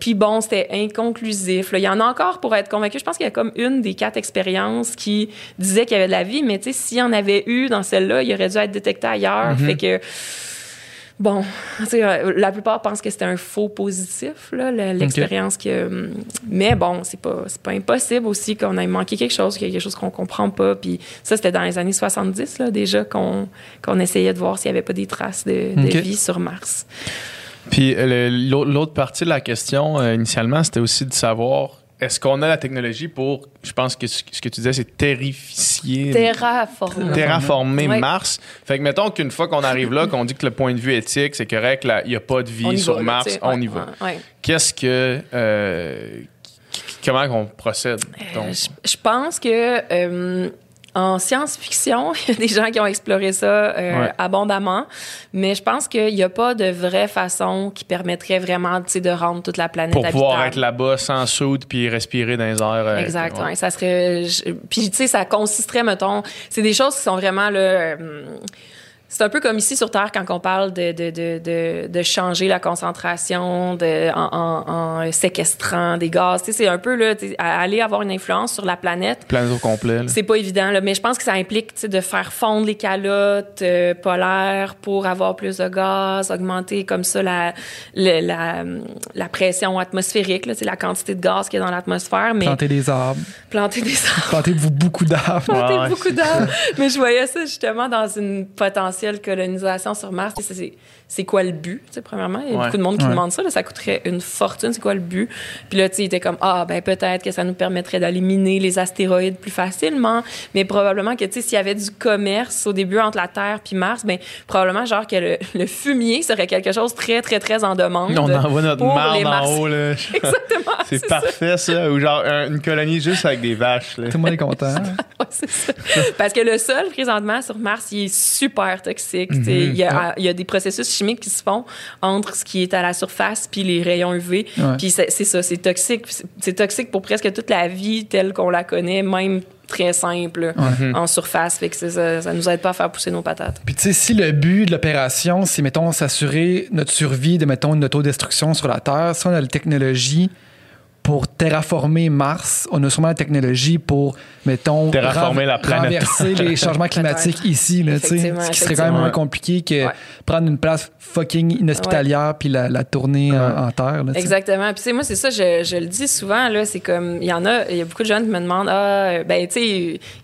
Puis bon, c'était inconclusif. Il y en a encore pour être convaincu. Je pense qu'il y a comme une des quatre expériences qui disait qu'il y avait de la vie, mais tu sais, s'il y en avait eu dans celle-là, il aurait dû être détecté ailleurs. Fait que Bon, euh, la plupart pensent que c'était un faux positif, l'expérience que. hum, Mais bon, c'est pas, pas impossible aussi qu'on ait manqué quelque chose, qu'il y a quelque chose qu'on comprend pas. Puis ça, c'était dans les années 70, là, déjà, qu'on qu'on essayait de voir s'il y avait pas des traces de, vie sur Mars. Puis euh, l'autre l'autre partie de la question, euh, initialement, c'était aussi de savoir est-ce qu'on a la technologie pour, je pense que ce ce que tu disais, c'est terrifier, terraformer Ouais. Mars. Fait que mettons qu'une fois qu'on arrive là, qu'on dit que le point de vue éthique, c'est correct, il n'y a pas de vie On sur va, Mars, on y va. ouais, ouais. Qu'est-ce que. euh, comment qu'on procède? donc? Euh, je, je pense que euh, en science-fiction, il y a des gens qui ont exploré ça euh, Ouais. abondamment, mais je pense qu'il n'y a pas de vraie façon qui permettrait vraiment de rendre toute la planète pour pouvoir habitable. être là-bas sans soude puis respirer dans les airs. euh, Exact, ouais. ouais, ça serait. je- Puis tu sais, ça consisterait, mettons, c'est des choses qui sont vraiment là. C'est un peu comme ici sur Terre quand on parle de, de, de, de, de changer la concentration de, en, en, en séquestrant des gaz. Tu sais, c'est un peu là, aller avoir une influence sur la planète. Planète au complet. C'est pas évident, là, mais je pense que ça implique tu sais, de faire fondre les calottes euh, polaires pour avoir plus de gaz, augmenter comme ça la, la, la pression atmosphérique, là, tu sais, la quantité de gaz qu'il y a dans l'atmosphère. Mais Planter des arbres. planter des arbres. Plantez-vous beaucoup d'arbres. Ouais, ouais, beaucoup d'arbres. Mais je voyais ça justement dans une potentielle potentielle colonisation sur Mars. C'est- C'est quoi le but, tu sais, premièrement? Il y a Ouais. beaucoup de monde qui Ouais. demande ça. là, ça coûterait une fortune. C'est quoi le but? Puis là, tu sais, il était comme, ah, ben peut-être que ça nous permettrait d'éliminer les astéroïdes plus facilement. Mais probablement que, tu sais, s'il y avait du commerce au début entre la Terre puis Mars, ben probablement, genre, que le, le fumier serait quelque chose de très, très, très en demande. On envoie notre marde en haut. Là. Exactement. C'est parfait, ça. Ou genre un- une colonie juste avec des vaches. Là. Tout le monde est content. Ouais, c'est ça. Parce que le sol, présentement, sur Mars, il est super toxique. Sais, Il y, a- il y a des processus chimiques qui se font entre ce qui est à la surface puis les rayons UV. Ouais. Puis c'est ça, c'est toxique. C'est- toxique pour presque toute la vie telle qu'on la connaît, même très simple en surface. Fait que ça, ça nous aide pas à faire pousser nos patates. Puis tu sais, si le but de l'opération, c'est, mettons, s'assurer notre survie de, mettons, une autodestruction sur la Terre, si on a la technologie pour terraformer Mars, on a sûrement la technologie pour, mettons, Terraformer la planète. renverser les changements climatiques ici, là, tu sais. Effectivement, Ce qui serait quand même moins compliqué que Ouais. prendre une place fucking inhospitalière puis la, la tourner en, en terre. là. Exactement. Puis, moi, c'est ça, je, je le dis souvent, là, c'est comme, il y en a, il y a beaucoup de gens qui me demandent, ah, euh, ben, tu sais,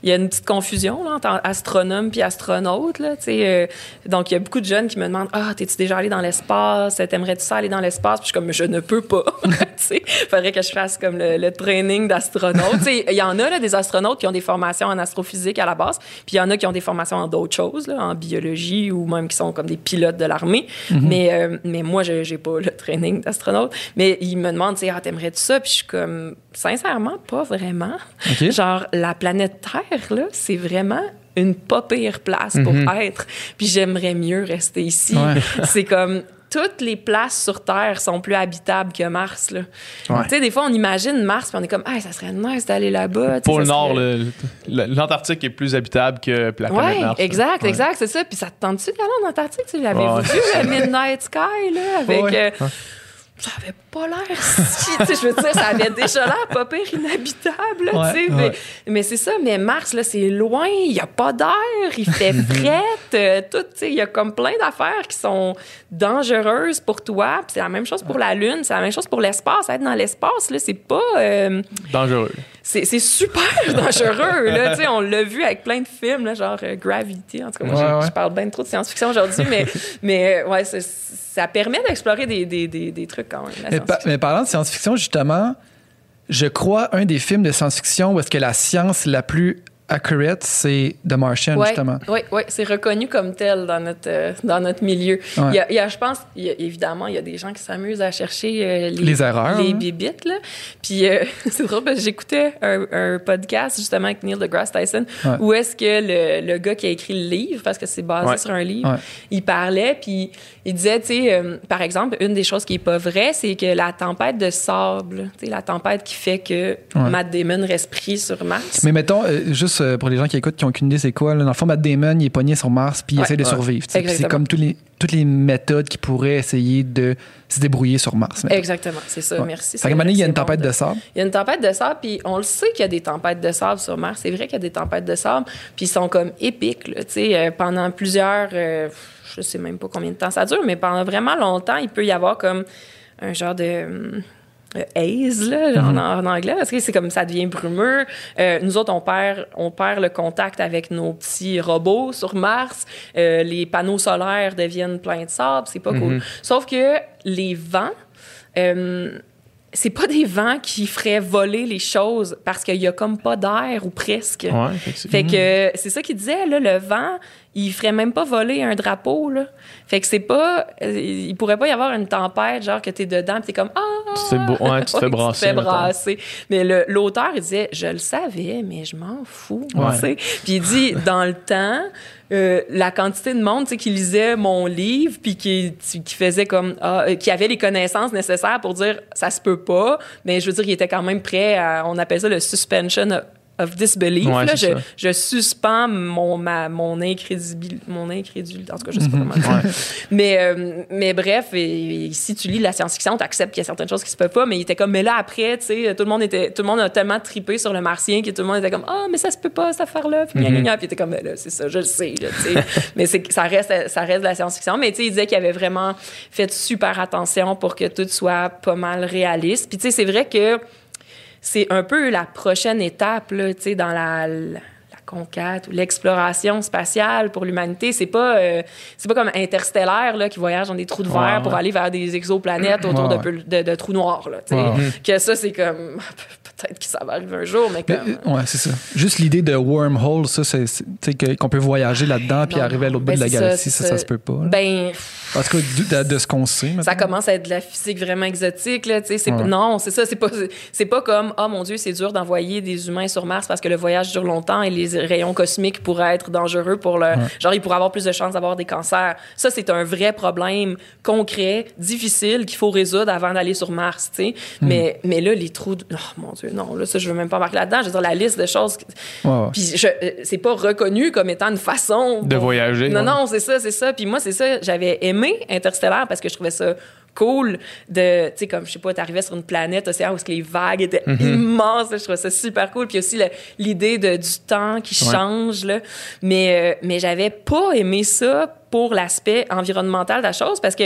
il y a une petite confusion, là, entre astronome puis astronaute, là, tu sais. euh, donc, il y a beaucoup de jeunes qui me demandent, ah, t'es-tu déjà allé dans l'espace? T'aimerais-tu ça aller dans l'espace? Puis, je suis comme, je ne peux pas. tu sais, faudrait que je fasse comme le, le training d'astronaute. il y en a, là, des astronautes qui ont des formations en astrophysique à la base, puis il y en a qui ont des formations en d'autres choses, là, en biologie ou même qui sont comme des pilotes de l'armée. mais, euh, mais moi, je j'ai pas le training d'astronaute. Mais ils me demandent, ah, t'aimerais-tu ça? Puis je suis comme, sincèrement, pas vraiment. Genre, la planète Terre, là, c'est vraiment une pas pire place pour être. Puis j'aimerais mieux rester ici. Ouais. c'est comme toutes les places sur Terre sont plus habitables que Mars. Là. Ouais. Tu sais, des fois, on imagine Mars, puis on est comme, ah, ça serait nice d'aller là-bas. Pôle Nord, serait- l'Antarctique est plus habitable que la planète Oui, Mars. exact, Ouais. exact, c'est ça. Puis ça te tente-tu d'aller en Antarctique? Tu l'avais Ouais. vu, le Midnight Sky, là, avec... Ouais. euh, ça avait pas l'air si... tu sais, je veux dire, ça avait déjà l'air pas pire inhabitable, là, Ouais, tu sais. ouais. Mais, mais c'est ça, mais Mars, là, c'est loin, il y a pas d'air, il fait fret, euh, tout, tu sais, il y a comme plein d'affaires qui sont dangereuses pour toi. Puis c'est la même chose pour la Lune, c'est la même chose pour l'espace. Être dans l'espace, là, c'est pas... euh, Dangereux. C'est super dangereux. Là, Tu sais, on l'a vu avec plein de films, là, genre euh, Gravity. En tout cas, moi, Ouais, j'ai- ouais. je parle bien trop de science-fiction aujourd'hui, mais, mais euh, ouais, ça permet d'explorer des, des, des, des trucs quand même. Mais, pa- mais parlant de science-fiction, justement, je crois un des films de science-fiction où est-ce que la science la plus accurate, c'est The Martian, Ouais, justement. ouais, ouais, c'est reconnu comme tel dans notre, euh, dans notre milieu. Ouais. Il, y a, il y a, je pense, il y a- évidemment, il y a des gens qui s'amusent à chercher euh, les, Les erreurs, les hein. bibites. Là. Puis euh, c'est drôle parce que j'écoutais un, un podcast justement avec Neil deGrasse Tyson Ouais. où est-ce que le, le gars qui a écrit le livre, parce que c'est basé Ouais. sur un livre, Ouais. il parlait, puis il disait, tu sais, euh, par exemple, une des choses qui est pas vraie, c'est que la tempête de sable, tu sais, la tempête qui fait que Ouais. Matt Damon reste pris sur Mars. Mais mettons, euh, juste euh, pour les gens qui écoutent, qui n'ont aucune idée, c'est quoi? là, dans le fond, Matt Damon, il est pogné sur Mars, puis il Ouais. essaie de Ouais. survivre. C'est comme tous les, toutes les méthodes qui pourraient essayer de se débrouiller sur Mars. Exactement, c'est ça, Ouais. merci. Fait il y a une tempête de- sable. Il y a une tempête de sable, puis on le sait qu'il y a des tempêtes de sable sur Mars. C'est vrai qu'il y a des tempêtes de sable, puis ils sont comme épiques. Tu sais, euh, pendant plusieurs, euh, je sais même pas combien de temps ça dure, mais pendant vraiment longtemps, il peut y avoir comme un genre de hum, haze là, Mhm. en, en anglais, parce que c'est comme ça devient brumeux. Euh, nous autres, on perd, on perd le contact avec nos petits robots sur Mars. Euh, les panneaux solaires deviennent pleins de sable. C'est pas Mhm. cool. Sauf que les vents, euh, c'est pas des vents qui feraient voler les choses parce qu'il y a comme pas d'air ou presque. Ouais. Fait que euh, c'est ça qu'il disait, là, le vent, il ferait même pas voler un drapeau, là. Fait que c'est pas... il pourrait pas y avoir une tempête, genre que t'es dedans pis t'es comme... Ah! Tu te fais beau- ouais, tu te fais brasser, Tu te fais brasser. Mais l'auteur, il disait, je le savais, mais je m'en fous, Ouais. tu. Puis il dit, dans le temps... euh, la quantité de monde tu qui lisait mon livre puis qui, qui faisait comme ah, euh, qui avait les connaissances nécessaires pour dire ça se peut pas mais je veux dire il était quand même prêt à on appelle ça le suspension of, disbelief Ouais, là. je, je suspends mon ma, mon incrédibilité mon incrédulité en tout cas je sais pas comment dire. mais euh, mais bref et, et si tu lis la science-fiction tu acceptes qu'il y a certaines choses qui se peuvent pas mais il était comme mais là après tu sais tout le monde était tout le monde a tellement tripé sur le martien que tout le monde était comme ah mais ça se peut pas cette affaire là puis gna, gna, gna. puis il était comme Mais là c'est ça je le sais là, mais ça reste ça reste de la science-fiction mais tu sais il disait qu'il avait vraiment fait super attention pour que tout soit pas mal réaliste puis tu sais c'est vrai que c'est un peu la prochaine étape là, tu sais, dans la, la conquête ou l'exploration spatiale pour l'humanité. C'est pas, euh, c'est pas comme interstellaire là, qui voyage dans des trous de verre Ouais, pour ouais. aller vers des exoplanètes autour Ouais, de, de, de trous noirs. Là. Que ça, c'est comme. Peut-être que ça va arriver un jour, mais Mais, comme. euh, ouais, c'est ça. Juste l'idée de wormhole, ça, c'est, qu'on peut voyager là-dedans puis arriver à l'autre bout de la galaxie, ça, ça, ça. se peut pas. là. Ben, en tout cas, de, de ce qu'on sait. ça commence à être de la physique vraiment exotique là, tu sais, Ouais. non, c'est ça, c'est pas c'est pas comme oh mon dieu, c'est dur d'envoyer des humains sur Mars parce que le voyage dure longtemps et les rayons cosmiques pourraient être dangereux pour le genre il pourrait avoir plus de chances d'avoir des cancers. Ça c'est un vrai problème concret, difficile qu'il faut résoudre avant d'aller sur Mars, tu sais. Hmm. Mais mais là les trous de... oh mon dieu, non, là ça je veux même pas marquer là-dedans, je veux dire la liste de choses ouais. puis euh, c'est pas reconnu comme étant une façon De voyager, Non, ouais. non, c'est ça, c'est ça. Puis moi, c'est ça. J'avais aimé Interstellar parce que je trouvais ça cool de, tu sais, comme, je sais pas, t'arrivais sur une planète océan où les vagues étaient Mhm. immenses. là. je trouvais ça super cool. Puis aussi l'idée du temps qui Ouais. change, là. Mais, euh, mais j'avais pas aimé ça pour l'aspect environnemental de la chose parce que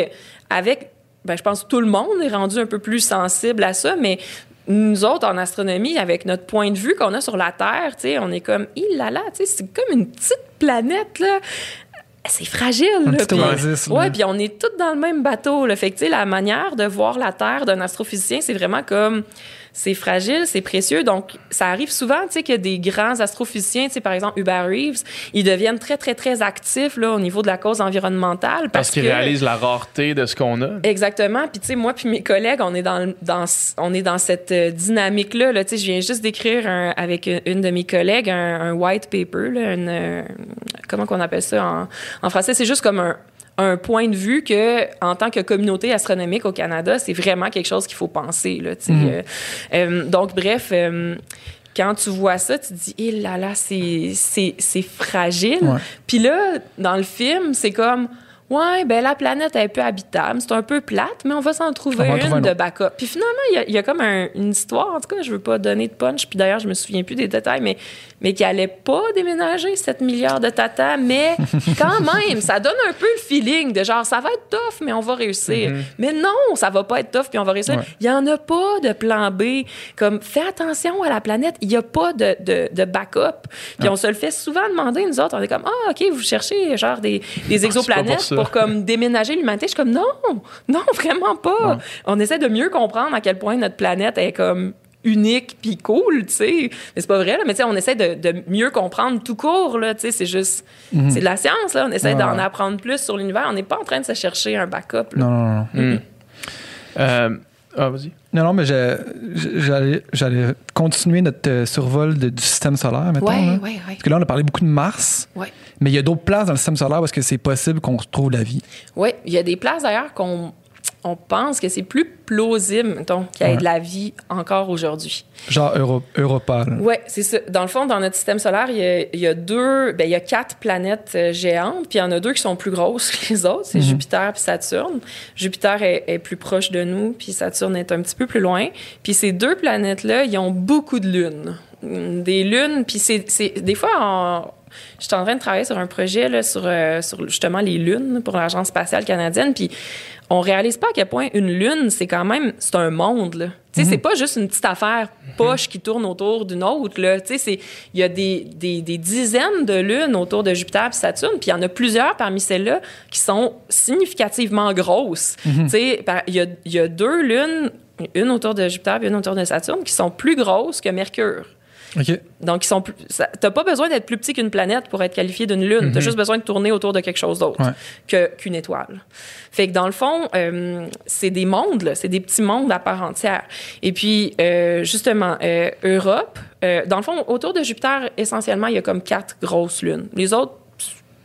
avec, ben, je pense que tout le monde est rendu un peu plus sensible à ça, mais nous autres, en astronomie, avec notre point de vue qu'on a sur la Terre, tu sais, on est comme, il là là, tu sais, c'est comme une petite planète, là. C'est fragile. Un là, oasis. Ouais, puis on est tous dans le même bateau. Là. Fait que, tu sais, la manière de voir la Terre d'un astrophysicien, c'est vraiment comme c'est fragile, c'est précieux. Donc, ça arrive souvent, tu sais, que des grands astrophysiciens, tu sais, par exemple, Hubert Reeves, ils deviennent très, très, très actifs là, au niveau de la cause environnementale. Parce qu'ils réalisent la rareté de ce qu'on a. Exactement. Puis, tu sais, moi puis mes collègues, on est dans, le- dans, on est dans cette euh, dynamique-là. Là. Tu sais, je viens juste d'écrire un- avec une de mes collègues un, un white paper, là, une, euh, comment qu'on appelle ça en, en français? C'est juste comme un, un point de vue que, en tant que communauté astronomique au Canada, c'est vraiment quelque chose qu'il faut penser. Là, sais. Euh, euh, donc, bref... euh, quand tu vois ça, tu te dis, eh là là, c'est, c'est, c'est fragile. Puis là, dans le film, c'est comme, ouais, ben la planète est peu habitable, c'est un peu plate, mais on va s'en trouver va une trouver un de backup. Puis finalement, il y a- il y, a comme un- une histoire, en tout cas, je veux pas donner de punch, puis d'ailleurs, je me souviens plus des détails, mais, mais qui allait pas déménager 7 milliards de tata, mais quand même, ça donne un peu le feeling de genre, ça va être tough, mais on va réussir. Mais non, ça va pas être tough, puis on va réussir. Ouais. Il y en a pas de plan B. Comme, fais attention à la planète, il y a pas de, de, de backup. Puis on se le fait souvent demander, nous autres, on est comme, ah, OK, vous cherchez genre des, des exoplanètes. Pour comme déménager l'humanité. Je suis comme, non, non, vraiment pas. On essaie de mieux comprendre à quel point notre planète est comme unique puis cool, tu sais. Mais c'est pas vrai, là. Mais tu sais, on essaie de, de mieux comprendre tout court, là. Tu sais, c'est juste... C'est de la science, là. On essaie Mhm. Ouais, d'en apprendre plus sur l'univers. On n'est pas en train de se chercher un backup, là. Non, non, non. Euh, ah, vas-y. Non, non, mais j'allais, j'allais continuer notre euh, survol de- du système solaire, mettons. Ouais, là. ouais, ouais. Parce que là, on a parlé beaucoup de Mars, Ouais. Mais il y a d'autres places dans le système solaire parce que c'est possible qu'on retrouve la vie? Oui, il y a des places d'ailleurs qu'on on pense que c'est plus plausible, mettons, qu'il y ait Ouais. de la vie encore aujourd'hui. Genre Euro- Europa. Oui, c'est ça. Dans le fond, dans notre système solaire, il y a, il y a deux, ben, il y a quatre planètes euh, géantes, puis il y en a deux qui sont plus grosses que les autres, c'est Mhm. Jupiter puis Saturne. Jupiter est, est plus proche de nous, puis Saturne est un petit peu plus loin. Puis ces deux planètes-là, ils ont beaucoup de lunes. Des lunes, puis c'est- des fois, en- je suis en train de travailler sur un projet là, sur, euh, sur justement les lunes pour l'Agence spatiale canadienne, puis on réalise pas à quel point une lune, c'est quand même, c'est un monde, là. Tu sais, c'est pas juste une petite affaire poche qui tourne autour d'une autre, là. Tu sais, il y a des, des, des dizaines de lunes autour de Jupiter et Saturne, puis il y en a plusieurs parmi celles-là qui sont significativement grosses. Tu sais, par- il y a, il y a deux lunes, une autour de Jupiter et une autour de Saturne, qui sont plus grosses que Mercure. OK. Donc, ils sont plus. T'as pas besoin d'être plus petit qu'une planète pour être qualifié d'une lune. T'as juste besoin de tourner autour de quelque chose d'autre Ouais. que- qu'une étoile. Fait que dans le fond, euh, c'est des mondes, là. c'est des petits mondes à part entière. Et puis, euh, justement, euh, Europe, dans le fond, autour de Jupiter, essentiellement, il y a comme quatre grosses lunes. Les autres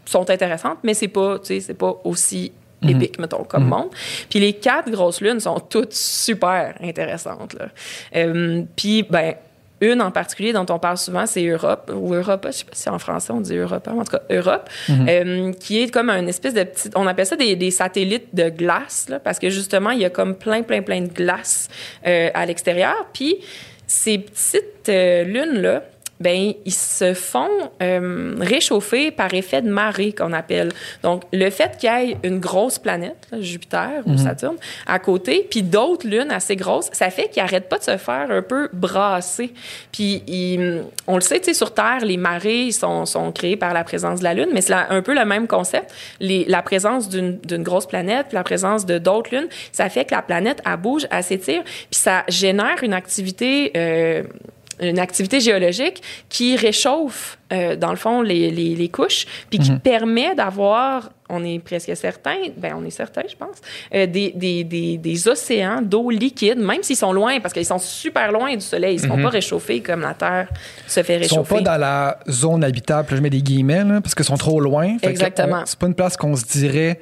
sont intéressantes, mais c'est pas, tu sais, c'est pas aussi épique, mettons, comme monde. Puis les quatre grosses lunes sont toutes super intéressantes. Euh, puis, ben, une en particulier dont on parle souvent, c'est Europe, ou Europa, je sais pas si en français on dit Europa, en tout cas Europe, euh, qui est comme un espèce de petit, on appelle ça des, des satellites de glace, là, parce que justement, il y a comme plein, plein, plein de glace euh, à l'extérieur. Puis ces petites euh, lunes-là, ben ils se font euh, réchauffer par effet de marée qu'on appelle. Donc le fait qu'il y ait une grosse planète, là, Jupiter ou Saturne, à côté, puis d'autres lunes assez grosses, ça fait qu'ils n'arrêtent pas de se faire un peu brasser. Puis ils- on le sait, tu sais, sur Terre, les marées sont, sont créées par la présence de la Lune, mais c'est un peu le même concept. Les- la présence d'une d'une grosse planète, puis la présence de d'autres lunes, ça fait que la planète, elle bouge, elle s'étire, puis ça génère une activité... euh, une activité géologique qui réchauffe, euh, dans le fond, les, les, les couches, puis qui permet d'avoir, on est presque certain, ben on est certain, je pense, euh, des, des, des, des océans d'eau liquide, même s'ils sont loin, parce qu'ils sont super loin du Soleil. Ils ne sont pas réchauffés comme la Terre se fait Ils sont réchauffer. pas dans la zone habitable, je mets des guillemets, là, parce qu'ils sont trop loin. Exactement. C'est pas une place qu'on se dirait,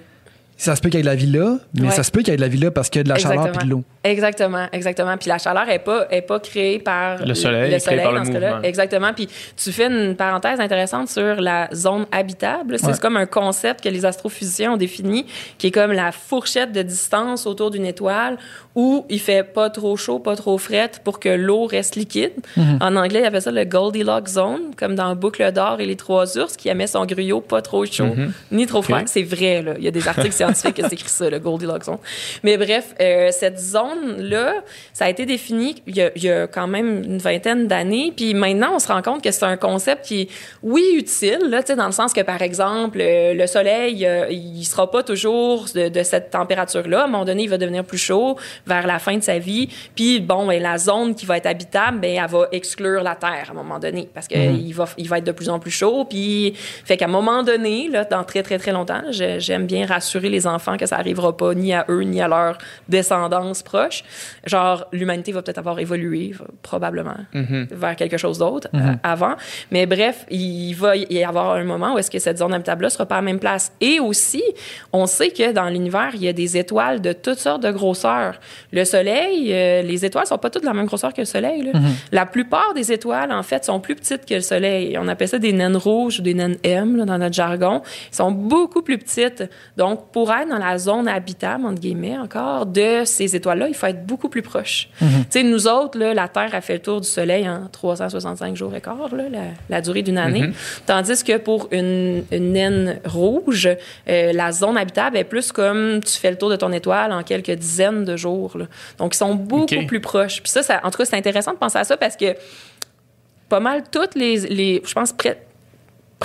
ça se peut qu'il y ait de la vie là, mais Ouais. ça se peut qu'il y ait de la vie là parce qu'il y a de la chaleur et de l'eau. Exactement, exactement. Puis la chaleur n'est pas, est pas créée par Le soleil, le est créé par le dans ce cas-là. Exactement. Puis tu fais une parenthèse intéressante sur la zone habitable. C'est Ouais. comme un concept que les astrophysiciens ont défini, qui est comme la fourchette de distance autour d'une étoile où il fait pas trop chaud, pas trop fret pour que l'eau reste liquide. Mhm. En anglais, il appelle ça le Goldilocks zone, comme dans Boucle d'or et les trois ours, qui aimait son gruyot pas trop chaud, ni trop froid. C'est vrai, là. Il y a des articles scientifiques qui ont écrit ça, le Goldilocks zone. Mais bref, euh, cette zone-là, ça a été défini il y a, il y a quand même une vingtaine d'années. Puis maintenant, on se rend compte que c'est un concept qui est, oui, utile, là, dans le sens que, par exemple, euh, le soleil, euh, il sera pas toujours de, de cette température-là. À un moment donné, il va devenir plus chaud vers la fin de sa vie. Puis, bon, ben, la zone qui va être habitable, ben, elle va exclure la Terre à un moment donné parce qu'il va, il va être de plus en plus chaud. Puis, fait qu'à un moment donné, là, dans très, très, très longtemps, j'aime bien rassurer les enfants que ça arrivera pas ni à eux ni à leur descendance proche. Genre, l'humanité va peut-être avoir évolué, va- probablement, vers quelque chose d'autre euh, avant. Mais bref, il va y avoir un moment où est-ce que cette zone habitable-là sera pas à la même place. Et aussi, on sait que dans l'univers, il y a des étoiles de toutes sortes de grosseurs. Le Soleil, euh, les étoiles sont pas toutes de la même grosseur que le Soleil. là. La plupart des étoiles, en fait, sont plus petites que le Soleil. On appelle ça des naines rouges ou des naines M là, dans notre jargon. Ils sont beaucoup plus petites. Donc, pour être dans la zone habitable, entre guillemets, encore, de ces étoiles-là, il faut être beaucoup plus proche. Tu sais, nous autres, là, la Terre a fait le tour du Soleil en 365 jours et quart, là, la, la durée d'une année. Tandis que pour une, une naine rouge, euh, la zone habitable est plus comme tu fais le tour de ton étoile en quelques dizaines de jours. là. Donc, ils sont beaucoup plus proches. Puis ça, ça, en tout cas, c'est intéressant de penser à ça parce que pas mal toutes les, les je pense, près-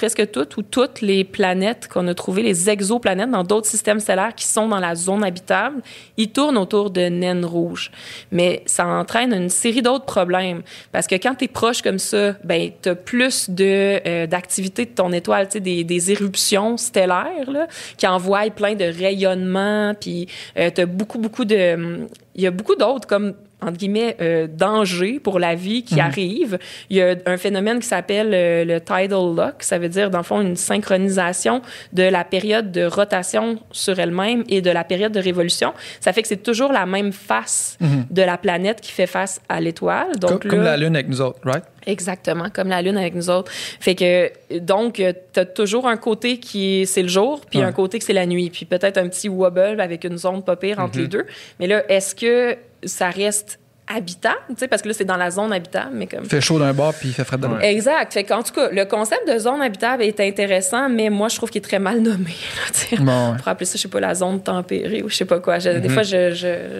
presque toutes ou toutes les planètes qu'on a trouvées, les exoplanètes dans d'autres systèmes stellaires qui sont dans la zone habitable, ils tournent autour de naines rouges. Mais ça entraîne une série d'autres problèmes. Parce que quand tu es proche comme ça, ben, tu as plus de, euh, d'activité de ton étoile, tu sais, des, des éruptions stellaires là, qui envoient plein de rayonnements, puis tu as beaucoup, beaucoup de... Il y a beaucoup d'autres comme entre guillemets, euh, danger pour la vie qui arrive. Il y a un phénomène qui s'appelle euh, le tidal lock. Ça veut dire, dans le fond, une synchronisation de la période de rotation sur elle-même et de la période de révolution. Ça fait que c'est toujours la même face de la planète qui fait face à l'étoile. Donc, comme là- la Lune avec nous autres, right? Exactement, comme la Lune avec nous autres. Fait que, donc, tu as toujours un côté qui est, c'est le jour, puis Ouais. un côté que c'est la nuit. Puis peut-être un petit wobble avec une zone pas pire entre les deux. Mais là, est-ce que ça reste habitable? Tu sais, parce que là, c'est dans la zone habitable, mais comme. Il fait chaud d'un bord puis il fait frais de l'autre. Exact. Fait qu'en tout cas, le concept de zone habitable est intéressant, mais moi, je trouve qu'il est très mal nommé. là, tu sais. Bon, ouais. Pour appeler ça, je sais pas, la zone tempérée ou je sais pas quoi. Je- Des fois, je. je,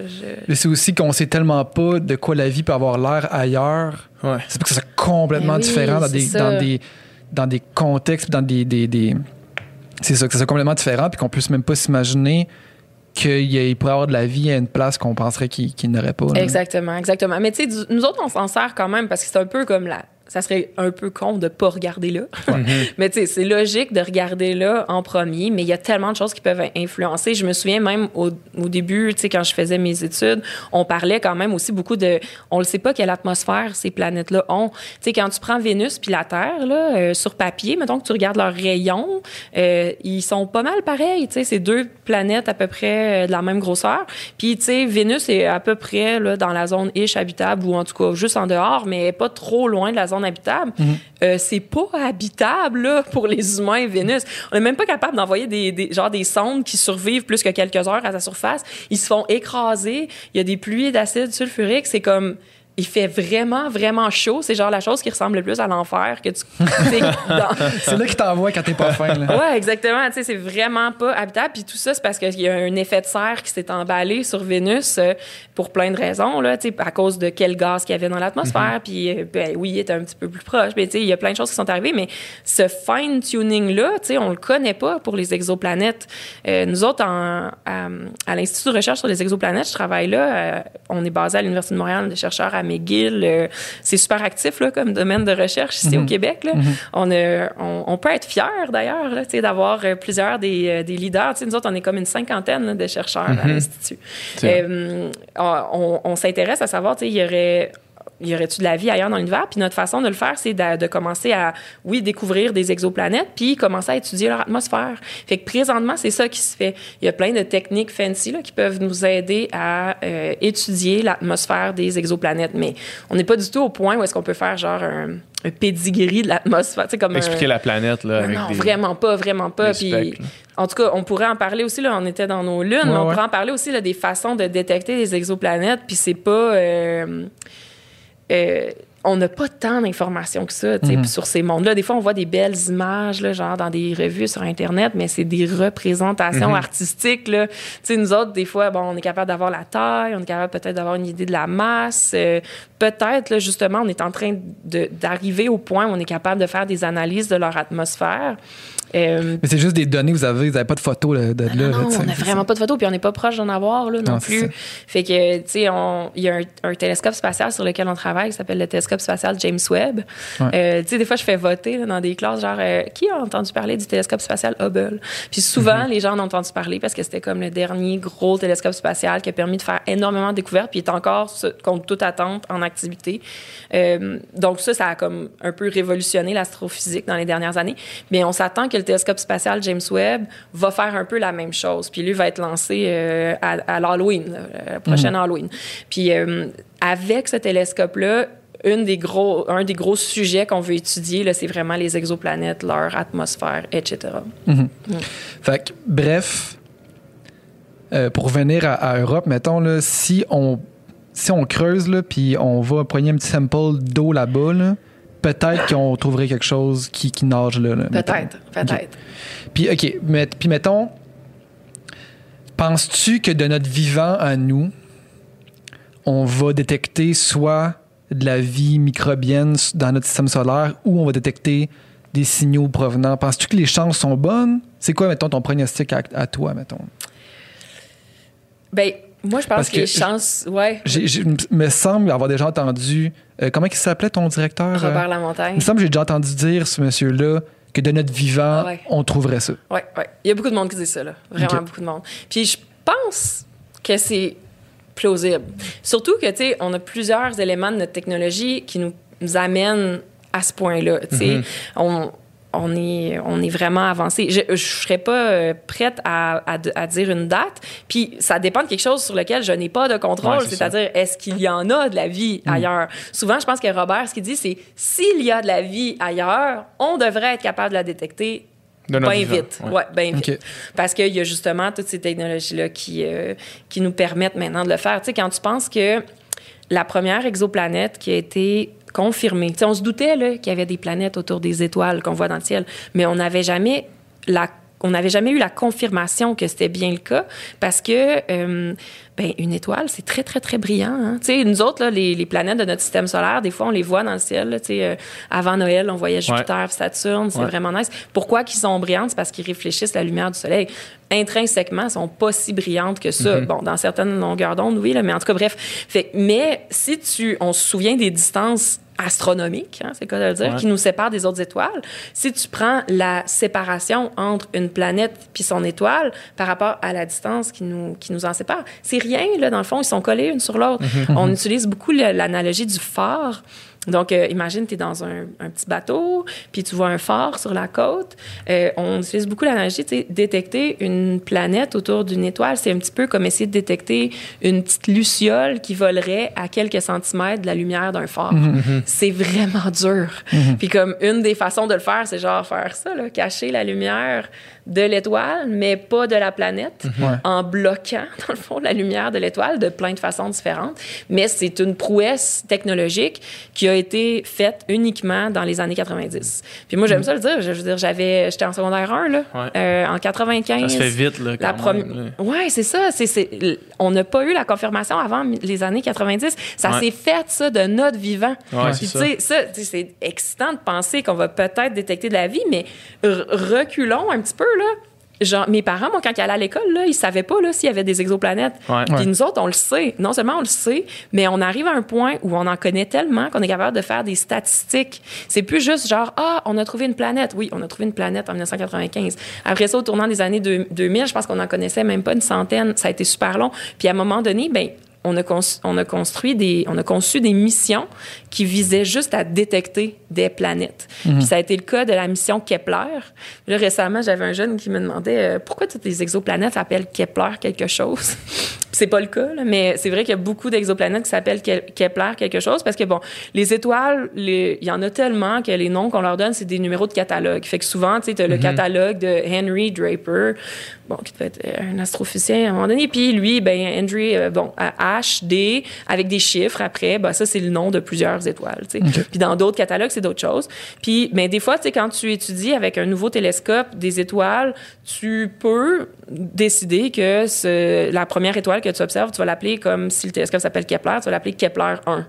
je- Mais c'est aussi qu'on sait tellement pas de quoi la vie peut avoir l'air ailleurs. Ouais. C'est parce que c'est complètement Ben oui, différent dans des, dans des dans des contextes, dans des, des, des- c'est ça que c'est complètement différent puis qu'on puisse même pas s'imaginer qu'il pourrait avoir de la vie à une place qu'on penserait qu'il n'aurait pas. Exactement, exactement. Mais tu sais, nous autres, on s'en sert quand même parce que c'est un peu comme la. Ça serait un peu con de pas regarder là. mais tu sais, c'est logique de regarder là en premier, mais il y a tellement de choses qui peuvent influencer. Je me souviens même au, au début, tu sais, quand je faisais mes études, on parlait quand même aussi beaucoup de. On ne sait pas quelle atmosphère ces planètes-là ont. Tu sais, quand tu prends Vénus puis la Terre, là, euh, sur papier, mettons que tu regardes leurs rayons, euh, ils sont pas mal pareils. Tu sais, c'est deux planètes à peu près euh, de la même grosseur. Puis, tu sais, Vénus est à peu près là, dans la zone ish habitable ou en tout cas juste en dehors, mais pas trop loin de la zone habitable. Euh, c'est pas habitable là, pour les humains, Vénus. On n'est même pas capable d'envoyer des, des, genre des sondes qui survivent plus que quelques heures à sa surface. Ils se font écraser. Il y a des pluies d'acide sulfurique. C'est comme il fait vraiment, vraiment chaud. C'est genre la chose qui ressemble le plus à l'enfer que tu. c'est dans- C'est là qu'il t'envoie quand t'es pas fin. Là. Ouais, exactement. Tu sais, c'est vraiment pas habitable. Puis tout ça, c'est parce qu'il y a un effet de serre qui s'est emballé sur Vénus euh, pour plein de raisons, là, tu sais, à cause de quel gaz qu'il y avait dans l'atmosphère. Puis, euh, ben, oui, il était un petit peu plus proche. Mais tu sais, il y a plein de choses qui sont arrivées. Mais ce fine-tuning-là, tu sais, on le connaît pas pour les exoplanètes. Euh, nous autres, en- à, à l'Institut de recherche sur les exoplanètes, je travaille là. on est basé à l'Université de Montréal, des chercheurs à McGill. euh, c'est super actif, là, comme domaine de recherche ici au Québec, là. On, a- on, on peut être fiers, d'ailleurs, d'avoir euh, plusieurs des, euh, des leaders. Tu sais, nous autres, on est comme une cinquantaine là, de chercheurs à l'Institut. C'est Euh, on on s'intéresse à savoir, il y aurait y aurait-tu de la vie ailleurs dans l'univers? Puis notre façon de le faire, c'est de, de commencer à, oui, découvrir des exoplanètes, puis commencer à étudier leur atmosphère. Fait que présentement, c'est ça qui se fait. Il y a plein de techniques fancy là, qui peuvent nous aider à euh, étudier l'atmosphère des exoplanètes, mais on n'est pas du tout au point où est-ce qu'on peut faire genre un, un pedigree de l'atmosphère, tu sais, comme Expliquer un- la planète, là, avec non, des... vraiment pas, vraiment pas. Puis, specs, en tout cas, on pourrait en parler aussi. Là, on était dans nos lunes, mais on ouais. pourrait en parler aussi là, des façons de détecter les exoplanètes. Puis c'est pas. euh, euh, on n'a pas tant d'informations que ça tu sais, Mhm. puis sur ces mondes-là. Des fois, on voit des belles images, là, genre dans des revues sur Internet, mais c'est des représentations Mhm. artistiques. Là. Tu sais, nous autres, des fois, bon, on est capable d'avoir la taille, on est capable peut-être d'avoir une idée de la masse. euh, peut-être, là, justement, on est en train d'arriver au point où on est capable de faire des analyses de leur atmosphère. Euh, Mais c'est juste des données, vous avez, vous avez pas de photos là, de là. non, là, non, on n'a vraiment pas de photos, puis on n'est pas proche d'en avoir là, non, plus. Fait que, tu sais, il y a un, un télescope spatial sur lequel on travaille qui s'appelle le télescope spatial James Webb. Ouais. Euh, tu sais, des fois, je fais voter là, dans des classes, genre, euh, qui a entendu parler du télescope spatial Hubble? Puis souvent, Mhm. les gens en ont entendu parler parce que c'était comme le dernier gros télescope spatial qui a permis de faire énormément de découvertes, puis il est encore, contre toute attente, en activité. Donc ça, ça a comme un peu révolutionné l'astrophysique dans les dernières années. Mais on s'attend que le télescope spatial James Webb va faire un peu la même chose. Puis lui va être lancé euh, à, à l'Halloween, la prochaine Halloween. Puis euh, avec ce télescope-là, une des gros, un des gros sujets qu'on veut étudier, là, c'est vraiment les exoplanètes, leur atmosphère, etc. Fait que, bref, euh, pour revenir à, à Europe, mettons, là, si on, si on creuse, là, puis on va prendre un petit sample d'eau là-bas, là, peut-être qu'on trouverait quelque chose qui, qui nage là. là. Peut-être, peut-être. Puis, OK, mais, puis mettons, penses-tu que de notre vivant à nous, on va détecter soit de la vie microbienne dans notre système solaire ou on va détecter des signaux provenant? Penses-tu que les chances sont bonnes? C'est quoi, mettons, ton pronostic à, à toi, mettons? Ben, moi, je pense Parce que, que les chances. Ouais. J'ai, me semble avoir déjà entendu. euh, comment il s'appelait ton directeur? Robert euh? Lamontagne. Il me semble que j'ai déjà entendu dire, ce monsieur-là, que de notre vivant, Ah ouais. on trouverait ça. Oui, oui. Il y a beaucoup de monde qui dit ça, là. Vraiment beaucoup de monde. Puis je pense que c'est plausible. Surtout que, tu sais, on a plusieurs éléments de notre technologie qui nous, nous amènent à ce point-là. Tu sais, on, on, est, on est vraiment avancé. Je ne serais pas euh, prête à, à, à dire une date. Puis ça dépend de quelque chose sur lequel je n'ai pas de contrôle. Ouais. C'est-à-dire, est-ce qu'il y en a de la vie ailleurs? Souvent, je pense que Robert, ce qu'il dit, c'est s'il y a de la vie ailleurs, on devrait être capable de la détecter bien vite. ouais. Ouais, bien vite. Parce qu'il y a justement toutes ces technologies-là qui, euh, qui nous permettent maintenant de le faire. Tu sais, quand tu penses que la première exoplanète qui a été confirmée, tu sais, on se doutait qu'il y avait des planètes autour des étoiles qu'on voit dans le ciel, mais on n'avait jamais la on n'avait jamais eu la confirmation que c'était bien le cas parce que euh, ben, une étoile, c'est très, très, très brillant. hein. Tu sais, nous autres, là, les, les planètes de notre système solaire, des fois, on les voit dans le ciel. là, tu sais, euh, avant Noël, on voyait Jupiter Saturne. C'est Ouais. vraiment nice. Pourquoi qu'ils sont brillantes? C'est parce qu'ils réfléchissent la lumière du soleil. Intrinsèquement, elles sont pas si brillantes que ça. Bon, dans certaines longueurs d'onde, oui, là, mais en tout cas, bref. Fait, mais si tu, on se souvient des distances astronomiques, hein, c'est quoi de le dire, Ouais. qui nous séparent des autres étoiles. Si tu prends la séparation entre une planète puis son étoile par rapport à la distance qui nous, qui nous en sépare, c'est rien, là, dans le fond, ils sont collés une sur l'autre. On utilise beaucoup l'analogie du phare. Donc, euh, imagine, tu es dans un, un petit bateau, puis tu vois un phare sur la côte. Euh, on utilise beaucoup l'analogie, tu sais, détecter une planète autour d'une étoile, c'est un petit peu comme essayer de détecter une petite luciole qui volerait à quelques centimètres de la lumière d'un phare. C'est vraiment dur. Puis comme une des façons de le faire, c'est genre faire ça, là, cacher la lumière de l'étoile, mais pas de la planète, Ouais. en bloquant, dans le fond, la lumière de l'étoile de plein de façons différentes. Mais c'est une prouesse technologique qui a été faite uniquement dans les années 90. Puis moi, j'aime ça le dire. Je veux dire, j'avais, j'étais en secondaire 1, là, Ouais. euh, en 95. Ça se fait vite, là. La quand même, là. Ouais, c'est ça. C'est, c'est- On n'a pas eu la confirmation avant les années 90. Ça Ouais. s'est fait, ça, de notre vivant. Ouais, Puis, c'est tu sais, ça, c'est excitant de penser qu'on va peut-être détecter de la vie, mais reculons un petit peu, là. Genre, mes parents, moi, quand ils allaient à l'école, là, ils savaient pas là, s'il y avait des exoplanètes. Ouais. Puis Ouais. nous autres, on le sait. Non seulement on le sait, mais on arrive à un point où on en connaît tellement qu'on est capable de faire des statistiques. C'est plus juste genre, ah, on a trouvé une planète. Oui, on a trouvé une planète en 1995. Après ça, au tournant des années deux- 2000, je pense qu'on en connaissait même pas une centaine. Ça a été super long. Puis à un moment donné, ben on a, on a construit des, on a conçu des missions qui visaient juste à détecter des planètes. Puis ça a été le cas de la mission Kepler. Là, récemment, j'avais un jeune qui me demandait euh, pourquoi toutes les exoplanètes s'appellent Kepler quelque chose? C'est pas le cas, là, mais c'est vrai qu'il y a beaucoup d'exoplanètes qui s'appellent Ke- Kepler quelque chose parce que bon, les étoiles, les- il y en a tellement que les noms qu'on leur donne, c'est des numéros de catalogue. Fait que souvent, tu sais, le catalogue de Henry Draper, bon, qui devait être euh, un astrophysicien à un moment donné. Puis lui, ben Henry, euh, bon, à H, D, avec des chiffres après, ben ça c'est le nom de plusieurs étoiles. Puis dans d'autres catalogues, c'est d'autres choses. Puis, mais des fois, quand tu étudies avec un nouveau télescope des étoiles, tu peux décider que ce- la première étoile que tu observes, tu vas l'appeler comme si le télescope s'appelle Kepler, tu vas l'appeler Kepler 1.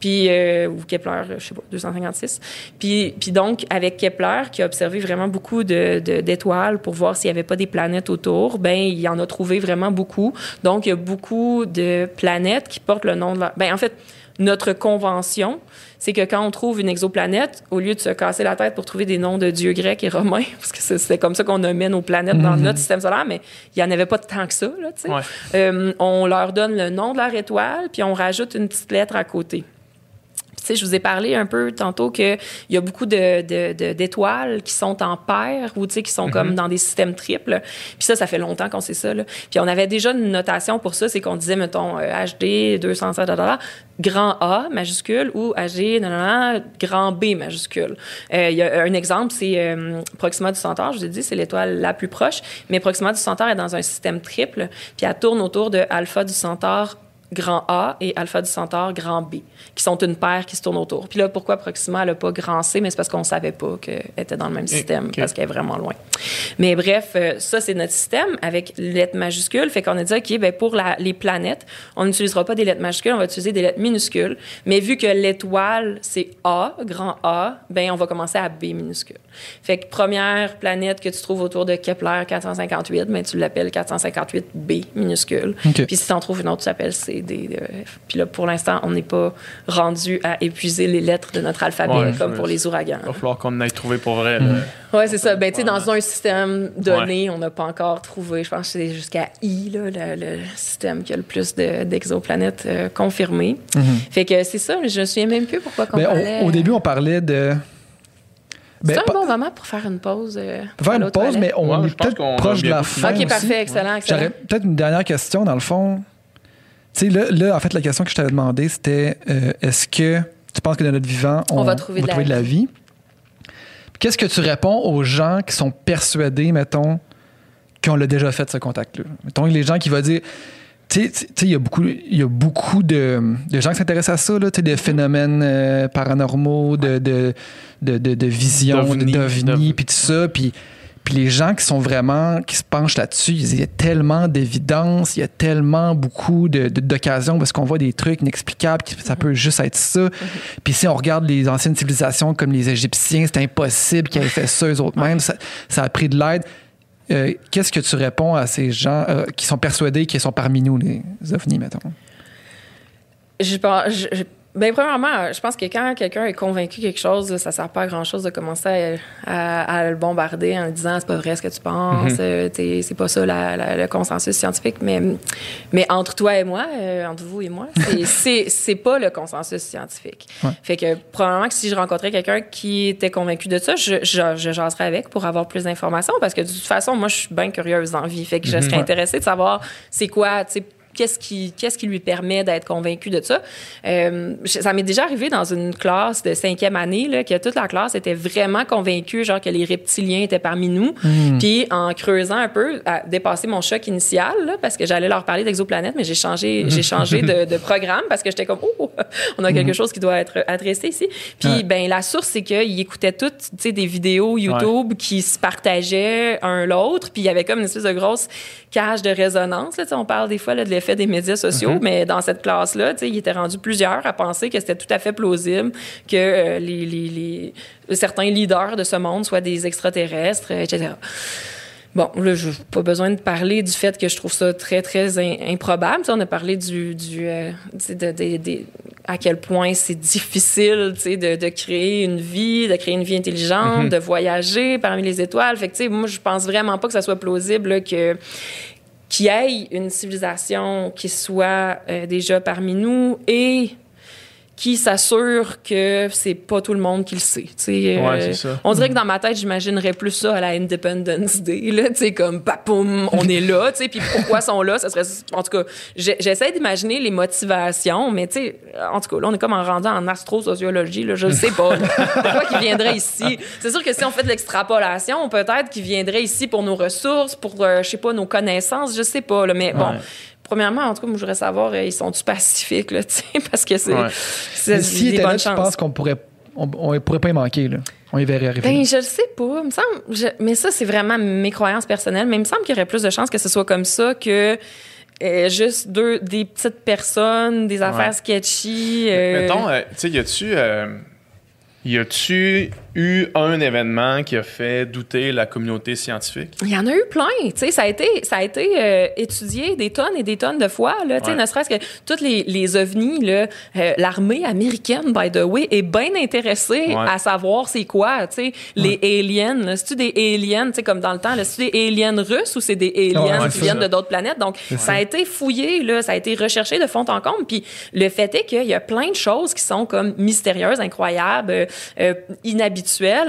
Puis, euh, ou Kepler, je sais pas, 256. Puis, puis donc, avec Kepler, qui a observé vraiment beaucoup de- de- d'étoiles pour voir s'il y avait pas des planètes autour, ben il en a trouvé vraiment beaucoup. Donc, il y a beaucoup de planètes qui portent le nom de leur... Ben, en fait, notre convention, c'est que quand on trouve une exoplanète, au lieu de se casser la tête pour trouver des noms de dieux grecs et romains, parce que c'est- c'était comme ça qu'on nommait nos planètes dans notre système solaire, mais il n'y en avait pas tant que ça, là. Ouais. Euh, on leur donne le nom de leur étoile, puis on rajoute une petite lettre à côté. Tu sais, je vous ai parlé un peu tantôt qu'il y a beaucoup de, de- de- d'étoiles qui sont en paire ou tu sais, qui sont comme dans des systèmes triples. Puis ça, ça fait longtemps qu'on sait ça. Là. Puis on avait déjà une notation pour ça, c'est qu'on disait, mettons, euh, HD 207, da, da, da, grand A majuscule ou HD nan, nan, grand B majuscule. Euh, Il y a un exemple, c'est euh, Proxima du Centaure. Je vous ai dit, c'est l'étoile la plus proche. Mais Proxima du Centaure est dans un système triple. Puis elle tourne autour de Alpha du Centaure grand A et Alpha du Centaure grand B, qui sont une paire qui se tourne autour. Puis là, pourquoi Proxima, n'a pas grand C, mais c'est parce qu'on ne savait pas qu'elle était dans le même système, parce qu'elle est vraiment loin. Mais bref, euh, ça, c'est notre système avec lettres majuscules. Fait qu'on a dit, OK, ben pour la- les planètes, on n'utilisera pas des lettres majuscules, on va utiliser des lettres minuscules. Mais vu que l'étoile, c'est A, grand A, ben on va commencer à B minuscule. Fait que première planète que tu trouves autour de Kepler 458, ben tu l'appelles 458B minuscule. OK. Puis si tu en trouves une autre, tu l'appelles C, D, E, F. Puis là, pour l'instant, on n'est pas rendu à épuiser les lettres de notre alphabet Ouais, comme pour les ouragans. Il va falloir qu'on en aille trouver pour vrai. là. Oui, c'est ça. Ben, tu sais, dans un système donné, on n'a pas encore trouvé, je pense que c'est jusqu'à I, là, le, le système qui a le plus de- d'exoplanètes euh, confirmés. Fait que c'est ça, mais je me souviens même plus pourquoi qu'on Ben, parlait. au, au début, on parlait de. c'est Ben, un bon moment pour faire une pause. euh, faire une pause, mais on Ouais, est peut-être proche de la fin. OK, aussi. parfait, excellent, excellent. J'aurais peut-être une dernière question, dans le fond. Tu sais, là, là, en fait, la question que je t'avais demandé, c'était euh, est-ce que tu penses que dans notre vivant, on, On va trouver de la de la vie? Puis Qu'est-ce que tu réponds aux gens qui sont persuadés, mettons, qu'on l'a déjà fait, ce contact-là? Mettons, les gens qui vont dire. Tu sais, il y a beaucoup, il y a beaucoup de, de gens qui s'intéressent à ça, là, tu sais, des phénomènes euh, paranormaux, de, de, de, de, de visions, de- d'ovnis. puis tout ça. Puis, puis les gens qui sont vraiment, qui se penchent là-dessus, il y a tellement d'évidence, il y a tellement beaucoup de- de- d'occasions parce qu'on voit des trucs inexplicables, qui- ça peut juste être ça. Puis si on regarde les anciennes civilisations comme les Égyptiens, c'est impossible qu'ils aient fait ça eux autres mêmes. Ça, ça a pris de l'aide. Euh, Qu'est-ce que tu réponds à ces gens euh, qui sont persuadés qu'ils sont parmi nous, les ovnis, mettons? Je pense. je- ben, premièrement, je pense que quand quelqu'un est convaincu de quelque chose, ça sert pas à grand chose de commencer à, à- à le bombarder en disant c'est pas vrai ce que tu penses, euh, t'es- c'est pas ça la- la- le consensus scientifique. Mais, mais entre toi et moi, euh, entre vous et moi, c'est- pas le consensus scientifique. Ouais. Fait que probablement que si je rencontrais quelqu'un qui était convaincu de ça, je, je, je jaserais avec pour avoir plus d'informations parce que de toute façon, moi, je suis bien curieuse dans la vie. Fait que je serais intéressée de savoir c'est quoi, tu sais, qu'est-ce qui, qu'est-ce qui lui permet d'être convaincu de ça? Euh, ça m'est déjà arrivé dans une classe de cinquième année, là, que toute la classe était vraiment convaincue, genre que les reptiliens étaient parmi nous. Hmm. Puis en creusant un peu, à dépasser mon choc initial, là, parce que j'allais leur parler d'exoplanètes, mais j'ai changé, j'ai changé de, de programme parce que j'étais comme, oh, on a quelque chose qui doit être adressé ici. Puis, Hmm. Ouais. ben, la source, c'est qu'ils écoutaient toutes, tu sais, des vidéos YouTube qui se partageaient un l'autre. Puis il y avait comme une espèce de grosse cage de résonance. Là, on parle des fois là, de l'effet des médias sociaux, mais dans cette classe-là, tu sais, il était rendu plusieurs à penser que c'était tout à fait plausible que euh, les, les, les- certains leaders de ce monde soient des extraterrestres, etc. Bon, là, je n'ai pas besoin de parler du fait que je trouve ça très, très in- improbable. Tu sais, on a parlé du, du euh, de, de- de- à quel point c'est difficile, de, de créer une vie, de créer une vie intelligente, de voyager parmi les étoiles. Fait que, tu sais, moi, je pense vraiment pas que ça soit plausible là, que y ait une civilisation qui soit euh, déjà parmi nous et qui s'assure que c'est pas tout le monde qui le sait. tu sais. Ouais, Euh, c'est ça. On dirait que dans ma tête, j'imaginerais plus ça à la Independence Day, là, tu sais, comme, papoum, on est là, tu sais, puis pourquoi sont là, ça serait, en tout cas, j'essaie d'imaginer les motivations, mais tu sais, en tout cas, là, on est comme en rendant en astrosociologie, là, je sais pas, pourquoi qu'ils viendraient ici? C'est sûr que si on fait de l'extrapolation, peut-être qu'ils viendraient ici pour nos ressources, pour, euh, je sais pas, nos connaissances, je sais pas, là, mais bon. Premièrement, en tout cas, moi, je voudrais savoir, euh, ils sont-tu pacifiques, là, tu sais, parce que c'est, Ouais. c'est des était bonnes là, je chances. pense qu'on pourrait, on, on pourrait pas y manquer. Là? On y verrait arriver. Ben, je le sais pas. Il me semble, je- mais ça, c'est vraiment mes croyances personnelles. Mais il me semble qu'il y aurait plus de chances que ce soit comme ça que euh, juste deux, des petites personnes, des affaires Ouais. sketchy. euh, Mettons, euh, tu sais, y a-tu. euh, y a-tu eu un événement qui a fait douter la communauté scientifique? Il y en a eu plein, tu sais, ça a été, ça a été euh, étudié des tonnes et des tonnes de fois, là, tu sais, Ouais. ne serait-ce que toutes les, les ovnis, euh, l'armée américaine, by the way, est bien intéressée Ouais. à savoir c'est quoi, tu sais, les aliens, c'est-tu des aliens, tu sais, comme dans le temps, c'est-tu des aliens russes ou c'est des aliens Ouais, qui viennent ça. de d'autres planètes, donc ça a été fouillé, là, ça a été recherché de fond en comble, puis le fait est qu'il y a plein de choses qui sont comme mystérieuses, incroyables, euh, euh,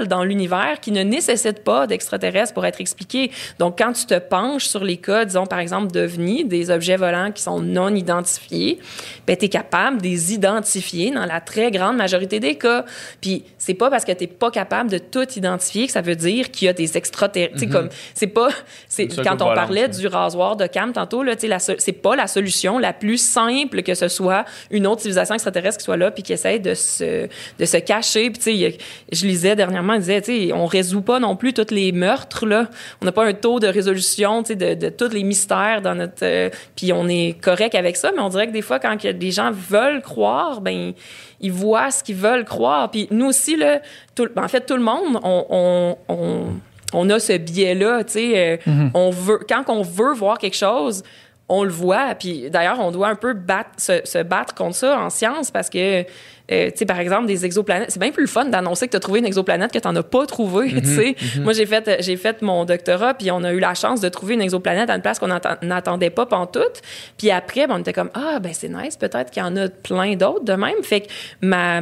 dans l'univers qui ne nécessitent pas d'extraterrestres pour être expliquées. Donc, quand tu te penches sur les cas, disons, par exemple, d'OVNI, des objets volants qui sont non identifiés, ben, tu es capable de les identifier dans la très grande majorité des cas. Puis, c'est pas parce que tu pas capable de tout identifier que ça veut dire qu'il y a des extraterrestres. Tu sais, comme, c'est pas, c'est, quand on parlait du rasoir de Cam tantôt, là, c'est pas la solution la plus simple que ce soit une autre civilisation extraterrestre qui soit là puis qui essaye de se, de se cacher. Puis, tu sais, je lisais dernièrement, il disait, tu sais, on résout pas non plus tous les meurtres, là. On n'a pas un taux de résolution, tu sais, de, de tous les mystères dans notre. euh, puis on est correct avec ça, mais on dirait que des fois, quand que des gens veulent croire, ben ils voient ce qu'ils veulent croire. Puis nous aussi, là, tout- ben, en fait, tout le monde, on, on, on, on a ce biais-là, tu sais. euh, on veut, quand on veut voir quelque chose, on le voit. Puis d'ailleurs, on doit un peu battre, se, se battre contre ça en science parce que, euh, tu sais, par exemple, des exoplanètes, c'est bien plus le fun d'annoncer que tu as trouvé une exoplanète que tu n'en as pas trouvé, tu sais. Moi, j'ai fait, j'ai fait mon doctorat, puis on a eu la chance de trouver une exoplanète à une place qu'on n'attend- n'attendait pas pantoute. Puis après, ben, on était comme, ah, ben c'est nice, peut-être qu'il y en a plein d'autres de même. Fait que ma,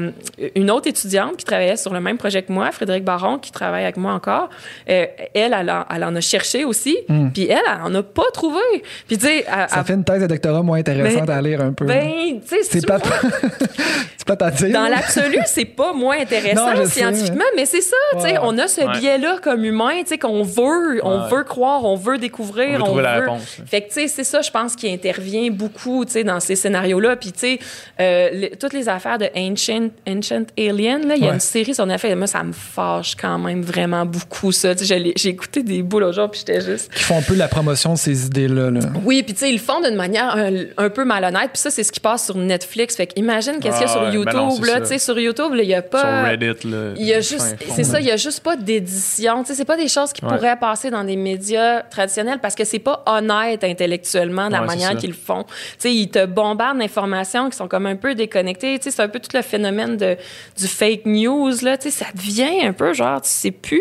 une autre étudiante qui travaillait sur le même projet que moi, Frédéric Baron, qui travaille avec moi encore, euh, elle, elle, en- elle en a cherché aussi, puis elle, elle en a pas trouvé. Puis tu sais, Ça elle- fait une thèse de doctorat moins intéressante Ben- à lire un peu. ben, tu sais, c'est tu dire. dans l'absolu, c'est pas moins intéressant Non, je sais, scientifiquement, mais c'est ça, tu sais, Ouais. on a ce Ouais. biais-là comme humain, tu sais, qu'on veut, on Ouais. veut croire, on veut découvrir, On veut on la réponse. Fait que, tu sais, c'est ça, je pense, qui intervient beaucoup, tu sais, dans ces scénarios-là. Puis, tu sais, euh, le- toutes les affaires de Ancient, Ancient Alien, là, il y a Ouais. une série sur Netflix. Moi, ça me fâche quand même vraiment beaucoup, ça. J'ai écouté des bouts l'autre jour, puis j'étais juste... Qui font un peu la promotion de ces idées-là. Là. Oui, puis tu sais, ils le font d'une manière un, un peu malhonnête. Puis ça, c'est ce qui passe sur Netflix. Fait qu'imagine qu'est-ce qu'il y a Ah sur ouais, YouTube. là, tu sais, sur YouTube, il y a pas... Sur Reddit, là. Il y a juste, c'est ça, il y a juste pas d'édition. Tu sais, c'est pas des choses qui Ouais. pourraient passer dans des médias traditionnels parce que c'est pas honnête intellectuellement de la Ouais, manière qu'ils le font. Tu sais, ils te bombardent d'informations qui sont comme un peu déconnectées. Tu sais, c'est un peu tout le phénomène de, du fake news, là. Tu sais, ça devient un peu genre, tu sais plus,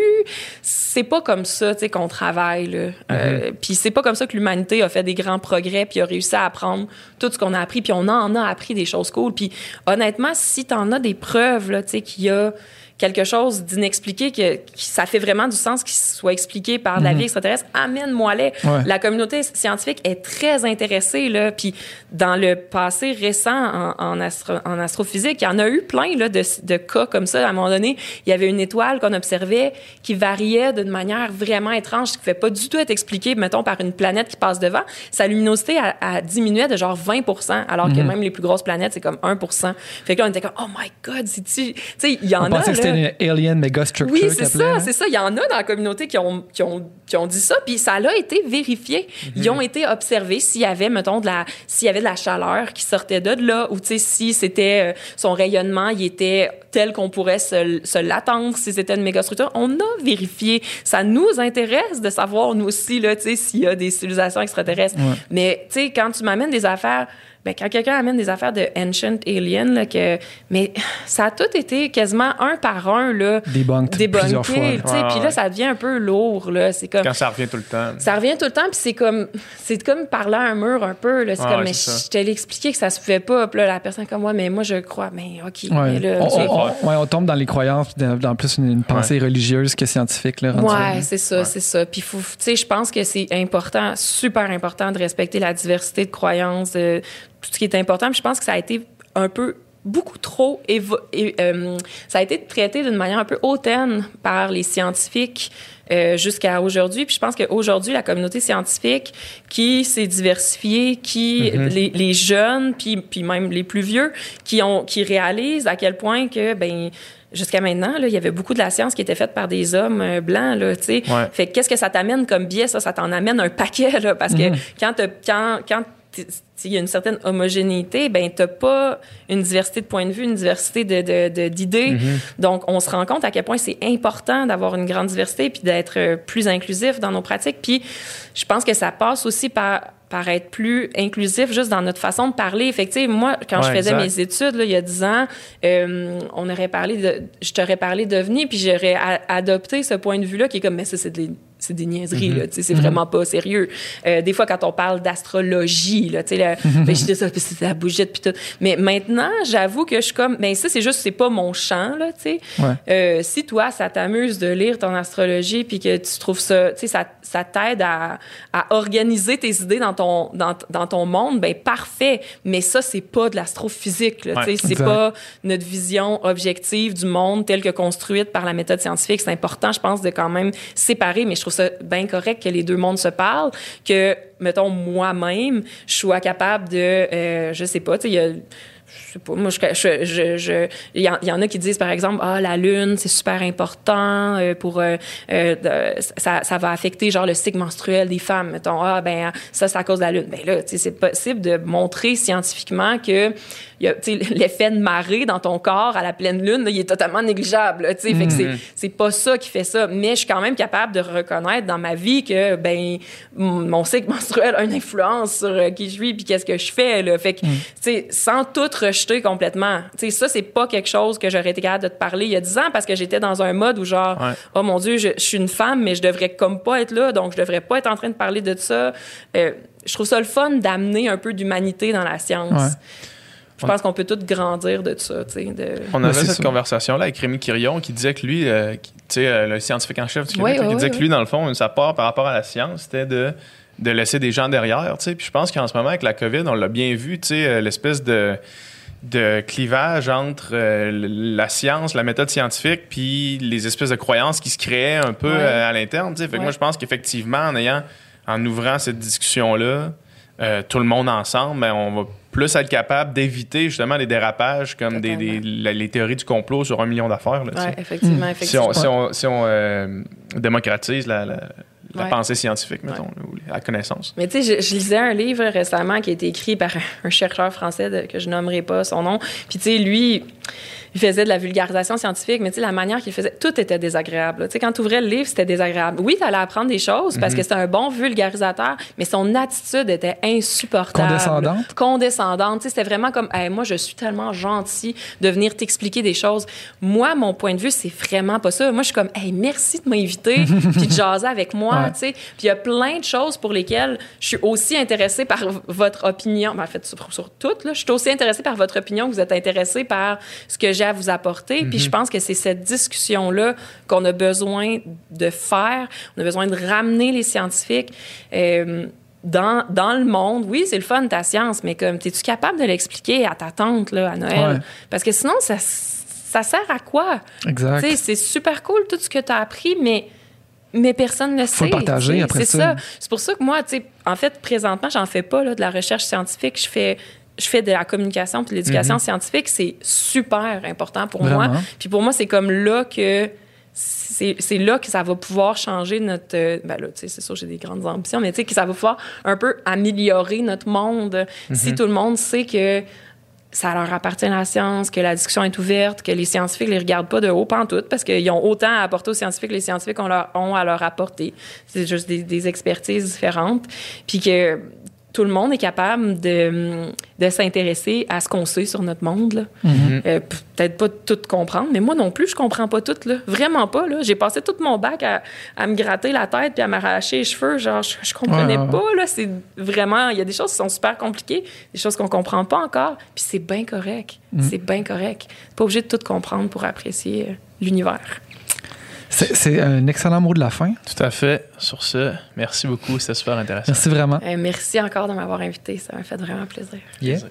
c'est pas comme ça, tu sais, qu'on travaille, là. Euh, Mm-hmm. puis c'est pas comme ça que l'humanité a fait des grands progrès puis a réussi à apprendre tout ce qu'on a appris puis on en a appris des choses cool. Puis honnêtement, si t'en as des preuves, là, tu sais, qu'il y a quelque chose d'inexpliqué, que, ça fait vraiment du sens qu'il soit expliqué par de la vie extraterrestre, amène-moi-les. Mhm. Ouais. La communauté scientifique est très intéressée, là. Puis dans le passé récent en, en, astro- en astrophysique, il y en a eu plein, là, de, de cas comme ça. À un moment donné, il y avait une étoile qu'on observait qui variait d'une manière vraiment étrange, qui ne pouvait pas du tout être expliquée, mettons, par une planète qui passe devant. Sa luminosité a, a diminué de genre 20 alors Mhm. que même les plus grosses planètes, c'est comme 1 Fait que là, on était comme, oh my God, c'est-tu. Tu sais, il y en On a. là. Alien megastructure. Oui, c'est ça, hein. c'est ça. Il y en a dans la communauté qui ont, qui ont, qui ont dit ça, puis ça a été vérifié. Ils ont été observés s'il y avait, mettons, de la, s'il y avait de la chaleur qui sortait de là, ou si c'était euh, son rayonnement, il était tel qu'on pourrait se, se l'attendre, si c'était une mégastructure. On a vérifié. Ça nous intéresse de savoir, nous aussi, là, s'il y a des civilisations extraterrestres. Ouais. Mais, tu sais, quand tu m'amènes des affaires, ben, quand quelqu'un amène des affaires de Ancient Alien, là, que, mais ça a tout été quasiment un par un, là, débunké, plusieurs fois. tu sais, Ouais, puis ouais. là, ça devient un peu lourd, là. C'est comme... Quand ça revient tout le temps. Ça revient tout le temps, puis c'est comme, c'est comme parler à un mur un peu. Là. C'est Ouais, comme, ouais, mais je te l'ai expliqué que ça se pouvait pas. Puis là, la personne est comme, ouais, mais moi, je crois. Mais OK, Ouais. mais là, on, tu sais, on- on- ouais, on tombe dans les croyances, dans, dans plus une, une pensée religieuse que scientifique. Là. Ouais, c'est ça, c'est ça. Puis, faut- tu sais, je pense que c'est important, super important de respecter la diversité de croyances, de ce qui est important. Puis, je pense que ça a été un peu beaucoup trop évo- et, euh, ça a été traité d'une manière un peu hautaine par les scientifiques euh, jusqu'à aujourd'hui. Puis je pense qu'aujourd'hui, la communauté scientifique qui s'est diversifiée, qui les, les jeunes, puis, puis même les plus vieux, qui ont qui réalisent à quel point que ben jusqu'à maintenant, là, il y avait beaucoup de la science qui était faite par des hommes euh, blancs, là, tu sais. Ouais. Fait que qu'est-ce que ça t'amène comme biais? Ça, ça t'en amène un paquet, là, parce que quand t'as- quand, quand t'es- il y a une certaine homogénéité, ben t'as pas une diversité de points de vue, une diversité de, d'idées. Donc, on se rend compte à quel point c'est important d'avoir une grande diversité puis d'être euh, plus inclusif dans nos pratiques. Puis, je pense que ça passe aussi par par être plus inclusif juste dans notre façon de parler. Sais, moi, quand je faisais exact. mes études, là, il y a 10 ans, euh, on aurait parlé de... Je t'aurais parlé d'OVNI, puis j'aurais adopté ce point de vue-là qui est comme, mais ça, c'est des, c'est des niaiseries, sais, c'est vraiment pas sérieux. Euh, des fois, quand on parle d'astrologie, là, tu sais, là, ben, je dis ça, puis de la bougette, puis tout. Mais maintenant, j'avoue que je suis comme, ben ça, c'est juste, c'est pas mon champ, là, tu sais. Ouais. Euh, si toi, ça t'amuse de lire ton astrologie puis que tu trouves ça, tu sais, ça, ça t'aide à, à organiser tes idées dans ton, dans, dans ton monde, ben parfait. Mais ça, c'est pas de l'astrophysique, là, Ouais. tu sais. C'est pas notre vision objective du monde telle que construite par la méthode scientifique. C'est important, je pense, de quand même séparer, mais je trouve ça bien correct que les deux mondes se parlent, que, mettons, moi-même, je sois capable de, euh, je sais pas, tu sais, il y a je sais pas, moi, je, je, je, je- il y, y en a qui disent, par exemple, ah, la lune, c'est super important euh, pour, euh, euh, ça, ça va affecter, genre, le cycle menstruel des femmes. Mettons, ah, ben, ça, c'est à cause de la lune. Ben là, tu sais, c'est possible de montrer scientifiquement que, il y a, tu sais, l'effet de marée dans ton corps à la pleine lune, là, il est totalement négligeable, tu sais. Fait que c'est, c'est pas ça qui fait ça. Mais je suis quand même capable de reconnaître dans ma vie que, ben, mon cycle menstruel a une influence sur qui je suis puis qu'est-ce que je fais, là. Fait que, tu sais, sans tout rejeter complètement. Tu sais, ça, c'est pas quelque chose que j'aurais été capable de te parler il y a 10 ans parce que j'étais dans un mode où, genre, Ouais. oh mon Dieu, je, je suis une femme, mais je devrais comme pas être là, donc je devrais pas être en train de parler de ça. Euh, je trouve ça le fun d'amener un peu d'humanité dans la science. Ouais. Je pense qu'on peut tous grandir de ça, tu sais. De... On Ouais, avait cette conversation-là avec Rémi Quirion qui disait que lui, euh, qui- tu sais, euh, le scientifique en chef du Québec, qui disait que lui, dans le fond, sa part par rapport à la science, c'était de, de laisser des gens derrière. tu sais. Puis je pense qu'en ce moment, avec la COVID, on l'a bien vu, tu sais, euh, l'espèce de de clivage entre euh, la science, la méthode scientifique, puis les espèces de croyances qui se créaient un peu Ouais. euh, à l'interne. Fait que Ouais. moi, je pense qu'effectivement, en ayant, en ouvrant cette discussion-là, euh, tout le monde ensemble, ben, on va plus être capable d'éviter justement les dérapages comme des, des- la- les théories du complot sur un million d'affaires. Ouais, effectivement, Si effectivement. on, si on, si on, euh, démocratise la, la- la Ouais. pensée scientifique, mettons, ou la connaissance. Mais tu sais, je, je lisais un livre récemment qui a été écrit par un chercheur français de- que je nommerai pas son nom. Puis tu sais, lui, il faisait de la vulgarisation scientifique, mais tu sais, la manière qu'il faisait, tout était désagréable. Tu sais, quand tu ouvrais le livre, c'était désagréable. Oui, tu allais apprendre des choses parce que c'était un bon vulgarisateur, mais son attitude était insupportable. Condescendante? Condescendante. Tu sais, c'était vraiment comme, Hey, moi, je suis tellement gentil de venir t'expliquer des choses. Moi, mon point de vue, c'est vraiment pas ça. Moi, je suis comme, hey, merci de m'inviter puis de jaser avec moi. Ouais. tu sais. Puis il y a plein de choses pour lesquelles je suis aussi intéressée par votre opinion. Ben, en fait, sur, sur toutes, là. Je suis aussi intéressée par votre opinion que vous êtes intéressée par ce que j'ai à vous apporter. Puis je pense que c'est cette discussion-là qu'on a besoin de faire. On a besoin de ramener les scientifiques. euh, dans, dans le monde, oui, c'est le fun ta science, mais comme, es-tu capable de l'expliquer à ta tante là, à Noël? Ouais. Parce que sinon, ça, ça sert à quoi? Exact. C'est super cool tout ce que tu as appris, mais, mais personne ne Faut sait. le partager après C'est ça. ça. C'est pour ça que moi, tu sais, en fait, présentement, j'en fais pas là, de la recherche scientifique. Je fais, je fais de la communication puis de l'éducation scientifique. C'est super important pour moi. Puis pour moi, c'est comme là que c'est là que ça va pouvoir changer notre euh, ben là tu sais c'est sûr j'ai des grandes ambitions mais tu sais que ça va pouvoir un peu améliorer notre monde si tout le monde sait que ça leur appartient la science, que la discussion est ouverte, que les scientifiques les regardent pas de haut pantoute parce qu'ils ont autant à apporter aux scientifiques que les scientifiques ont, leur- ont à leur apporter. C'est juste des, des expertises différentes. Puis que tout le monde est capable de, de s'intéresser à ce qu'on sait sur notre monde. là. Euh, Peut-être pas tout comprendre, mais moi non plus, je comprends pas tout. Là. Vraiment pas. là. J'ai passé tout mon bac à, à me gratter la tête puis à m'arracher les cheveux. Genre, je, je comprenais Ouais, ouais, pas. Là. C'est vraiment... Il y a des choses qui sont super compliquées, des choses qu'on comprend pas encore. Puis c'est bien correct. C'est bien correct. Pas obligé de tout comprendre pour apprécier euh, l'univers. C'est c'est un excellent mot de la fin. Tout à fait. Sur ce, merci beaucoup. C'était super intéressant. Merci vraiment. Euh, merci encore de m'avoir invité. Ça m'a fait vraiment plaisir. Yeah. Plaisir.